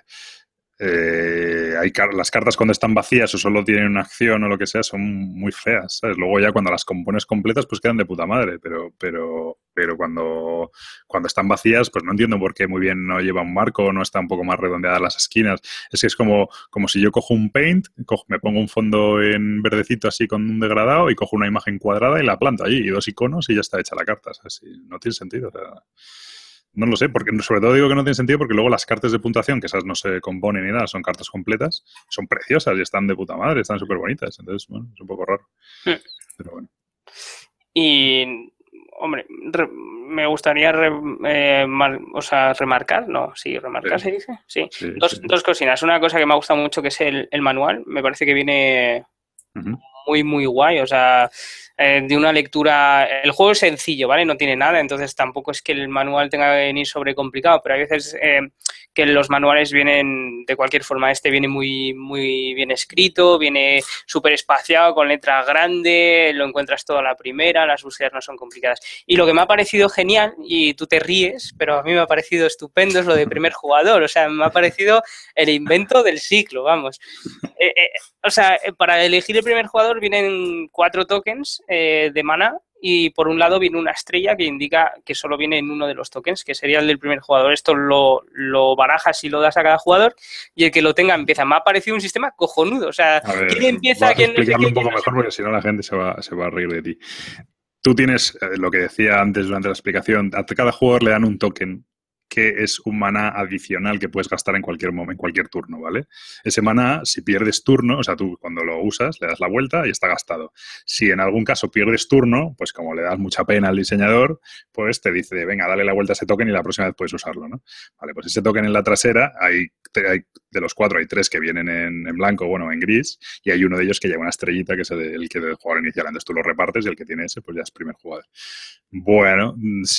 eh, hay las cartas cuando están vacías o solo tienen una acción o lo que sea son muy feas, ¿sabes? Luego ya cuando las compones completas pues quedan de puta madre, pero, pero, pero cuando, cuando están vacías pues no entiendo por qué muy bien no lleva un marco o no está un poco más redondeada las esquinas. Es que es como, como si yo cojo un paint, me pongo un fondo en verdecito así con un degradado y cojo una imagen cuadrada y la planto allí y dos iconos y ya está hecha la carta, Así, no tiene sentido. O sea, no lo sé, porque sobre todo digo que no tiene sentido porque luego las cartas de puntuación, que esas no se componen ni nada, son cartas completas, son preciosas y están de puta madre, están súper bonitas. Entonces, bueno, es un poco raro. Hmm. Pero bueno. Y, hombre, me gustaría eh, o sea, remarcar, ¿no? Sí, remarcar se dice. Sí. dos, dos cocinas. Una cosa que me ha gustado mucho que es el, manual. Me parece que viene muy, muy guay. O sea, eh, de una lectura. El juego es sencillo, ¿vale? No tiene nada, entonces tampoco es que el manual tenga que venir sobrecomplicado, pero hay veces eh, que los manuales vienen de cualquier forma. Este viene muy, muy bien escrito, viene súper espaciado, con letras grandes, lo encuentras todo a la primera, las búsquedas no son complicadas. Y lo que me ha parecido genial, y tú te ríes, pero a mí me ha parecido estupendo, es lo de primer jugador. O sea, me ha parecido el invento del ciclo, vamos. Eh, o sea, para elegir el primer jugador vienen cuatro tokens eh, de mana y por un lado viene una estrella que indica que solo viene en uno de los tokens, que sería el del primer jugador. Esto lo, lo barajas y lo das a cada jugador y el que lo tenga empieza. Me ha parecido un sistema cojonudo. O sea, ¿quién empieza? ¿quién explicarlo un poco mejor porque si no la gente se va, se va a reír de ti. Tú tienes, eh, lo que decía antes durante la explicación, a cada jugador le dan un token que es un maná adicional que puedes gastar en cualquier momento, en cualquier turno, ¿vale? Ese maná, si pierdes turno, o sea, tú cuando lo usas, le das la vuelta y está gastado. Si en algún caso pierdes turno, pues como le das mucha pena al diseñador, pues te dice, venga, dale la vuelta a ese token y la próxima vez puedes usarlo, ¿no? Vale, pues ese token en la trasera, hay, de los cuatro hay tres que vienen en, blanco, bueno, en gris, y hay uno de ellos que lleva una estrellita que es el, que del jugador inicial. Entonces tú lo repartes y el que tiene ese, pues ya es primer jugador. Bueno,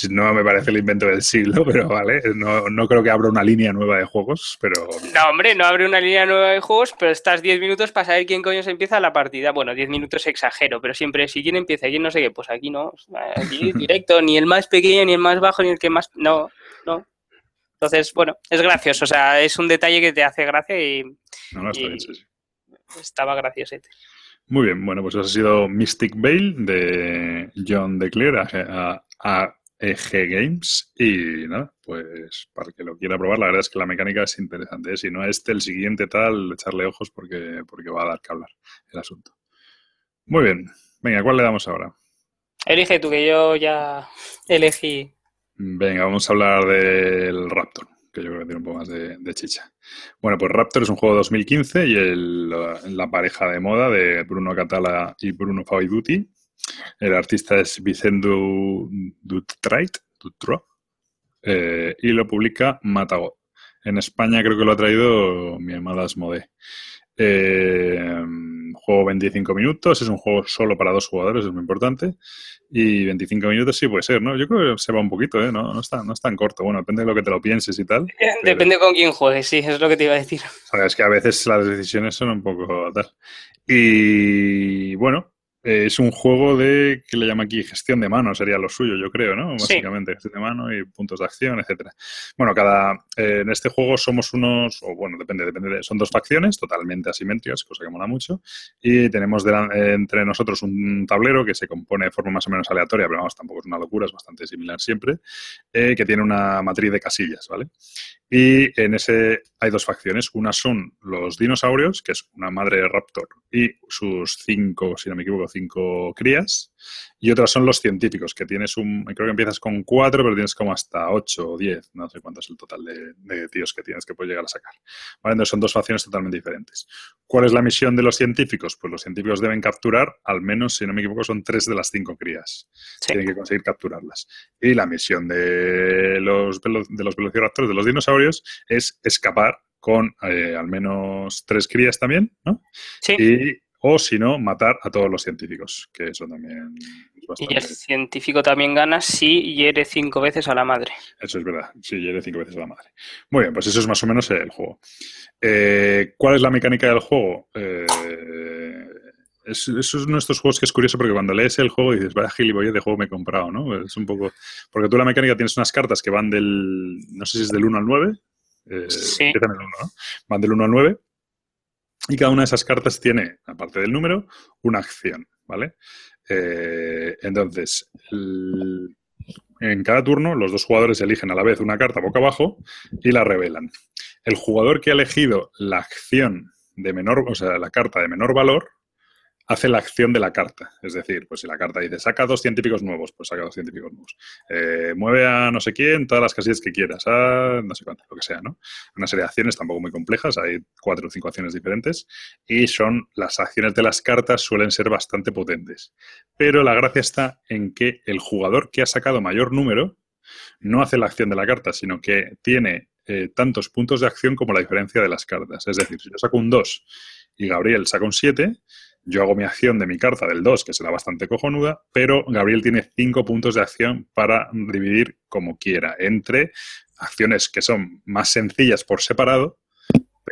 no me parece el invento del siglo, pero vale, no, no, creo que abra una línea nueva de juegos, pero... No, hombre, no abre una línea nueva de juegos, pero estás 10 minutos para saber quién coño se empieza la partida. Bueno, 10 minutos exagero, pero siempre si quién empieza, quién no sé qué, pues aquí no, aquí directo, ni el más pequeño, ni el más bajo, ni el que más... No, no. Entonces, bueno, es gracioso, o sea, es un detalle que te hace gracia y... No, no, está bien, sí, Estaba gracioso. Muy bien, bueno, pues eso ha sido Mystic Veil de John DeClaire a, a EG Games. Y nada, pues para que lo quiera probar, la verdad es que la mecánica es interesante. ¿eh? Si no este, el siguiente tal, echarle ojos porque, porque va a dar que hablar el asunto. Muy bien, venga, ¿cuál le damos ahora? Elige tú, que yo ya elegí. Venga, vamos a hablar del Raptor, que yo creo que tiene un poco más de, chicha. Bueno, pues Raptor es un juego de 2015 y la, pareja de moda de Bruno Catala y Bruno Faiduti. El artista es Vicendo Dutrait, eh, y lo publica Matagot. En España creo que lo ha traído mi amada Asmode. Eh, juego 25 minutos, es un juego solo para dos jugadores, es muy importante. Y 25 minutos sí puede ser, ¿no? Yo creo que se va un poquito, ¿eh? No, no, está, no es tan corto. Bueno, depende de lo que te lo pienses y tal. Depende con quién juegues, sí, es lo que te iba a decir. es que a veces las decisiones son un poco tal. Y bueno, eh, es un juego de, que le llama aquí? Gestión de mano, sería lo suyo, yo creo, ¿no? Básicamente, gestión de mano y puntos de acción, etcétera. Bueno, cada eh, en este juego somos unos, o bueno, depende, depende, son dos facciones totalmente asimétricas, cosa que mola mucho, y tenemos entre nosotros un tablero que se compone de forma más o menos aleatoria, pero vamos, tampoco es una locura, es bastante similar siempre, eh, que tiene una matriz de casillas, ¿vale? Y en ese hay dos facciones. Una son los dinosaurios, que es una madre raptor y sus cinco, si no me equivoco, cinco crías. Y otras son los científicos, que tienes un, creo que empiezas con cuatro, pero tienes como hasta ocho o diez, no sé cuánto es el total de, tíos que tienes que puedes llegar a sacar. Entonces son dos facciones totalmente diferentes. ¿Cuál es la misión de los científicos? Pues los científicos deben capturar, al menos, si no me equivoco, son tres de las cinco crías. Tienen que conseguir capturarlas. Y la misión de los, de los velociraptors, de los dinosaurios, es escapar con eh, al menos tres crías también, ¿no? Sí. Y o si no, matar a todos los científicos, que eso también es bastante... Y el científico también gana si hiere cinco veces a la madre. Eso es verdad, si hiere cinco veces a la madre. Muy bien, pues eso es más o menos el juego. Eh, ¿Cuál es la mecánica del juego? Eh, es, es uno de estos juegos que es curioso porque cuando lees el juego dices, vaya gilipollas de juego me he comprado, ¿no? Es un poco... Porque tú la mecánica tienes unas cartas que van del... no sé si es del 1 al 9. Eh, sí. Empiezan el 1, ¿no? Van del 1 al 9 y cada una de esas cartas tiene, aparte del número, una acción, ¿vale? Eh, entonces, en cada turno los dos jugadores eligen a la vez una carta boca abajo y la revelan. El jugador que ha elegido la acción de menor, o sea, la carta de menor valor, hace la acción de la carta. Es decir, pues si la carta dice saca dos científicos nuevos, pues saca dos científicos nuevos. Eh, mueve a no sé quién todas las casillas que quieras, a no sé cuánto, lo que sea, ¿no? Una serie de acciones tampoco muy complejas, hay cuatro o cinco acciones diferentes y son las acciones de las cartas suelen ser bastante potentes. Pero la gracia está en que el jugador que ha sacado mayor número no hace la acción de la carta, sino que tiene eh, tantos puntos de acción como la diferencia de las cartas. Es decir, si yo saco un 2 y Gabriel saca un 7, yo hago mi acción de mi carta del 2, que será bastante cojonuda, pero Gabriel tiene 5 puntos de acción para dividir como quiera entre acciones que son más sencillas por separado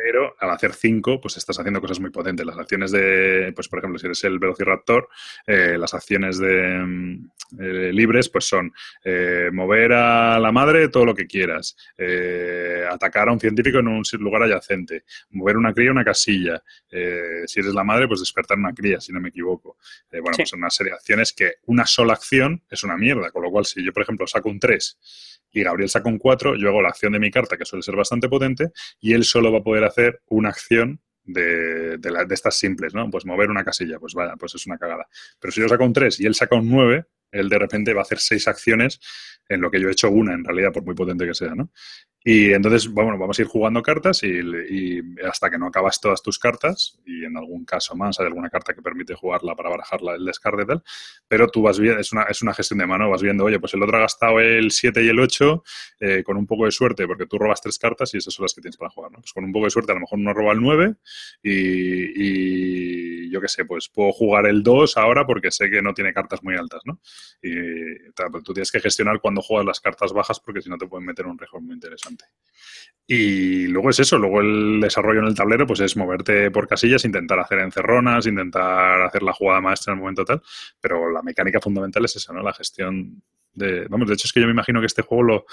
pero al hacer cinco, pues estás haciendo cosas muy potentes. Las acciones de, pues por ejemplo, si eres el Velociraptor, eh, las acciones de mm, eh, libres, pues son eh, mover a la madre todo lo que quieras, atacar a un científico en un lugar adyacente, mover una cría a una casilla. si eres la madre, pues despertar una cría, si no me equivoco. bueno, pues son una serie de acciones que una sola acción es una mierda, con lo cual si yo, por ejemplo, saco un 3 y Gabriel saca un 4, yo hago la acción de mi carta, que suele ser bastante potente, y él solo va a poder hacer una acción de, de, de estas simples, ¿no? Pues mover una casilla, pues vaya, pues es una cagada. Pero si yo saco un 3 y él saca un 9, él de repente va a hacer seis acciones en lo que yo he hecho una, en realidad, por muy potente que sea, ¿no? Y entonces, bueno, vamos a ir jugando cartas y, hasta que no acabas todas tus cartas, y en algún caso más hay alguna carta que permite jugarla para barajarla el descarte y tal, pero tú vas bien, es una, es una gestión de mano, vas viendo, oye, pues el otro ha gastado el 7 y el 8 eh, con un poco de suerte, porque tú robas tres cartas y esas son las que tienes para jugar, ¿no? Pues con un poco de suerte a lo mejor uno roba el 9 y, yo qué sé, pues puedo jugar el 2 ahora porque sé que no tiene cartas muy altas, ¿no? Y tal, tú tienes que gestionar cuando juegas las cartas bajas porque si no te pueden meter un récord muy interesante. Y luego es eso, luego el desarrollo en el tablero pues es moverte por casillas, intentar hacer encerronas, intentar hacer la jugada maestra en el momento tal, pero la mecánica fundamental es esa, ¿no? La gestión de... Vamos, de hecho es que yo me imagino que este juego lo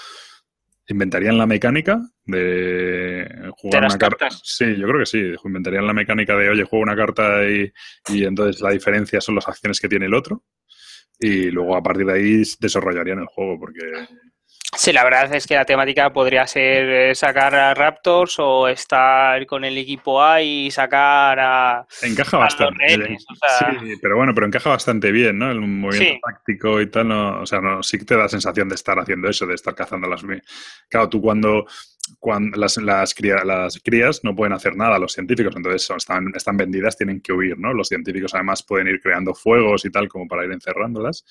inventarían la mecánica de jugar una carta. Sí, yo creo que sí, inventarían la mecánica de, oye, juego una carta y, y entonces la diferencia son las acciones que tiene el otro y luego a partir de ahí desarrollarían el juego porque Sí, la verdad es que la temática podría ser eh, sacar a Raptors o estar con el equipo A y sacar a. Encaja bastante. Sí, pero bueno, pero encaja bastante bien, ¿no? El movimiento táctico y tal, no, o sea, no, sí que te da sensación de estar haciendo eso, de estar cazando las. Claro, tú cuando cuando las, las, las, crías no pueden hacer nada, los científicos, entonces están, están vendidas, tienen que huir, ¿no? Los científicos además pueden ir creando fuegos y tal como para ir encerrándolas,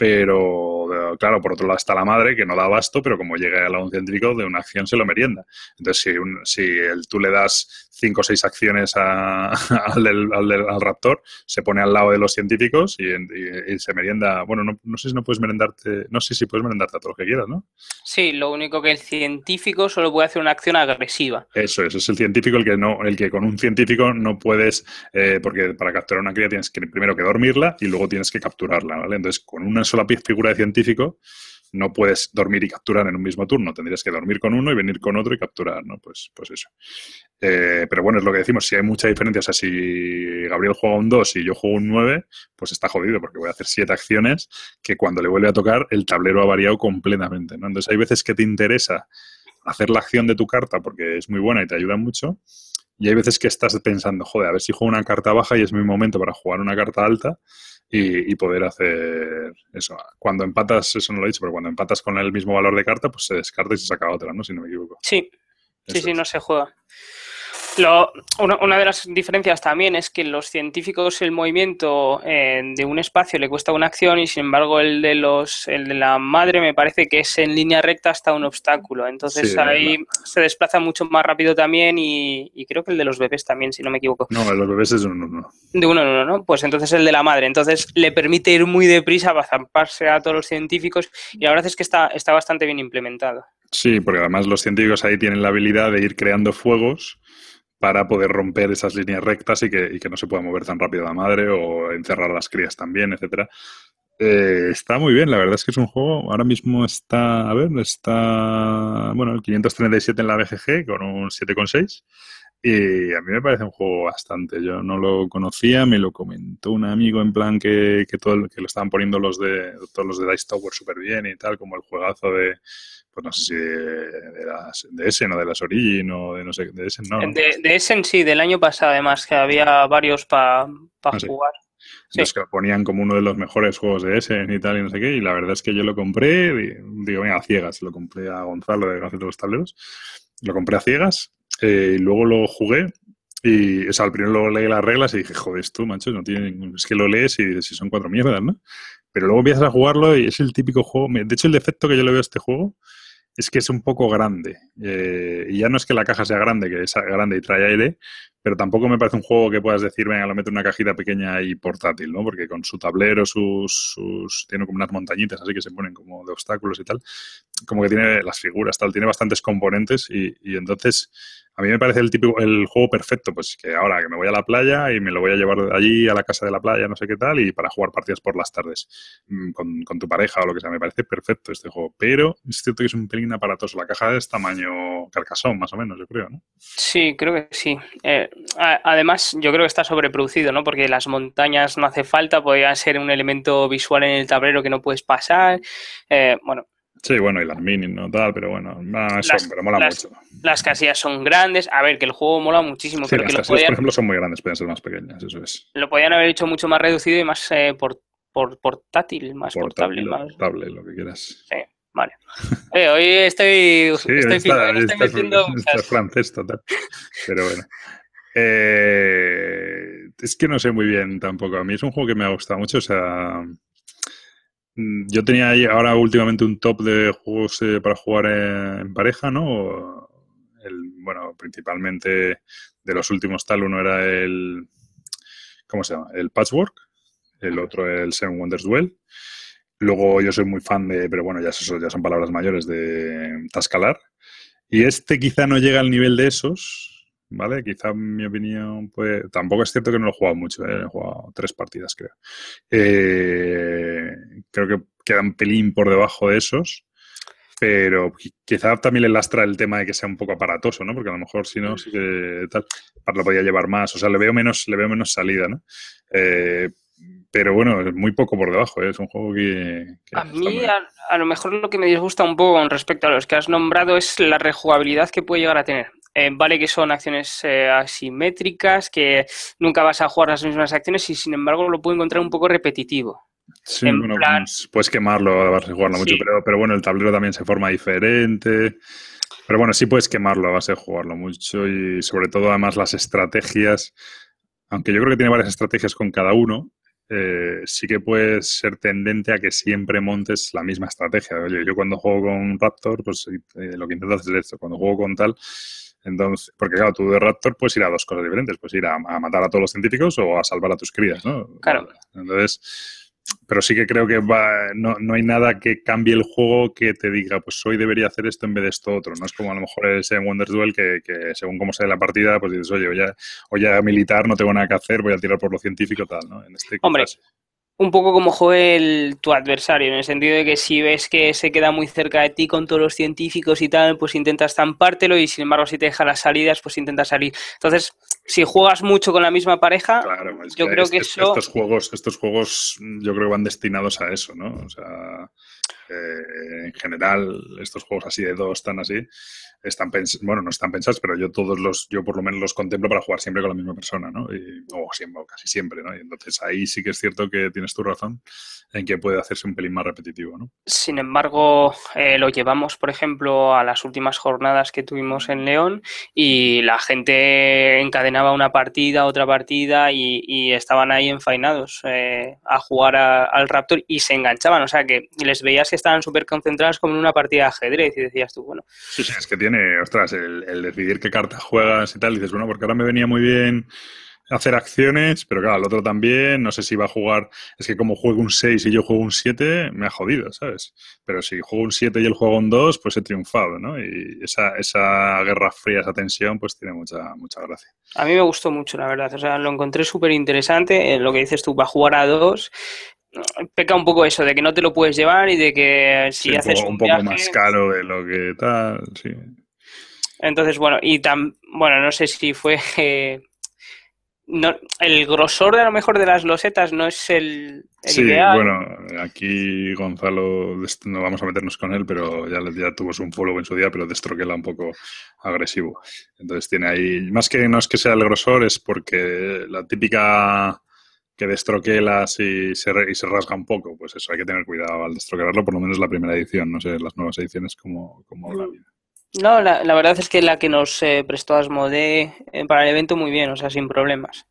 pero claro, por otro lado está la madre que no da abasto, pero como llega a un científico, de una acción se lo merienda. Entonces, si, si el, tú le das cinco o seis acciones al, al, raptor, se pone al lado de los científicos y, se merienda. Bueno, no, sé si no puedes merendarte, no sé si puedes merendarte a todo lo que quieras, ¿no? Sí, lo único que el científico solo puede hacer una acción agresiva. Eso es, es el científico el que no, el que con un científico no puedes, eh, porque para capturar una cría tienes que primero que dormirla y luego tienes que capturarla, ¿vale? Entonces, con una sola figura de científico, no puedes dormir y capturar en un mismo turno. Tendrías que dormir con uno y venir con otro y capturar, ¿no? Pues, pues eso. Eh, pero bueno, es lo que decimos. Si hay mucha diferencia, o sea, si Gabriel juega un 2 y yo juego un 9, pues está jodido porque voy a hacer siete acciones que cuando le vuelve a tocar el tablero ha variado completamente, ¿no? Entonces hay veces que te interesa hacer la acción de tu carta porque es muy buena y te ayuda mucho. Y hay veces que estás pensando, joder, a ver si juego una carta baja y es mi momento para jugar una carta alta y, poder hacer eso. Cuando empatas, eso no lo he dicho, pero cuando empatas con el mismo valor de carta, pues se descarta y se saca otra, ¿no? Si no me equivoco. Sí, sí, sí, no se juega una, de las diferencias también es que los científicos el movimiento eh, de un espacio le cuesta una acción y sin embargo el de los el de la madre me parece que es en línea recta hasta un obstáculo. Entonces ahí se desplaza mucho más rápido también y, creo que el de los bebés también, si no me equivoco. No, el de los bebés es de uno en uno. De uno en uno, ¿no? Pues entonces el de la madre. Entonces le permite ir muy deprisa para zamparse a todos los científicos y la verdad es que está, está bastante bien implementado. Sí, porque además los científicos ahí tienen la habilidad de ir creando fuegos para poder romper esas líneas rectas y que, no se pueda mover tan rápido la madre o encerrar a las crías también, etcétera. Eh, está muy bien, la verdad es que es un juego, ahora mismo está, a ver, está, bueno, el 537 en la BGG con un 7,6 y a mí me parece un juego bastante, yo no lo conocía, me lo comentó un amigo en plan que, que, todo, que lo estaban poniendo los de, todos los de Dice Tower súper bien y tal, como el juegazo de, pues no sé si de, las, de Essen o de las Origin o de no sé, de Essen, no. De, de Essen sí, del año pasado además, que había varios para ah, jugar. Sí. Los que ponían como uno de los mejores juegos de Essen y tal y no sé qué, y la verdad es que yo lo compré, digo, venga, a ciegas, lo compré a Gonzalo de Gaceta de los Tableros, lo compré a ciegas, eh, y luego lo jugué y, o sea, al primero luego leí las reglas y dije, joder, esto, macho, no tiene Es que lo lees y si son cuatro mierdas, ¿no? Pero luego empiezas a jugarlo y es el típico juego. De hecho, el defecto que yo le veo a este juego es que es un poco grande. Eh, y ya no es que la caja sea grande, que es grande y trae aire, pero tampoco me parece un juego que puedas decir, venga, lo meto en una cajita pequeña y portátil, ¿no? Porque con su tablero, sus, tiene como unas montañitas así que se ponen como de obstáculos y tal, como que tiene las figuras, tal, tiene bastantes componentes y, entonces a mí me parece el típico, el juego perfecto, pues que ahora que me voy a la playa y me lo voy a llevar allí a la casa de la playa, no sé qué tal, y para jugar partidas por las tardes mm, con, con, tu pareja o lo que sea, me parece perfecto este juego. Pero es cierto que es un pelín aparatoso. La caja es tamaño carcasón, más o menos, yo creo, ¿no? Sí, creo que sí. Eh, además, yo creo que está sobreproducido, ¿no? Porque las montañas no hace falta, podría ser un elemento visual en el tablero que no puedes pasar. Eh, bueno, Sí, bueno, y las mini, no tal, pero bueno, eso, las, pero mola mucho. Las casillas son grandes. A ver, que el juego mola muchísimo. Sí, las casillas, por ejemplo, son muy grandes, pueden ser más pequeñas, eso es. Lo podían haber hecho mucho más reducido y más eh, por, por, portátil, más portable. Más... Portable, lo que quieras. Sí, vale. Eh, hoy estoy, sí, estoy, está, estoy metiendo estás francés total. Pero bueno. Eh, es que no sé muy bien tampoco. A mí es un juego que me ha gustado mucho, o sea Mm, yo tenía ahí ahora últimamente un top de juegos eh, para jugar en, pareja, ¿no? El, bueno, principalmente de los últimos tal, uno era el, ¿cómo se llama? El Patchwork, el otro el Seven Wonders Duel. Luego yo soy muy fan de, pero bueno, ya, eso, ya son palabras mayores, de Tascalar. Y este quizá no llega al nivel de esos, ¿vale? Quizá mi opinión, pues tampoco es cierto que no lo he jugado mucho, ¿eh? he jugado tres partidas, creo. Eh, creo que queda un pelín por debajo de esos, pero quizá también le lastra el tema de que sea un poco aparatoso, ¿no? Porque a lo mejor si no, sí que tal, lo podía llevar más, o sea, le veo menos, le veo menos salida, ¿no? Eh, pero bueno, es muy poco por debajo, ¿eh? es un juego que... a mí a, lo mejor lo que me disgusta un poco con respecto a los que has nombrado es la rejugabilidad que puede llegar a tener. Eh, vale que son acciones eh, asimétricas, que nunca vas a jugar las mismas acciones y sin embargo lo puedo encontrar un poco repetitivo. Sí, bueno, pues, puedes quemarlo, vas a jugarlo mucho, pero, pero bueno, el tablero también se forma diferente. Pero bueno, sí puedes quemarlo a base de jugarlo mucho y sobre todo además las estrategias, aunque yo creo que tiene varias estrategias con cada uno, eh, sí que puedes ser tendente a que siempre montes la misma estrategia. Oye, yo cuando juego con Raptor, pues eh, lo que intento hacer es esto. Cuando juego con tal, entonces, porque claro, tú de Raptor puedes ir a dos cosas diferentes. Puedes ir a, a matar a todos los científicos o a salvar a tus crías, ¿no? Claro. Entonces, pero sí que creo que no, no, hay nada que cambie el juego que te diga, pues hoy debería hacer esto en vez de esto otro. No es como a lo mejor ese Wonders Duel que, que según cómo sea la partida, pues dices, oye, hoy ya, militar no tengo nada que hacer, voy a tirar por lo científico tal, ¿no? En este Hombre, un poco como juega el, tu adversario, en el sentido de que si ves que se queda muy cerca de ti con todos los científicos y tal, pues intentas zampártelo y sin embargo si te deja las salidas, pues intentas salir. Entonces, si juegas mucho con la misma pareja, yo creo que eso... Estos juegos, estos juegos yo creo que van destinados a eso, ¿no? O sea, eh, en general, estos juegos así de dos, tan así, están bueno, no están pensados, pero yo todos los, yo por lo menos los contemplo para jugar siempre con la misma persona, ¿no? Y, o siempre, o casi siempre, ¿no? Y entonces ahí sí que es cierto que tienes tu razón en que puede hacerse un pelín más repetitivo, ¿no? Sin embargo, eh, lo llevamos, por ejemplo, a las últimas jornadas que tuvimos en León y la gente encadenaba una partida, otra partida y, estaban ahí enfainados eh, a jugar al Raptor y se enganchaban, o sea que les veías que estaban súper concentrados como en una partida de ajedrez y decías tú, bueno. Sí, sí, es que tiene, ostras, el, decidir qué cartas juegas y tal, dices, bueno, porque ahora me venía muy bien hacer acciones, pero claro, el otro también, no sé si va a jugar, es que como juego un 6 y yo juego un 7, me ha jodido, ¿sabes? Pero si juego un 7 y él juega un 2, pues he triunfado, ¿no? Y esa, esa guerra fría, esa tensión, pues tiene mucha, mucha gracia. A mí me gustó mucho, la verdad, o sea, lo encontré súper interesante, lo que dices tú, va a jugar a 2 peca un poco eso de que no te lo puedes llevar y de que si haces un, poco más caro de lo que tal, sí. Entonces, bueno, y tan, bueno, no sé si fue eh, no, el grosor de a lo mejor de las losetas no es el, sí, bueno, aquí Gonzalo, no vamos a meternos con él, pero ya, ya tuvo un follow en su día, pero destroquela un poco agresivo. Entonces tiene ahí, más que no es que sea el grosor, es porque la típica que destroquelas y se, y se rasga un poco, pues eso, hay que tener cuidado al destroquelarlo, por lo menos la primera edición, no sé, las nuevas ediciones como, como la vida. No, la, la, verdad es que la que nos eh, prestó Asmode eh, para el evento muy bien, o sea, sin problemas.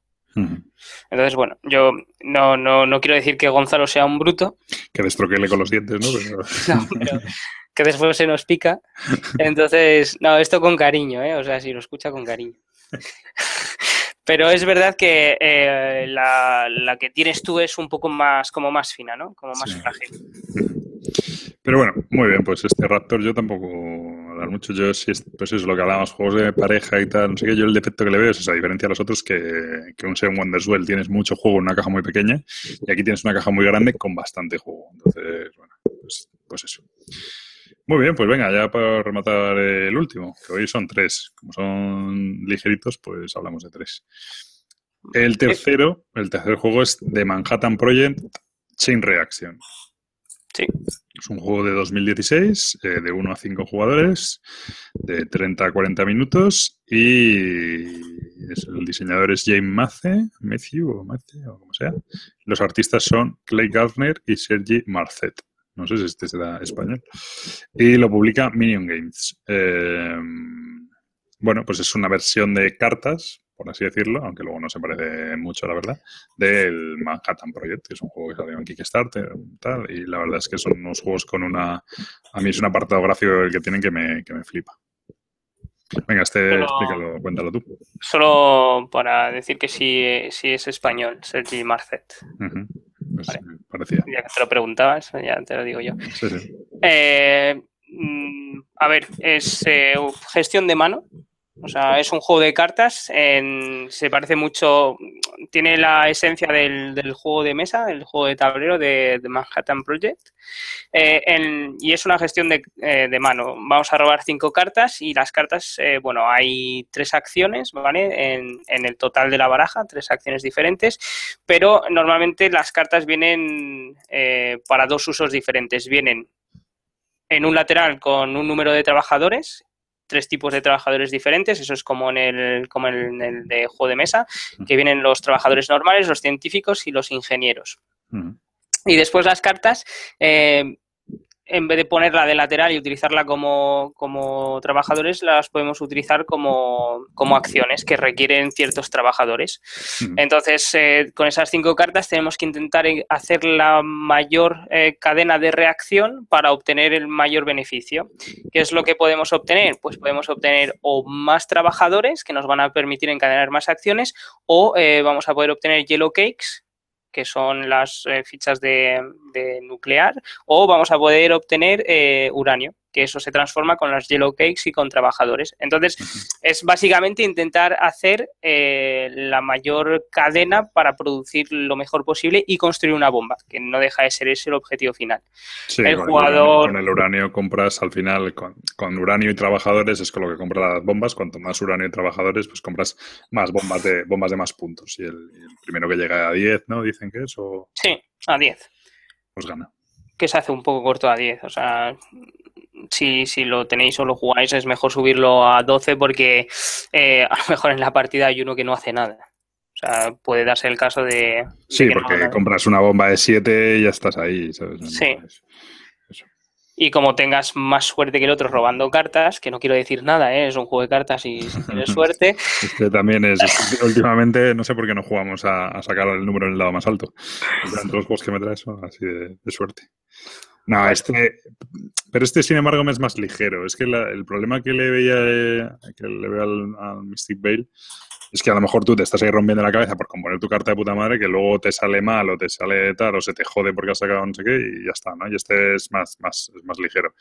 Entonces, bueno, yo no, no, no, quiero decir que Gonzalo sea un bruto. Que destroquele con los dientes, ¿no? que después se nos pica. Entonces, no, esto con cariño, ¿eh? O sea, si lo escucha con cariño. Pero es verdad que eh, la, la, que tienes tú es un poco más, como más fina, ¿no? Como más frágil. Pero bueno, muy bien, pues este Raptor yo tampoco mucho. Yo, si es, pues es lo que hablábamos, juegos de pareja y tal, no sé qué, yo el defecto que le veo es esa diferencia a los otros que, que un Seven Wonders Well tienes mucho juego en una caja muy pequeña y aquí tienes una caja muy grande con bastante juego. Entonces, bueno, pues, pues eso. Muy bien, pues venga, ya para rematar el último, que hoy son tres. Como son ligeritos, pues hablamos de tres. El tercero, el tercer juego es de Manhattan Project Chain Reaction. Es un juego de 2016, eh, de 1 a 5 jugadores, de 30 a 40 minutos y el diseñador es James Mace, Matthew o Matthew, o como sea. Los artistas son Clay Gardner y Sergi Marcet. No sé si este será español. Y lo publica Minion Games. Eh, bueno, pues es una versión de cartas por así decirlo, aunque luego no se parece mucho, la verdad, del Manhattan Project, que es un juego que salió en Kickstarter tal, y la verdad es que son unos juegos con una... A mí es un apartado gráfico el que tienen que me, que me flipa. Venga, este, explícalo, cuéntalo tú. Solo para decir que sí, sí es español, Sergi Marcet. Pues parecía. Ya que te lo preguntabas, ya te lo digo yo. Sí, sí. Eh, mm, a ver, es eh, gestión de mano, o sea, es un juego de cartas, se parece mucho, tiene la esencia del, juego de mesa, el juego de tablero de, Manhattan Project. Eh, y es una gestión eh, de, mano. Vamos a robar cinco cartas y las cartas, eh, bueno, hay tres acciones, ¿vale? En, en, el total de la baraja, tres acciones diferentes, pero normalmente las cartas vienen para dos usos diferentes. Vienen en un lateral con un número de trabajadores tres tipos de trabajadores diferentes, eso es como en el, como en el de juego de mesa, que vienen los trabajadores normales, los científicos y los ingenieros. Y después las cartas, eh, en vez de ponerla de lateral y utilizarla como, como trabajadores, las podemos utilizar como, como, acciones que requieren ciertos trabajadores. Entonces, eh, con esas cinco cartas tenemos que intentar eh, hacer la mayor eh, cadena de reacción para obtener el mayor beneficio. ¿Qué es lo que podemos obtener? Pues podemos obtener o más trabajadores que nos van a permitir encadenar más acciones o vamos a poder obtener yellow cakes que son las eh, fichas de, nuclear, o vamos a poder obtener eh, uranio que eso se transforma con las yellow cakes y con trabajadores. Entonces, es básicamente intentar hacer eh, la mayor cadena para producir lo mejor posible y construir una bomba, que no deja de ser ese el objetivo final. Sí, el con, jugador... el con el uranio compras al final, con, uranio y trabajadores es con lo que compras las bombas. Cuanto más uranio y trabajadores, pues compras más bombas de, bombas de más puntos. Y el, primero que llega a 10, ¿no? Dicen que es. O... Sí, a 10. Pues gana. Que se hace un poco corto a 10. O sea, si, si lo tenéis o lo jugáis, es mejor subirlo a 12 porque eh, a lo mejor en la partida hay uno que no hace nada. O sea, puede darse el caso de... Sí, porque compras una bomba de 7 y ya estás ahí. Sí. Y como tengas más suerte que el otro robando cartas, que no quiero decir nada, ¿eh? es un juego de cartas y si tienes suerte. este también es. Últimamente, no sé por qué no jugamos a, sacar el número en el lado más alto. Entre los juegos que me trae son así de suerte. No, este, pero este sin embargo es más ligero. Es que el problema que le veía, que le veo al, Mystic Veil es que a lo mejor tú te estás ahí rompiendo la cabeza por componer tu carta de puta madre, que luego te sale mal o te sale tal o se te jode porque has sacado no sé qué y ya está, ¿no? Y este es más, más, es más ligero.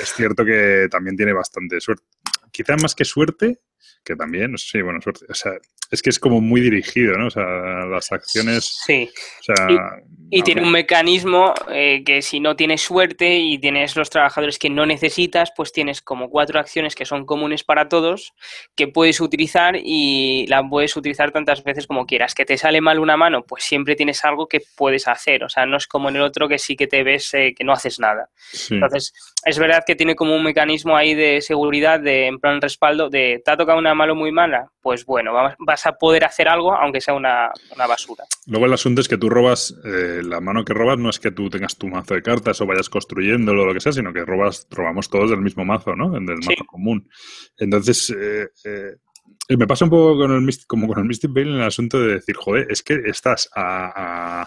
Es cierto que también tiene bastante suerte. Quizá más que suerte, que también, sí, bueno, suerte. O sea, es que es como muy dirigido, ¿no? O sea, las acciones. Sí. y, tiene un mecanismo eh, que si no tienes suerte y tienes los trabajadores que no necesitas, pues tienes como cuatro acciones que son comunes para todos que puedes utilizar y la puedes utilizar tantas veces como quieras. Que te sale mal una mano, pues siempre tienes algo que puedes hacer. O sea, no es como en el otro que sí que te ves eh, que no haces nada. Entonces, es verdad que tiene como un mecanismo ahí de seguridad, de en plan respaldo, de te ha tocado una mano muy mala, pues bueno, vas a poder hacer algo aunque sea una, basura. Luego el asunto es que tú robas, eh, la mano que robas no es que tú tengas tu mazo de cartas o vayas construyéndolo o lo que sea, sino que robas, robamos todos del mismo mazo, ¿no? Del mazo común. Entonces, eh, eh, me pasa un poco con el como con el Mystic Veil en el asunto de decir, joder, es que estás a,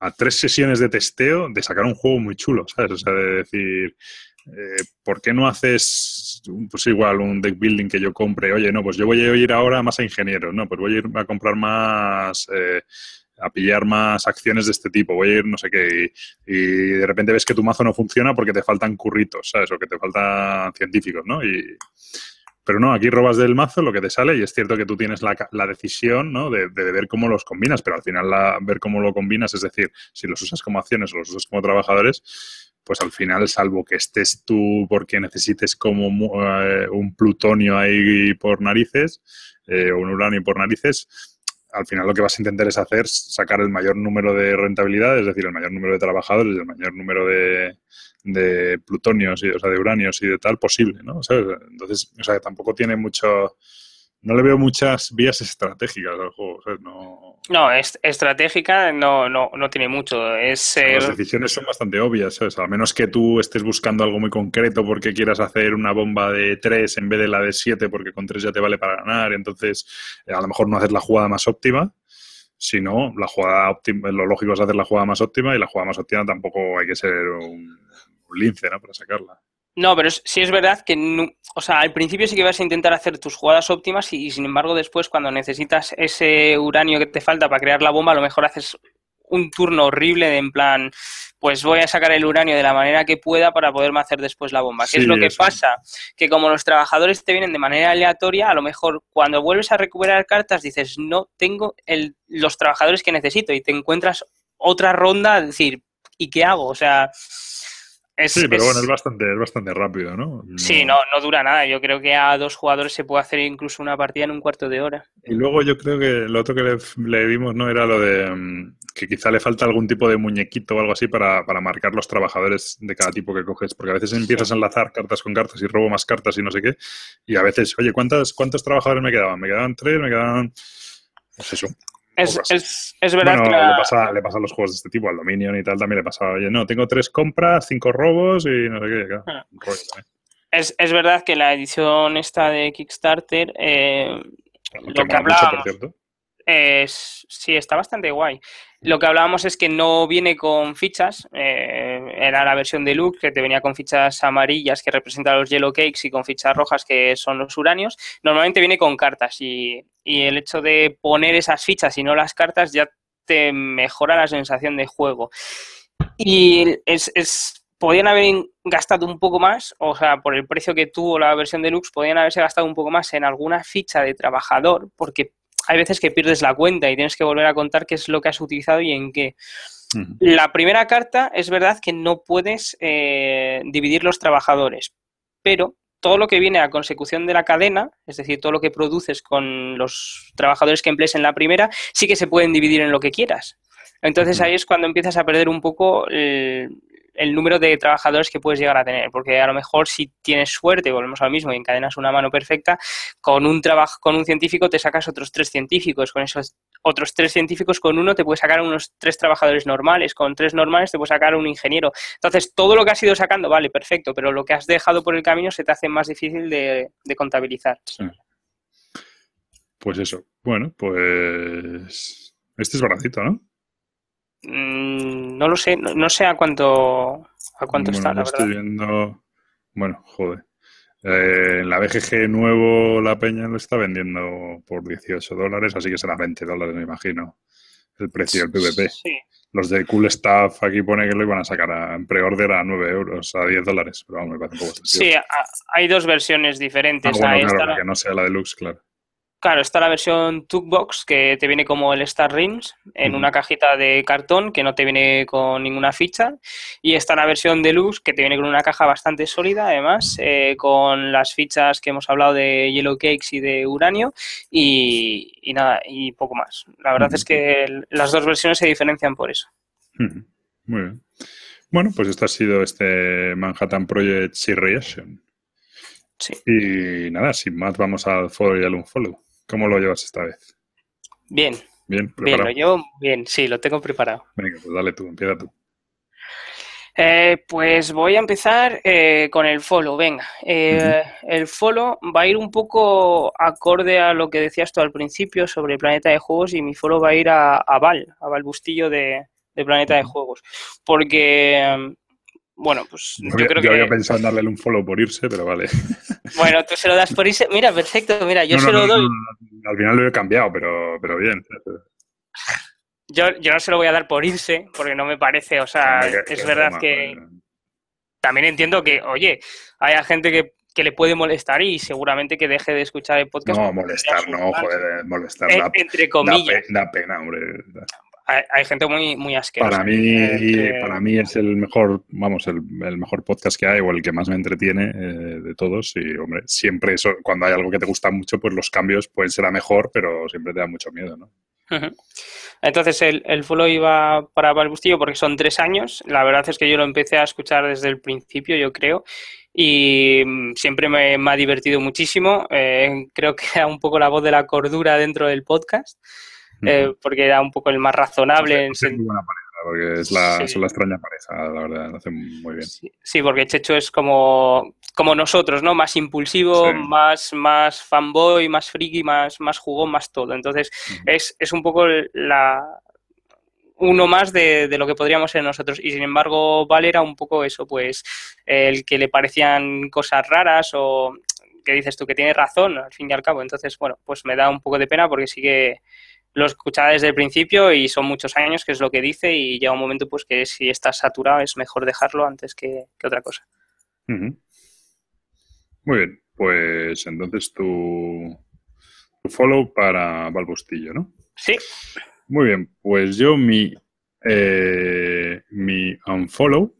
a tres sesiones de testeo de sacar un juego muy chulo, ¿sabes? O sea, de decir, eh, ¿por qué no haces pues igual un deck building que yo compre? Oye, no, pues yo voy a ir ahora más a ingeniero, no, pues voy a ir a comprar más, eh, a pillar más acciones de este tipo, voy a ir no sé qué, y, de repente ves que tu mazo no funciona porque te faltan curritos, ¿sabes? O que te faltan científicos, ¿no? Y, pero no, aquí robas del mazo lo que te sale y es cierto que tú tienes la, decisión ¿no? de, ver cómo los combinas, pero al final la, ver cómo lo combinas, es decir, si los usas como acciones o los usas como trabajadores, pues al final, salvo que estés tú porque necesites como eh, un plutonio ahí por narices eh, o un uranio por narices, al final lo que vas a intentar es hacer sacar el mayor número de rentabilidad, es decir, el mayor número de trabajadores el mayor número de, de plutonios, y, o sea, de uranios y de tal posible, ¿no? Entonces, o sea, tampoco tiene mucho no le veo muchas vías estratégicas al juego. No, no es, estratégica no, no, no tiene mucho. Es, Las decisiones son bastante obvias, ¿sabes? A menos que tú estés buscando algo muy concreto porque quieras hacer una bomba de 3 en vez de la de 7 porque con 3 ya te vale para ganar. Entonces, eh, a lo mejor no haces la jugada más óptima. Si no, la jugada óptima, lo lógico es hacer la jugada más óptima y la jugada más óptima tampoco hay que ser un, un lince ¿no? para sacarla. No, pero sí es verdad que, o sea, al principio sí que vas a intentar hacer tus jugadas óptimas y, sin embargo después cuando necesitas ese uranio que te falta para crear la bomba, a lo mejor haces un turno horrible de en plan pues voy a sacar el uranio de la manera que pueda para poderme hacer después la bomba. ¿Qué es lo que pasa? Que como los trabajadores te vienen de manera aleatoria, a lo mejor cuando vuelves a recuperar cartas dices, no tengo el, los trabajadores que necesito y te encuentras otra ronda, decir, ¿y qué hago? O sea, sí, pero bueno, es bastante, es bastante rápido, ¿no? Sí, no, no dura nada. Yo creo que a dos jugadores se puede hacer incluso una partida en un cuarto de hora. Y luego yo creo que lo otro que le, vimos, ¿no? Era lo de mm, que quizá le falta algún tipo de muñequito o algo así para, marcar los trabajadores de cada tipo que coges. Porque a veces empiezas a enlazar cartas con cartas y robo más cartas y no sé qué. Y a veces, oye, ¿cuántos, cuántos trabajadores me quedaban? Me quedaban tres, me quedaban... Pues eso, es, es, verdad que le, pasa, le pasa a los juegos de este tipo, al Dominion y tal, también le pasa, oye, no, tengo tres compras, cinco robos y no sé qué. Ah. es, es, verdad que la edición esta de Kickstarter, eh, lo que hablábamos, es, sí, está bastante guay. Lo que hablábamos es que no viene con fichas, eh, era la versión deluxe que te venía con fichas amarillas que representan los yellow cakes y con fichas rojas que son los uranios. Normalmente viene con cartas y, el hecho de poner esas fichas y no las cartas ya te mejora la sensación de juego. Y es, es podían haber gastado un poco más, o sea, por el precio que tuvo la versión deluxe, podían haberse gastado un poco más en alguna ficha de trabajador, porque hay veces que pierdes la cuenta y tienes que volver a contar qué es lo que has utilizado y en qué. La primera carta es verdad que no puedes eh, dividir los trabajadores, pero todo lo que viene a consecución de la cadena, es decir, todo lo que produces con los trabajadores que emplees en la primera, sí que se pueden dividir en lo que quieras. Entonces ahí es cuando empiezas a perder un poco el, el número de trabajadores que puedes llegar a tener, porque a lo mejor si tienes suerte, volvemos al mismo y encadenas una mano perfecta, con un trabajo, con un científico te sacas otros tres científicos, con esos otros tres científicos, con uno te puedes sacar unos tres trabajadores normales, con tres normales te puedes sacar un ingeniero. Entonces, todo lo que has ido sacando, vale, perfecto, pero lo que has dejado por el camino se te hace más difícil de, contabilizar. Pues eso. Bueno, pues este es baratito, ¿no? Mm, no lo sé, no, sé a cuánto, a cuánto está, la estoy viendo. Bueno, joder. Eh, en la BGG nuevo la peña lo está vendiendo por 18 dólares, así que será 20 dólares, me imagino, el precio del PvP. Los de Cool Stuff aquí pone que lo iban a sacar en pre-order a 9 euros, a 10 dólares, pero vamos, me parece un poco Sí, hay dos versiones diferentes. Ah, claro, que no sea la deluxe, claro. Claro, está la versión Box que te viene como el Star Rings en una cajita de cartón que no te viene con ninguna ficha. Y está la versión Deluxe que te viene con una caja bastante sólida, además, eh, con las fichas que hemos hablado de Yellow Cakes y de Uranio y, nada, y poco más. La verdad es que las dos versiones se diferencian por eso. Muy bien. Bueno, pues esto ha sido este Manhattan Project Seriation. Sí. Y nada, sin más, vamos al follow y al unfollow. ¿Cómo lo llevas esta vez? Bien. Bien, preparado. Bien, lo llevo bien, sí, lo tengo preparado. Venga, pues dale tú, empieza tú. Eh, pues voy a empezar eh, con el follow, venga. Eh, el follow va a ir un poco acorde a lo que decías tú al principio sobre Planeta de Juegos y mi follow va a ir a, Val, a Val Bustillo de, Planeta de Juegos. Porque bueno, pues yo, creo que... había pensado en darle un follow por irse, pero vale. Bueno, tú se lo das por irse. Mira, perfecto, mira, yo se lo doy. al final lo he cambiado, pero, pero bien. Yo, yo no se lo voy a dar por irse, porque no me parece, o sea, es verdad que... También entiendo que, oye, haya gente que, le puede molestar y seguramente que deje de escuchar el podcast. No, molestar, no, joder, molestar. entre comillas. Da, pena, hombre hay, gente muy, muy asquerosa. Para mí, para mí es el mejor, vamos, el, mejor podcast que hay o el que más me entretiene eh, de todos. Y, hombre, siempre eso, cuando hay algo que te gusta mucho, pues los cambios pueden ser a mejor, pero siempre te da mucho miedo, ¿no? Entonces el, el follow iba para Balbustillo porque son tres años. La verdad es que yo lo empecé a escuchar desde el principio, yo creo, y mm, siempre me, ha divertido muchísimo. Eh, creo que era un poco la voz de la cordura dentro del podcast. Eh, porque era un poco el más razonable. en buena pareja, porque es la, la extraña pareja, la verdad, lo hacen muy bien. Sí, porque Checho es como, como nosotros, ¿no? Más impulsivo, más, más fanboy, más friki, más, más jugón, más todo. Entonces, es, es un poco la, uno más de, de, lo que podríamos ser nosotros. Y sin embargo, Val era un poco eso, pues el que le parecían cosas raras o que dices tú que tiene razón al fin y al cabo. Entonces, bueno, pues me da un poco de pena porque sí que lo escuchaba desde el principio y son muchos años, que es lo que dice, y llega un momento pues que si estás saturado es mejor dejarlo antes que, otra cosa. Muy bien, pues entonces tu, tu follow para Balbustillo, ¿no? Sí. Muy bien, pues yo mi, eh, mi unfollow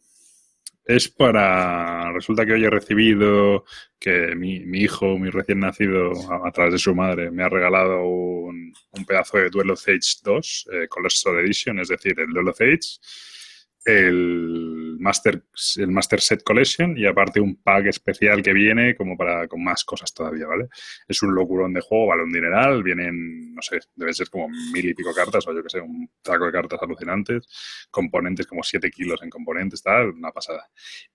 es para. Resulta que hoy he recibido que mi, hijo, mi recién nacido, a, través de su madre, me ha regalado un, pedazo de Duelo of Age 2, eh, Color Edition, es decir, el Duelo of Age el Master, el Master Set Collection y aparte un pack especial que viene como para con más cosas todavía, ¿vale? Es un locurón de juego, vale un dineral, vienen, no sé, debe ser como mil y pico cartas o yo que sé, un taco de cartas alucinantes, componentes como 7 kilos en componentes, tal, una pasada.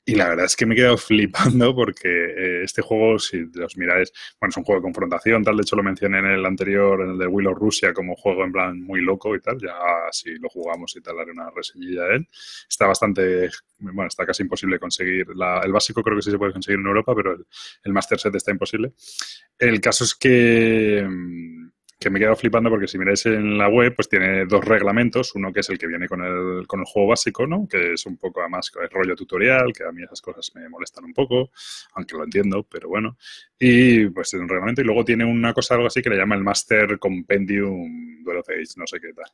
Y la verdad es que me he quedado flipando porque eh, este juego, si los miráis, bueno, es un juego de confrontación, tal, de hecho lo mencioné en el anterior, en el de Will of Russia, como juego en plan muy loco y tal, ya si lo jugamos y tal haré una reseñilla de él está bastante, bueno, está casi imposible conseguir. el básico creo que sí se puede conseguir en Europa, pero el, el Master Set está imposible. El caso es que que me he quedado flipando porque si miráis en la web, pues tiene dos reglamentos. Uno que es el que viene con el, con el juego básico, ¿no? Que es un poco además el rollo tutorial, que a mí esas cosas me molestan un poco, aunque lo entiendo, pero bueno. Y pues tiene un reglamento y luego tiene una cosa algo así que le llama el Master Compendium Duel of Age, no sé qué tal.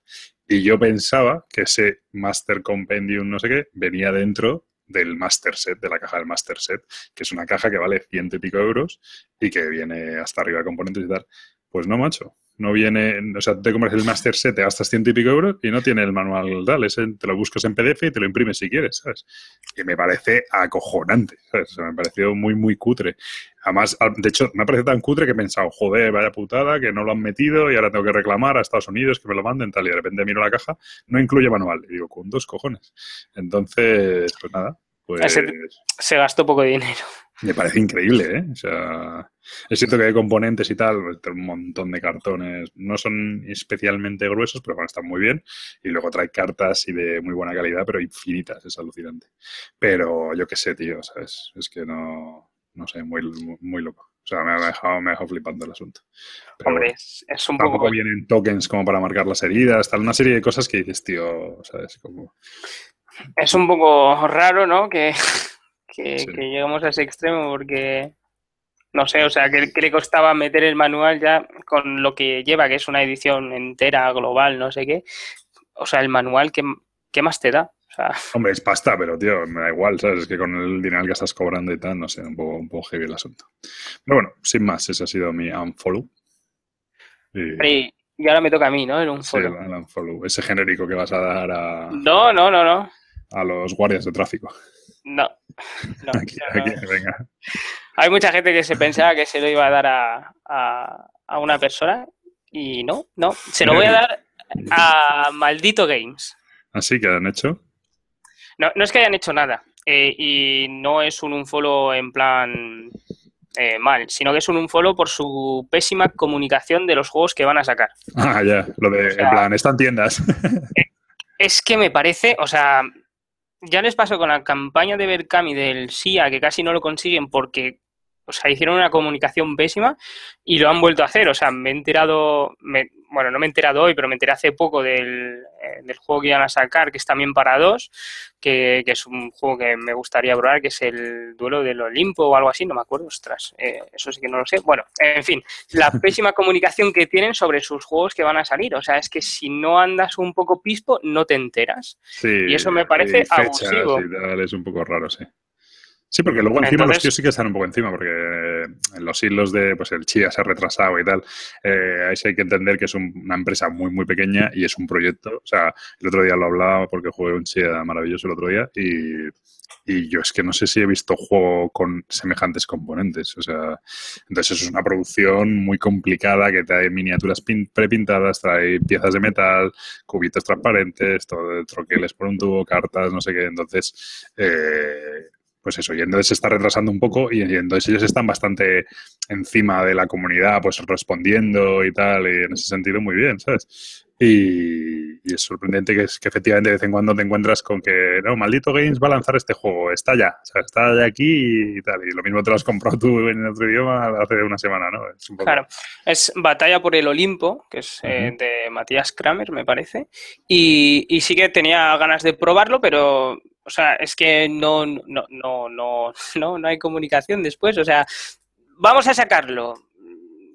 Y yo pensaba que ese Master Compendium no sé qué venía dentro del Master Set, de la caja del Master Set, que es una caja que vale ciento y pico euros y que viene hasta arriba de componentes y tal. Pues no, macho no viene, o sea, te compras el Master Set, te gastas ciento y pico euros y no tiene el manual tal, te lo buscas en PDF y te lo imprimes si quieres, ¿sabes? Que me parece acojonante, ¿sabes? me ha parecido muy, muy cutre. Además, de hecho, me ha parecido tan cutre que he pensado, joder, vaya putada, que no lo han metido y ahora tengo que reclamar a Estados Unidos que me lo manden tal, y de repente miro la caja, no incluye manual. Y digo, con dos cojones. Entonces, pues nada, pues... Se gastó poco de dinero. Me parece increíble, ¿eh? O sea, es cierto que hay componentes y tal, un montón de cartones, no son especialmente gruesos, pero bueno, están muy bien. Y luego trae cartas y de muy buena calidad, pero infinitas, es alucinante. Pero yo qué sé, tío, ¿sabes? Es que no, no sé, muy, muy, loco. O sea, me ha dejado, me ha dejado flipando el asunto. Hombre, es, un tampoco poco... vienen tokens como para marcar las heridas, tal, una serie de cosas que dices, tío, ¿sabes? Como... Es un poco raro, ¿no? Que que, llegamos a ese extremo porque no sé, o sea, que, le costaba meter el manual ya con lo que lleva, que es una edición entera, global, no sé qué. O sea, el manual, ¿qué, qué más te da? Hombre, es pasta, pero tío, me da igual, ¿sabes? Es que con el dinero que estás cobrando y tal, no sé, un poco, un poco heavy el asunto. Pero bueno, sin más, ese ha sido mi unfollow. Y, y ahora me toca a mí, ¿no? El unfollow. Sí, el unfollow. Ese genérico que vas a dar a... No, no, no, no. A los guardias de tráfico. No. Hay mucha gente que se pensaba que se lo iba a dar a, una persona y no, no. Se lo voy a dar a Maldito Games. ¿Así que han hecho? No, no es que hayan hecho nada. Eh, y no es un unfollow en plan eh, mal, sino que es un unfollow por su pésima comunicación de los juegos que van a sacar. Ah, ya, lo de, en plan, están tiendas. es que me parece, o sea, ya les pasó con la campaña de Berkami del SIA, que casi no lo consiguen porque, o sea, hicieron una comunicación pésima y lo han vuelto a hacer. O sea, me he enterado, bueno, no me he enterado hoy, pero me enteré hace poco del, eh, del juego que iban a sacar, que es también para dos, que, es un juego que me gustaría probar, que es el duelo del Olimpo o algo así, no me acuerdo, ostras, eh, eso sí que no lo sé. Bueno, en fin, la pésima comunicación que tienen sobre sus juegos que van a salir. O sea, es que si no andas un poco pispo, no te enteras. y eso me parece abusivo. es un poco raro, sí. Sí, porque luego encima los tíos sí que están un poco encima, porque en los hilos de, pues el Chia se ha retrasado y tal, eh, ahí sí hay que entender que es una empresa muy, muy pequeña y es un proyecto. O sea, el otro día lo hablaba porque jugué un Chia maravilloso el otro día y, y yo es que no sé si he visto juego con semejantes componentes. O sea, entonces es una producción muy complicada que trae miniaturas prepintadas, trae piezas de metal, cubitos transparentes, todo, troqueles por un tubo, cartas, no sé qué. Entonces, eh, pues eso, y entonces se está retrasando un poco y, entonces ellos están bastante encima de la comunidad, pues respondiendo y tal, y en ese sentido muy bien, ¿sabes? Y, es sorprendente que, es, que efectivamente de vez en cuando te encuentras con que, no, maldito Games va a lanzar este juego, está ya, o sea, está ya aquí y tal. Y lo mismo te lo has comprado tú en otro idioma hace una semana, ¿no? Claro, es Batalla por el Olimpo, que es eh, de Matías Kramer, me parece. Y, y sí que tenía ganas de probarlo, pero o sea, es que no, no, no, no, no, no hay comunicación después. O sea, vamos a sacarlo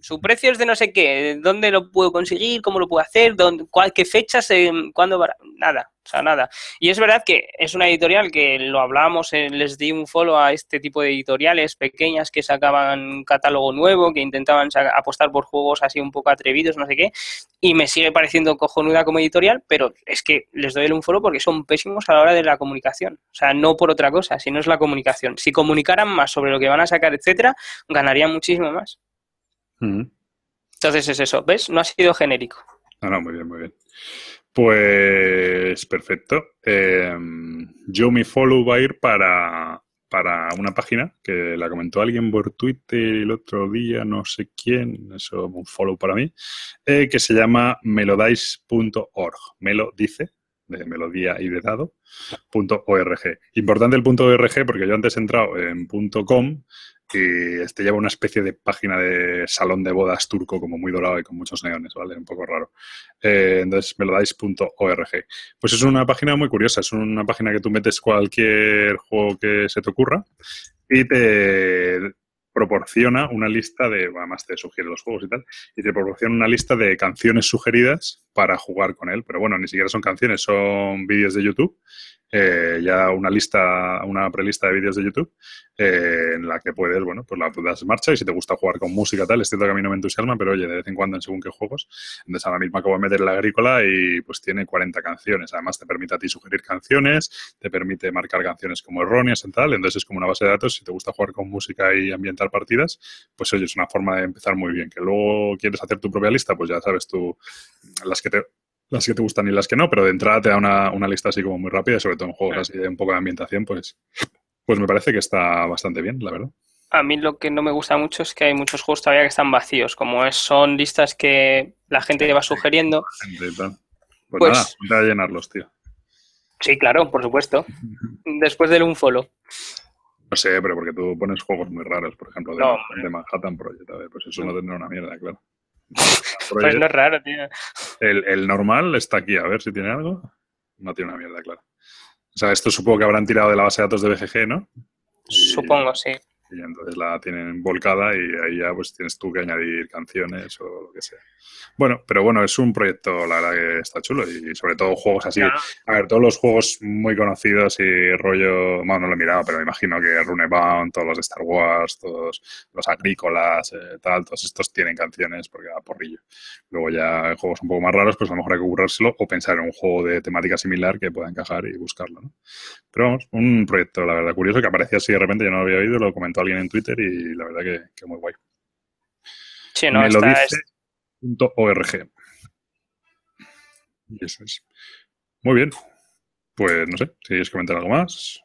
su precio es de no sé qué, dónde lo puedo conseguir, cómo lo puedo hacer, dónde, qué fechas, cuándo, nada, o sea, nada. Y es verdad que es una editorial que lo hablábamos, les di un follow a este tipo de editoriales pequeñas que sacaban catálogo nuevo, que intentaban apostar por juegos así un poco atrevidos, no sé qué, y me sigue pareciendo cojonuda como editorial, pero es que les doy el un follow porque son pésimos a la hora de la comunicación. O sea, no por otra cosa, sino es la comunicación. Si comunicaran más sobre lo que van a sacar, etcétera, ganarían muchísimo más. Entonces es eso, ¿ves? No ha sido genérico. No, no, muy bien, muy bien. Pues perfecto. Eh, yo mi follow va a ir para, para una página que la comentó alguien por Twitter el otro día, no sé quién, eso un follow para mí, eh, que se llama melodice.org. Melo dice, de melodía y de dado, punto .org. Importante el punto .org porque yo antes he entrado en punto .com y este lleva una especie de página de salón de bodas turco como muy dorado y con muchos neones, ¿vale? Un poco raro. Eh, entonces me lo. Pues es una página muy curiosa, es una página que tú metes cualquier juego que se te ocurra y te proporciona una lista de, además te sugiere los juegos y tal, y te proporciona una lista de canciones sugeridas para jugar con él. Pero bueno, ni siquiera son canciones, son vídeos de YouTube eh, ya una lista, una prelista de vídeos de YouTube eh, en la que puedes, bueno, pues la das en marcha y si te gusta jugar con música tal, es cierto que a mí no me entusiasma, pero oye, de vez en cuando en según qué juegos. Entonces ahora mismo acabo de meter la agrícola y pues tiene 40 canciones. Además te permite a ti sugerir canciones, te permite marcar canciones como erróneas y tal. Entonces es como una base de datos. Si te gusta jugar con música y ambientar partidas, pues oye, es una forma de empezar muy bien. Que luego quieres hacer tu propia lista, pues ya sabes tú las que te las que te gustan y las que no, pero de entrada te da una, lista así como muy rápida, sobre todo en juegos así de un poco de ambientación, pues, pues me parece que está bastante bien, la verdad. A mí lo que no me gusta mucho es que hay muchos juegos todavía que están vacíos, como son listas que la gente va sugiriendo. Pues, pues nada, voy a llenarlos, tío. Sí, claro, por supuesto. Después del un follow. No sé, pero porque tú pones juegos muy raros, por ejemplo, de, Manhattan Project. A ver, pues eso no tendrá una mierda, claro. Pues no es raro, tío. El, normal está aquí, a ver si tiene algo. No tiene una mierda, claro. O sea, esto supongo que habrán tirado de la base de datos de BGG, ¿no? Supongo, sí y entonces la tienen volcada y ahí ya pues tienes tú que añadir canciones o lo que sea. Bueno, pero bueno, es un proyecto, la verdad que está chulo y sobre todo juegos así. A ver, todos los juegos muy conocidos y rollo, bueno, no lo he mirado, pero me imagino que Runebound, todos los de Star Wars, todos los agrícolas, eh, tal, todos estos tienen canciones porque va porrillo. Luego ya juegos un poco más raros, pues a lo mejor hay que currárselo o pensar en un juego de temática similar que pueda encajar y buscarlo, ¿no? Pero vamos, un proyecto, la verdad, curioso que aparecía así de repente, yo no lo había oído, lo comentó alguien en Twitter y la verdad que, que muy guay. Sí, no, Me lo dice .org. Y eso es. Muy bien. Pues no sé, si quieres comentar algo más.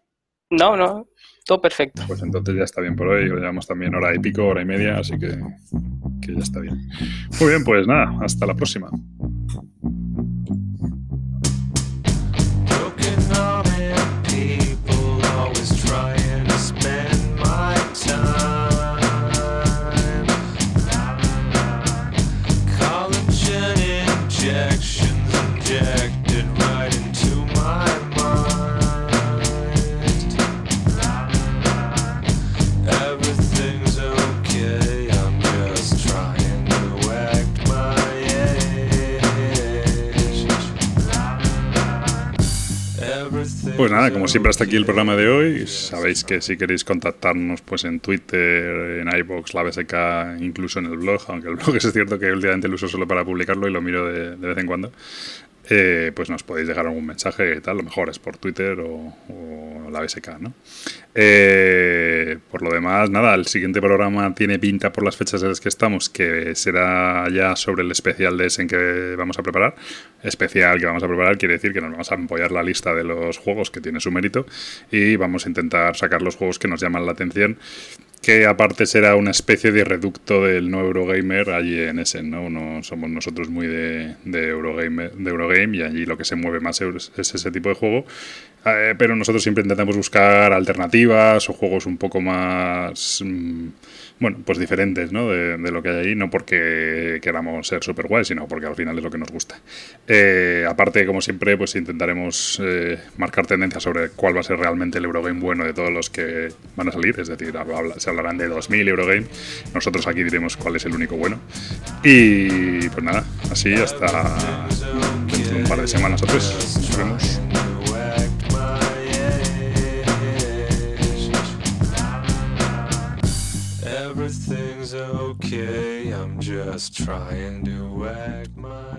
No, no, todo perfecto. Pues entonces ya está bien por hoy. Llevamos también hora y pico, hora y media, así que, que ya está bien. Muy bien, pues nada, hasta la próxima. Pues nada, como siempre hasta aquí el programa de hoy. Sabéis que si queréis contactarnos pues en Twitter, en iBox, la BSK, incluso en el blog, aunque el blog es cierto que últimamente lo uso solo para publicarlo y lo miro de, de vez en cuando. Eh, pues nos podéis dejar algún mensaje y tal, lo mejor es por Twitter o, la BSK, ¿no? Eh, por lo demás, nada, el siguiente programa tiene pinta por las fechas en las que estamos, que será ya sobre el especial de ese en que vamos a preparar. Especial que vamos a preparar quiere decir que nos vamos a apoyar la lista de los juegos que tiene su mérito y vamos a intentar sacar los juegos que nos llaman la atención que aparte será una especie de reducto del no Eurogamer allí en Essen, ¿no? somos nosotros muy de, de, Eurogame, de Eurogame y allí lo que se mueve más es ese tipo de juego. Eh, pero nosotros siempre intentamos buscar alternativas o juegos un poco más... Mm, bueno, pues diferentes ¿no? de, lo que hay ahí, no porque queramos ser super guay, sino porque al final es lo que nos gusta. Eh, aparte, como siempre, pues intentaremos eh, marcar tendencias sobre cuál va a ser realmente el Eurogame bueno de todos los que van a salir, es decir, se hablarán de 2000 Eurogame, nosotros aquí diremos cuál es el único bueno. Y pues nada, así hasta un par de semanas o tres. Nos vemos. Everything's okay. I'm just trying to wag my